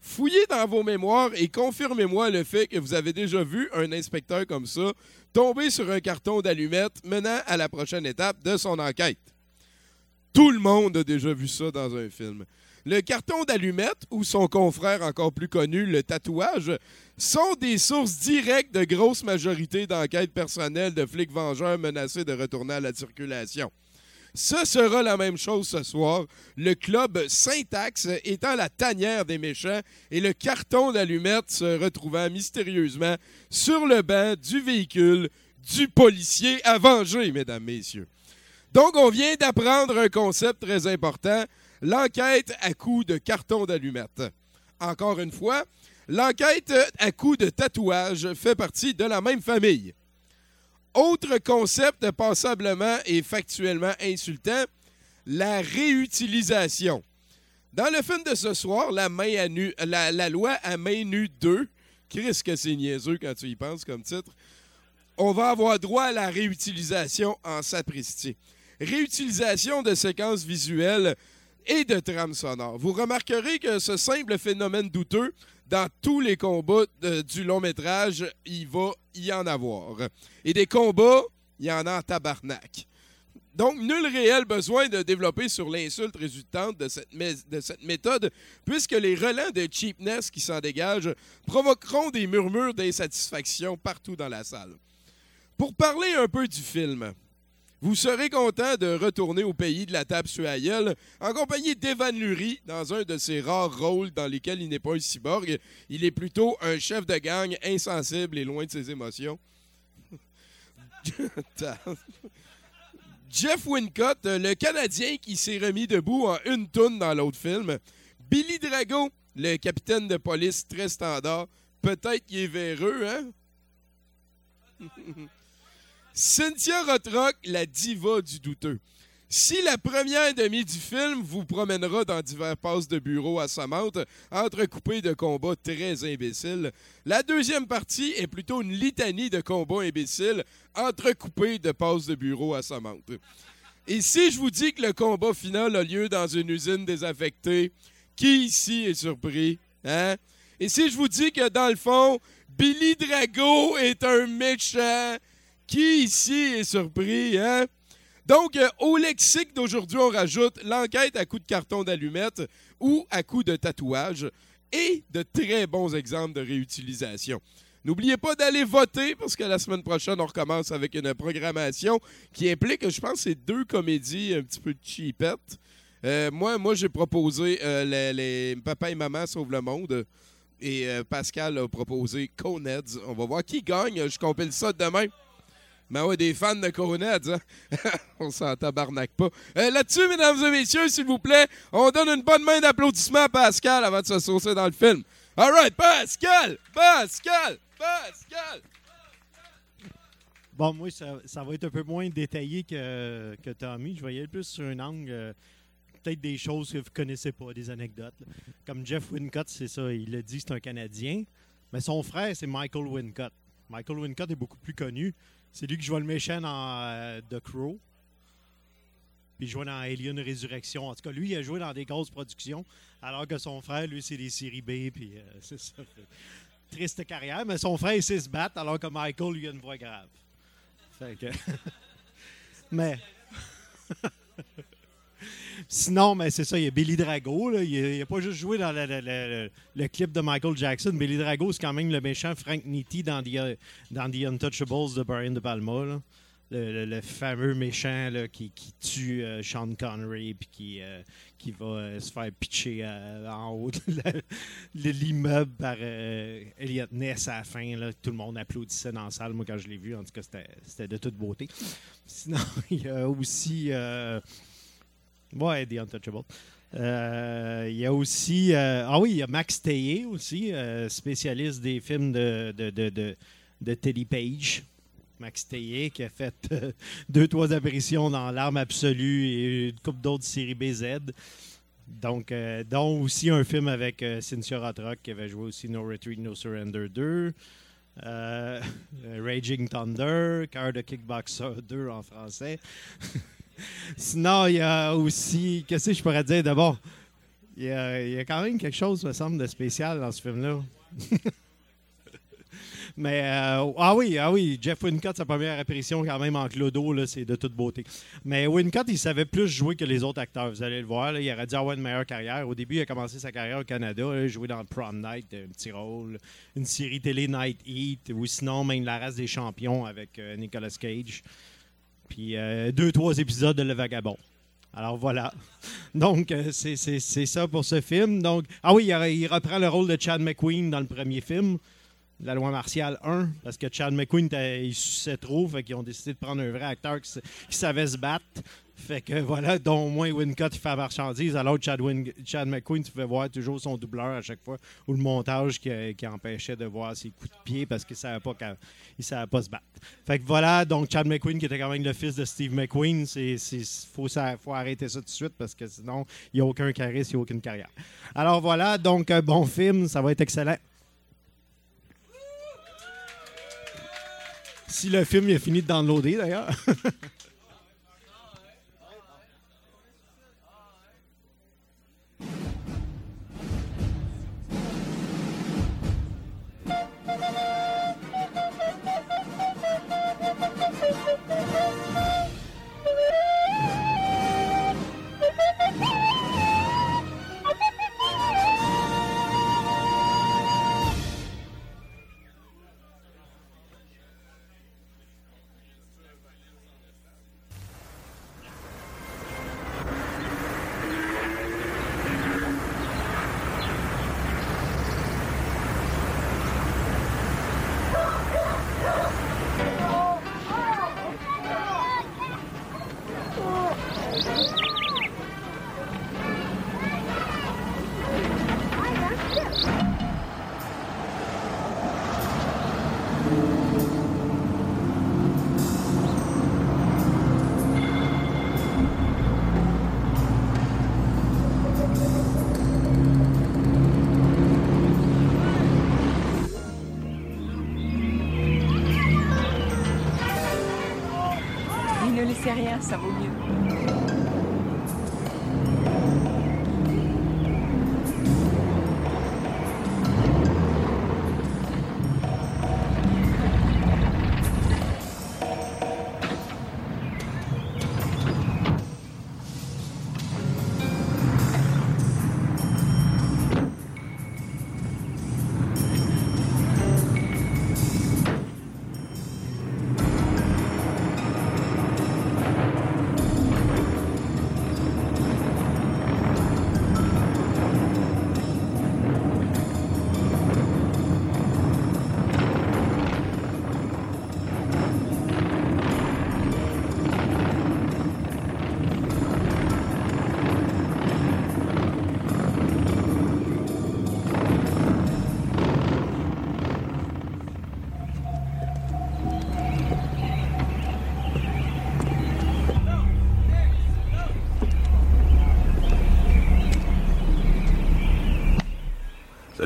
Fouillez dans vos mémoires et confirmez-moi le fait que vous avez déjà vu un inspecteur comme ça tomber sur un carton d'allumettes menant à la prochaine étape de son enquête. Tout le monde a déjà vu ça dans un film. Le carton d'allumettes ou son confrère encore plus connu, le tatouage, sont des sources directes de grosse majorité d'enquêtes personnelles de flics vengeurs menacés de retourner à la circulation. Ce sera la même chose ce soir, le club Syntax étant la tanière des méchants et le carton d'allumettes se retrouvant mystérieusement sur le banc du véhicule du policier à venger, mesdames, messieurs. Donc, on vient d'apprendre un concept très important, l'enquête à coups de carton d'allumettes. Encore une fois, l'enquête à coups de tatouage fait partie de la même famille. Autre concept passablement et factuellement insultant, la réutilisation. Dans le film de ce soir, la loi à main nue 2, Chris que c'est niaiseux quand tu y penses comme titre, on va avoir droit à la réutilisation en sapristi. Réutilisation de séquences visuelles et de trames sonores. Vous remarquerez que ce simple phénomène douteux, dans tous les combats de- du long métrage, il va y en avoir. Et des combats, il y en a en tabarnak. Donc, nul réel besoin de développer sur l'insulte résultante de cette, de cette méthode, puisque les relents de cheapness qui s'en dégagent provoqueront des murmures d'insatisfaction partout dans la salle. Pour parler un peu du film, vous serez content de retourner au pays de la table sur en compagnie d'Evan Lurie dans un de ses rares rôles dans lesquels il n'est pas un cyborg. Il est plutôt un chef de gang insensible et loin de ses émotions. Jeff Wincott, le Canadien qui s'est remis debout en une toune dans l'autre film. Billy Drago, le capitaine de police très standard. Peut-être qu'il est véreux, hein? Cynthia Rothrock, la diva du douteux. Si la première demi du film vous promènera dans divers passes de bureau à Samantha, entrecoupés de combats très imbéciles, la deuxième partie est plutôt une litanie de combats imbéciles entrecoupés de passes de bureau à Samantha. Et si je vous dis que le combat final a lieu dans une usine désaffectée, qui ici est surpris? Hein? Et si je vous dis que dans le fond, Billy Drago est un méchant, qui ici est surpris? Hein? Donc, euh, au lexique d'aujourd'hui, on rajoute l'enquête à coups de carton d'allumette ou à coups de tatouage et de très bons exemples de réutilisation. N'oubliez pas d'aller voter parce que la semaine prochaine, on recommence avec une programmation qui implique, je pense, c'est deux comédies un petit peu cheapettes. Euh, moi, moi j'ai proposé euh, les, Papa et Maman Sauvent le Monde. Et Pascal a proposé Coneheads. On va voir qui gagne. Je compile ça demain. Mais ouais, des fans de Coneheads, hein? on s'en tabarnaque pas. Euh, Là-dessus, mesdames et messieurs, s'il vous plaît, on donne une bonne main d'applaudissement à Pascal avant de se saucer dans le film. All right, Pascal! Pascal! Pascal! Bon, moi, ça, va être un peu moins détaillé que, que Tommy. Je vais y aller plus sur un angle, euh, peut-être des choses que vous connaissez pas, des anecdotes. Comme Jeff Wincott, c'est ça, il a dit c'est un Canadien. Mais son frère, c'est Michael Wincott. Michael Wincott est beaucoup plus connu. C'est lui qui joue le méchant dans euh, The Crow. Puis il jouait dans Alien Résurrection. En tout cas, lui, il a joué dans des grosses productions, alors que son frère, lui, c'est des séries B. Puis euh, c'est ça. Triste carrière, mais son frère, il sait se battre, alors que Michael, lui, a une voix grave. Fait que- mais. Sinon, mais c'est ça, il y a Billy Drago. Là. Il n'a pas juste joué dans le, le- le- le clip de Michael Jackson. Billy Drago, c'est quand même le méchant Frank Nitti dans The, dans The Untouchables de Brian De Palma. Le, fameux méchant là, qui, qui tue euh, Sean Connery puis qui, euh, qui va euh, se faire pitcher en haut de l'immeuble par Elliot Ness à la fin. Tout le monde applaudissait dans la salle. Moi, quand je l'ai vu, en tout cas, c'était de toute beauté. Sinon, il y a aussi. Ouais, The Untouchable. Euh, il y a aussi. euh, ah oui, il y a Max Thayer aussi, euh, spécialiste des films de, de, de, de, Teddy Page. Max Théier, qui a fait deux, trois apparitions dans L'Arme absolue et une couple d'autres séries BZ. Donc, dont aussi un film avec Cynthia Rothrock qui avait joué aussi No Retreat, No Surrender 2. euh, Raging Thunder, Card de Kickboxer 2 en français. Sinon, il y a aussi, qu'est-ce que je pourrais dire? D'abord? Il y, a, il y a quand même quelque chose, me semble, de spécial dans ce film-là. Mais, euh, ah oui, ah oui, Jeff Wincott, sa première apparition quand même en clodo, c'est de toute beauté. Mais Wincott, il savait plus jouer que les autres acteurs, vous allez le voir. il aurait dû avoir une meilleure carrière. Au début, il a commencé sa carrière au Canada, là, il dans Prom Night, un petit rôle, une série télé Night Heat, ou sinon même La race des champions avec euh, Nicolas Cage. Puis euh, deux, trois épisodes de Le Vagabond. Alors voilà. Donc, euh, c'est ça pour ce film. Donc, ah oui, il, re- il reprend le rôle de Chad McQueen dans le premier film, La loi martiale 1, parce que Chad McQueen, il suçait trop, fait qu'ils ont décidé de prendre un vrai acteur qui savait se battre. Fait que voilà, dont au moins Wincott il fait la marchandise, alors Chad, McQueen, tu pouvais voir toujours son doubleur à chaque fois, ou le montage qui, empêchait de voir ses coups de pied parce qu'il ne savait, pas qu'à- il savait pas se battre. Fait que voilà, donc Chad McQueen, qui était quand même le fils de Steve McQueen, il faut, faut arrêter ça tout de suite parce que sinon, il n'y a aucun charisme, il n'y a aucune carrière. Alors voilà, donc un bon film, ça va être excellent. Si le film il a fini de downloader d'ailleurs.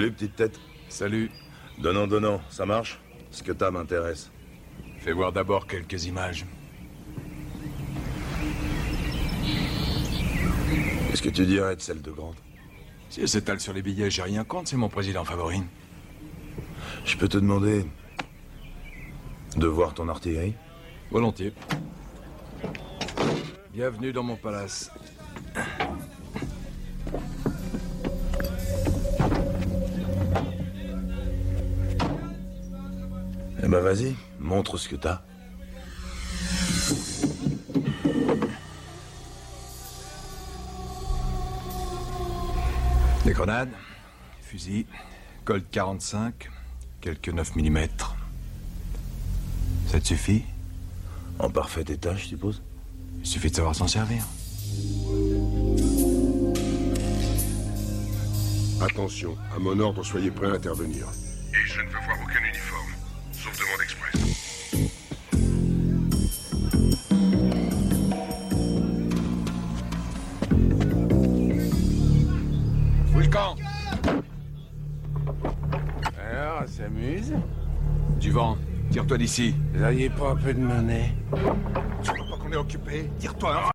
Salut, petite tête. Salut. Donnant, donnant, ça marche? Ce que t'as m'intéresse. Fais voir d'abord quelques images. Qu'est-ce que tu dirais de celle de Grande Si elle s'étale sur les billets, j'ai rien contre, c'est mon président favori. Je peux te demander de voir ton artillerie? Volontiers. Bienvenue dans mon palace. Ben vas-y, montre ce que t'as. Des grenades, fusils, Colt 45, quelques 9 mm. Ça te suffit? En parfait état, je suppose Il suffit de savoir s'en servir. Attention, à mon ordre, soyez prêts à intervenir. Et je ne veux voir aucun uniforme, sauf demande express. Camp. Alors, s'amuse? Du vent. Tire-toi d'ici. Vous n'auriez pas un peu de monnaie? Tu vois pas qu'on est occupé Tire-toi.